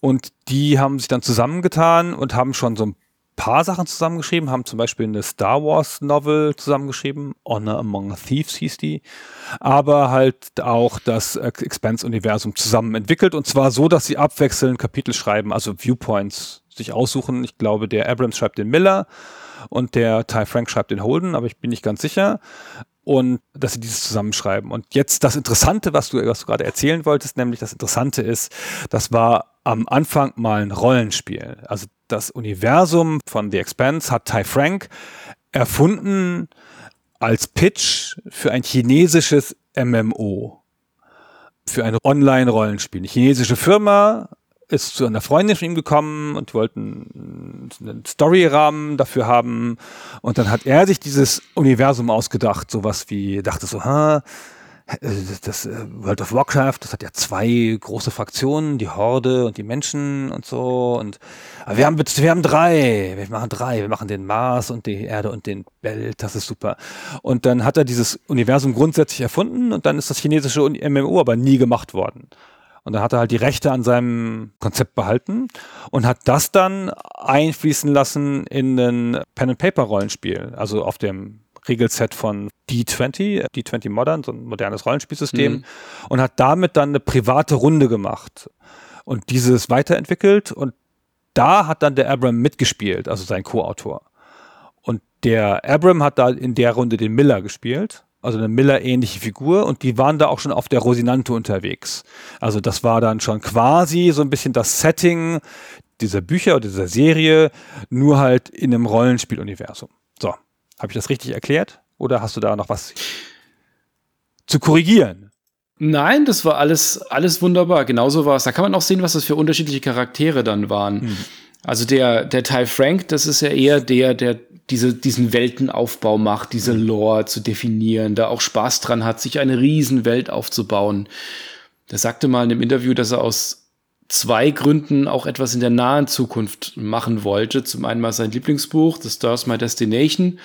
Und die haben sich dann zusammengetan und haben schon so ein paar Sachen zusammengeschrieben, haben zum Beispiel eine Star Wars Novel zusammengeschrieben, Honor Among Thieves hieß die, aber halt auch das Expanse-Universum zusammen entwickelt und zwar so, dass sie abwechselnd Kapitel schreiben, also Viewpoints sich aussuchen. Ich glaube, der Abrams schreibt den Miller und der Ty Frank schreibt den Holden, aber ich bin nicht ganz sicher und dass sie dieses zusammenschreiben. Und jetzt das Interessante, was du, was du gerade erzählen wolltest, nämlich das Interessante ist, das war am Anfang mal ein Rollenspiel. Also das Universum von The Expanse hat Ty Frank erfunden als Pitch für ein chinesisches MMO. Für ein Online-Rollenspiel. Eine chinesische Firma ist zu einer Freundin von ihm gekommen und wollten einen Storyrahmen dafür haben. Und dann hat er sich dieses Universum ausgedacht, sowas wie, dachte so, ha, das äh, World of Warcraft, das hat ja zwei große Fraktionen, die Horde und die Menschen und so. Und wir haben wir haben drei, wir machen drei, wir machen den Mars und die Erde und den Welt, das ist super. Und dann hat er dieses Universum grundsätzlich erfunden und dann ist das chinesische MMO aber nie gemacht worden. Und dann hat er halt die Rechte an seinem Konzept behalten und hat das dann einfließen lassen in ein Pen-and-Paper-Rollenspiel, also auf dem Regelset von D20, D20 Modern, so ein modernes Rollenspielsystem, mhm. und hat damit dann eine private Runde gemacht und dieses weiterentwickelt und da hat dann der Abram mitgespielt, also sein Co-Autor. Und der Abram hat da in der Runde den Miller gespielt, also eine Miller-ähnliche Figur, und die waren da auch schon auf der Rosinante unterwegs. Also das war dann schon quasi so ein bisschen das Setting dieser Bücher oder dieser Serie, nur halt in einem Rollenspieluniversum. So, habe ich das richtig erklärt? Oder hast du da noch was zu korrigieren? Nein, das war alles, alles wunderbar. Genauso war es. Da kann man auch sehen, was das für unterschiedliche Charaktere dann waren. Hm. Also der, der Ty Frank, das ist ja eher der, der diese, diesen Weltenaufbau macht, diese hm. Lore zu definieren, da auch Spaß dran hat, sich eine Riesenwelt aufzubauen. Der sagte mal in einem Interview, dass er aus zwei Gründen auch etwas in der nahen Zukunft machen wollte. Zum einen mal sein Lieblingsbuch, The Stars My Destination.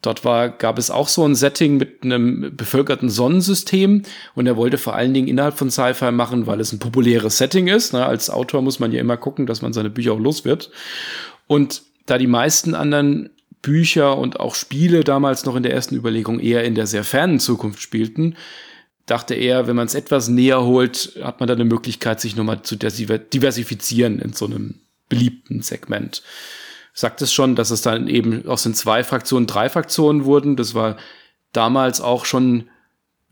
Dort war, gab es auch so ein Setting mit einem bevölkerten Sonnensystem und er wollte vor allen Dingen innerhalb von Sci-Fi machen, weil es ein populäres Setting ist. Ne? Als Autor muss man ja immer gucken, dass man seine Bücher auch los wird. Und da die meisten anderen Bücher und auch Spiele damals noch in der ersten Überlegung eher in der sehr fernen Zukunft spielten, dachte er, wenn man es etwas näher holt, hat man da eine Möglichkeit, sich nochmal zu diversifizieren in so einem beliebten Segment. Sagt es schon, dass es dann eben aus den zwei Fraktionen drei Fraktionen wurden. Das war damals auch schon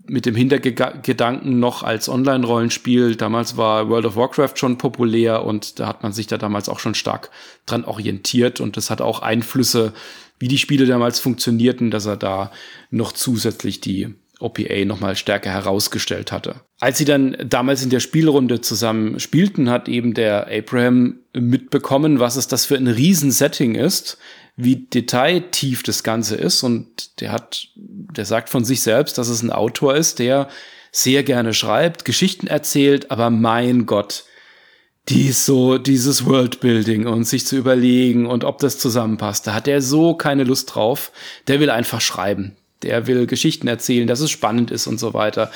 mit dem Hintergedanken noch als Online-Rollenspiel. Damals war World of Warcraft schon populär und da hat man sich da damals auch schon stark dran orientiert und das hat auch Einflüsse, wie die Spiele damals funktionierten, dass er da noch zusätzlich die OPA nochmal stärker herausgestellt hatte. Als sie dann damals in der Spielrunde zusammen spielten, hat eben der Abraham mitbekommen, was es das für ein Riesensetting ist, wie detailtief das Ganze ist und der hat, der sagt von sich selbst, dass es ein Autor ist, der sehr gerne schreibt, Geschichten erzählt, aber mein Gott, die ist so dieses Worldbuilding und sich zu überlegen und ob das zusammenpasst. Da hat er so keine Lust drauf. Der will einfach schreiben der will Geschichten erzählen, dass es spannend ist und so weiter.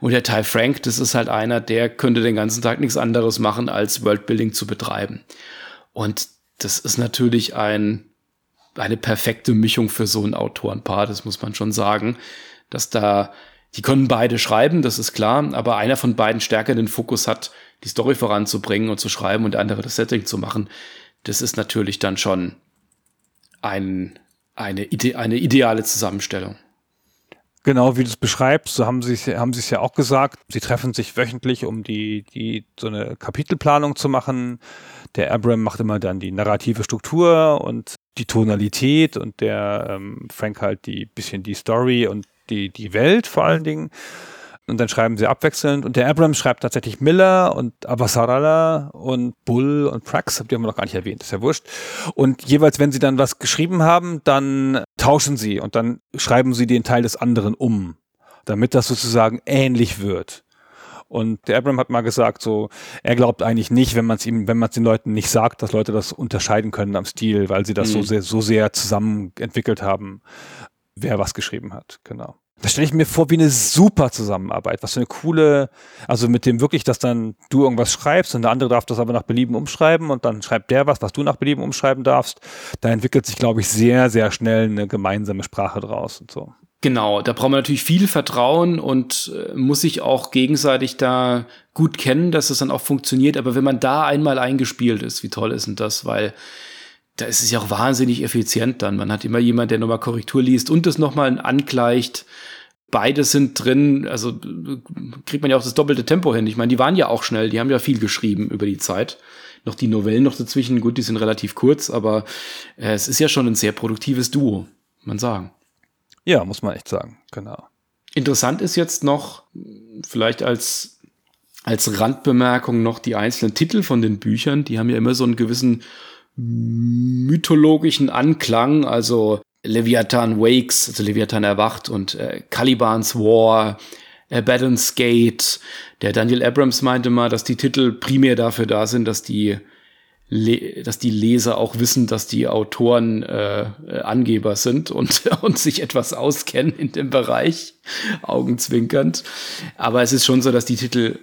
Und der Ty Frank, das ist halt einer, der könnte den ganzen Tag nichts anderes machen, als Worldbuilding zu betreiben. Und das ist natürlich ein, eine perfekte Mischung für so ein Autorenpaar, das muss man schon sagen, dass da, die können beide schreiben, das ist klar, aber einer von beiden stärker den Fokus hat, die Story voranzubringen und zu schreiben und der andere das Setting zu machen. Das ist natürlich dann schon ein, eine, ide eine ideale Zusammenstellung. Genau, wie du es beschreibst, so haben sie haben es ja auch gesagt. Sie treffen sich wöchentlich, um die die so eine Kapitelplanung zu machen. Der Abram macht immer dann die narrative Struktur und die Tonalität und der ähm, Frank halt die bisschen die Story und die die Welt vor allen Dingen. Und dann schreiben sie abwechselnd. Und der Abrams schreibt tatsächlich Miller und Abbasarala und Bull und Prax. Die haben wir noch gar nicht erwähnt, ist ja wurscht. Und jeweils, wenn sie dann was geschrieben haben, dann tauschen sie und dann schreiben sie den Teil des anderen um, damit das sozusagen ähnlich wird. Und der Abram hat mal gesagt, so, er glaubt eigentlich nicht, wenn man es ihm, wenn man es den Leuten nicht sagt, dass Leute das unterscheiden können am Stil, weil sie das mhm. so sehr, so sehr zusammen entwickelt haben, wer was geschrieben hat. Genau. Das stelle ich mir vor wie eine super Zusammenarbeit. Was für eine coole, also mit dem wirklich, dass dann du irgendwas schreibst und der andere darf das aber nach Belieben umschreiben und dann schreibt der was, was du nach Belieben umschreiben darfst. Da entwickelt sich, glaube ich, sehr, sehr schnell eine gemeinsame Sprache draus und so. Genau, da braucht man natürlich viel Vertrauen und äh, muss sich auch gegenseitig da gut kennen, dass es dann auch funktioniert. Aber wenn man da einmal eingespielt ist, wie toll ist denn das? Weil da ist es ja auch wahnsinnig effizient dann. Man hat immer jemand, der nochmal Korrektur liest und das nochmal angleicht. Beide sind drin, also kriegt man ja auch das doppelte Tempo hin. Ich meine, die waren ja auch schnell, die haben ja viel geschrieben über die Zeit. Noch die Novellen noch dazwischen, gut, die sind relativ kurz, aber äh, es ist ja schon ein sehr produktives Duo, man sagen. Ja, muss man echt sagen, genau. Interessant ist jetzt noch, vielleicht als, als Randbemerkung noch die einzelnen Titel von den Büchern, die haben ja immer so einen gewissen mythologischen Anklang, also Leviathan Wakes, also Leviathan erwacht und äh, Caliban's War, Abaddon's Gate. Der Daniel Abrams meinte mal, dass die Titel primär dafür da sind, dass die Le dass die Leser auch wissen, dass die Autoren äh, Angeber sind und, *laughs* und sich etwas auskennen in dem Bereich, augenzwinkernd. Aber es ist schon so, dass die Titel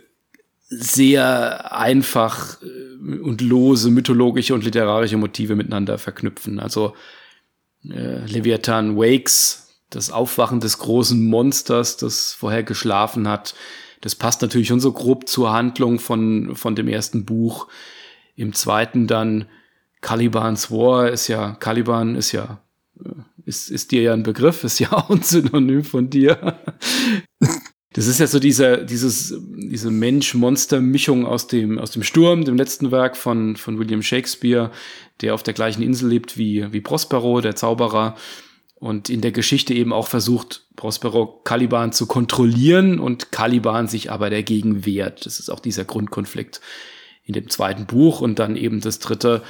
sehr einfach äh, und lose mythologische und literarische Motive miteinander verknüpfen. Also äh, Leviathan Wakes, das Aufwachen des großen Monsters, das vorher geschlafen hat. Das passt natürlich schon so grob zur Handlung von, von dem ersten Buch. Im zweiten dann Caliban's War ist ja, Caliban ist ja, äh, ist, ist dir ja ein Begriff, ist ja *laughs* auch ein Synonym von dir. Das ist ja so diese, dieses, diese Mensch-Monster-Mischung aus dem, aus dem Sturm, dem letzten Werk von, von William Shakespeare, der auf der gleichen Insel lebt wie, wie Prospero, der Zauberer und in der Geschichte eben auch versucht, Prospero Caliban zu kontrollieren und Caliban sich aber dagegen wehrt. Das ist auch dieser Grundkonflikt in dem zweiten Buch und dann eben das dritte,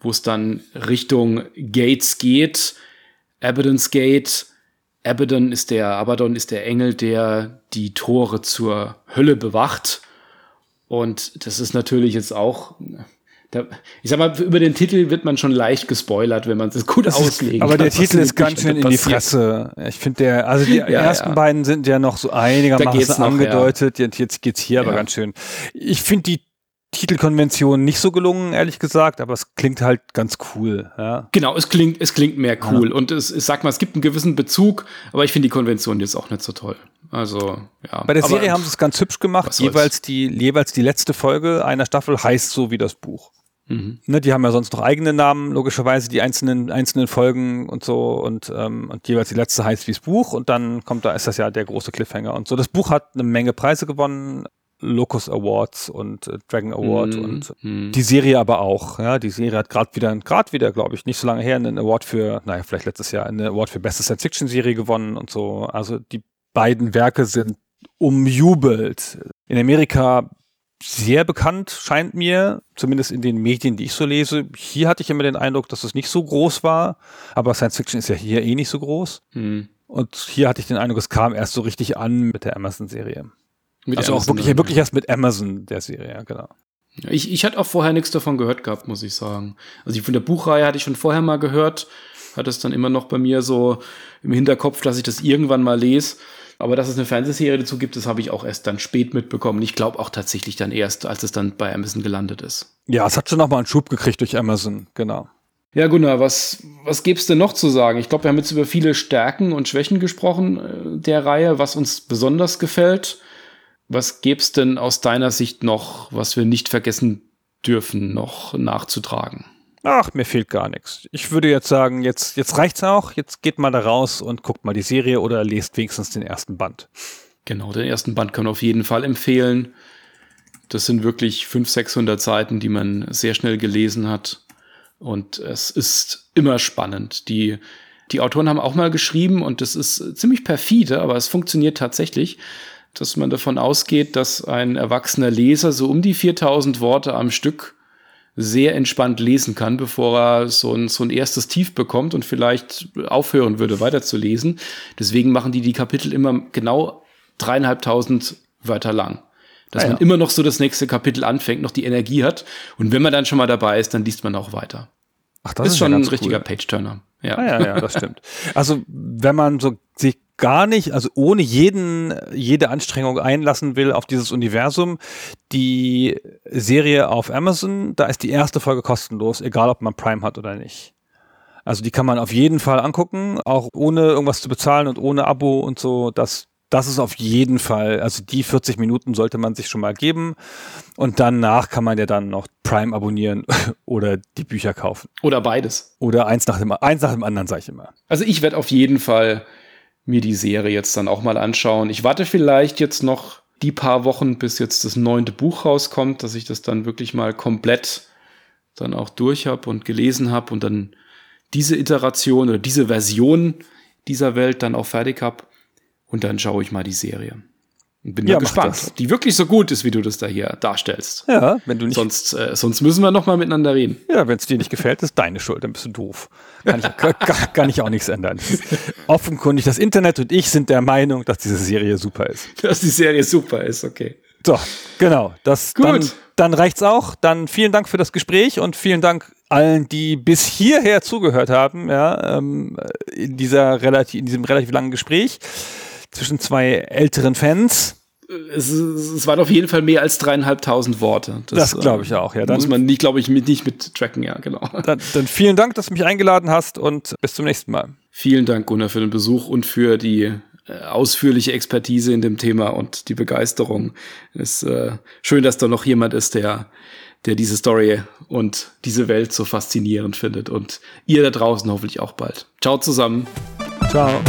wo es dann Richtung Gates geht, Abaddon's Gate, Abaddon ist der, Abaddon ist der Engel, der die Tore zur Hölle bewacht. Und das ist natürlich jetzt auch, da, ich sag mal, über den Titel wird man schon leicht gespoilert, wenn man es gut das auslegen Aber kann, der Titel ist ganz schön in die Fresse. Ich finde der, also die ja, ersten ja. beiden sind ja noch so einigermaßen angedeutet. Ja. Jetzt geht's hier aber ganz schön. Ich finde die Titelkonvention nicht so gelungen, ehrlich gesagt, aber es klingt halt ganz cool. Ja. Genau, es klingt, es klingt mehr cool. Ja. Und es, ich sag mal, es gibt einen gewissen Bezug, aber ich finde die Konvention jetzt auch nicht so toll. Also, ja. Bei der Serie haben sie es ganz hübsch gemacht. Jeweils die, jeweils die letzte Folge einer Staffel heißt so wie das Buch. Mhm. Ne, die haben ja sonst noch eigene Namen, logischerweise, die einzelnen, einzelnen Folgen und so. Und, ähm, und jeweils die letzte heißt wie das Buch. Und dann kommt da, ist das ja der große Cliffhanger und so. Das Buch hat eine Menge Preise gewonnen. Locus Awards und äh, Dragon Award mm, und mm. die Serie aber auch. Ja, die Serie hat gerade wieder, gerade wieder, glaube ich, nicht so lange her, einen Award für, naja, vielleicht letztes Jahr, einen Award für beste Science-Fiction-Serie gewonnen und so. Also die beiden Werke sind umjubelt. In Amerika sehr bekannt, scheint mir, zumindest in den Medien, die ich so lese. Hier hatte ich immer den Eindruck, dass es nicht so groß war, aber Science Fiction ist ja hier eh nicht so groß. Mm. Und hier hatte ich den Eindruck, es kam erst so richtig an mit der Amazon-Serie. Mit also Amazon auch wirklich, wirklich erst mit Amazon der Serie, ja, genau. Ich, ich hatte auch vorher nichts davon gehört gehabt, muss ich sagen. Also von der Buchreihe hatte ich schon vorher mal gehört, hatte es dann immer noch bei mir so im Hinterkopf, dass ich das irgendwann mal lese. Aber dass es eine Fernsehserie dazu gibt, das habe ich auch erst dann spät mitbekommen. Ich glaube auch tatsächlich dann erst, als es dann bei Amazon gelandet ist. Ja, es hat schon noch mal einen Schub gekriegt durch Amazon, genau. Ja, Gunnar, was, was gäbe es denn noch zu sagen? Ich glaube, wir haben jetzt über viele Stärken und Schwächen gesprochen äh, der Reihe, was uns besonders gefällt. Was gäb's denn aus deiner Sicht noch, was wir nicht vergessen dürfen, noch nachzutragen? Ach, mir fehlt gar nichts. Ich würde jetzt sagen, jetzt, jetzt reicht's auch. Jetzt geht mal da raus und guckt mal die Serie oder lest wenigstens den ersten Band. Genau, den ersten Band kann man auf jeden Fall empfehlen. Das sind wirklich 500, 600 Seiten, die man sehr schnell gelesen hat. Und es ist immer spannend. Die, die Autoren haben auch mal geschrieben und das ist ziemlich perfide, aber es funktioniert tatsächlich dass man davon ausgeht, dass ein erwachsener Leser so um die 4000 Worte am Stück sehr entspannt lesen kann, bevor er so ein, so ein erstes Tief bekommt und vielleicht aufhören würde, weiterzulesen. Deswegen machen die die Kapitel immer genau dreieinhalbtausend Wörter lang. Dass ah, ja. man immer noch so das nächste Kapitel anfängt, noch die Energie hat. Und wenn man dann schon mal dabei ist, dann liest man auch weiter. Ach, das ist, ist schon ein richtiger cool. Page-Turner. Ja. Ah, ja, ja, das stimmt. Also, wenn man so sich gar nicht, also ohne jeden, jede Anstrengung einlassen will auf dieses Universum. Die Serie auf Amazon, da ist die erste Folge kostenlos, egal ob man Prime hat oder nicht. Also die kann man auf jeden Fall angucken, auch ohne irgendwas zu bezahlen und ohne Abo und so. Das, das ist auf jeden Fall, also die 40 Minuten sollte man sich schon mal geben. Und danach kann man ja dann noch Prime abonnieren *laughs* oder die Bücher kaufen. Oder beides. Oder eins nach dem, eins nach dem anderen, sage ich immer. Also ich werde auf jeden Fall mir die Serie jetzt dann auch mal anschauen. Ich warte vielleicht jetzt noch die paar Wochen, bis jetzt das neunte Buch rauskommt, dass ich das dann wirklich mal komplett dann auch durch habe und gelesen habe und dann diese Iteration oder diese Version dieser Welt dann auch fertig habe. Und dann schaue ich mal die Serie. Bin ja, gespannt, ob die wirklich so gut ist, wie du das da hier darstellst. Ja, wenn du nicht. Sonst, äh, sonst müssen wir noch mal miteinander reden. Ja, wenn es dir nicht gefällt, ist deine Schuld, dann bist du doof. Kann ich, kann, kann ich auch nichts ändern. Offenkundig, das Internet und ich sind der Meinung, dass diese Serie super ist. Dass die Serie super ist, okay. So, genau. Das, Gut. Dann, dann reicht's auch. Dann vielen Dank für das Gespräch und vielen Dank allen, die bis hierher zugehört haben, ja, ähm, in dieser relativ, in diesem relativ langen Gespräch zwischen zwei älteren Fans. es, es waren auf jeden Fall mehr als dreieinhalbtausend Worte. Das, das glaube ich auch, ja. Dann muss man nicht, glaube ich, mit, nicht mit tracken, ja, genau. Dann, dann vielen Dank, dass du mich eingeladen hast und bis zum nächsten Mal. Vielen Dank, Gunnar, für den Besuch und für die äh, ausführliche Expertise in dem Thema und die Begeisterung. Es ist äh, schön, dass da noch jemand ist, der, der diese Story und diese Welt so faszinierend findet. Und ihr da draußen hoffentlich auch bald. Ciao zusammen. Ciao.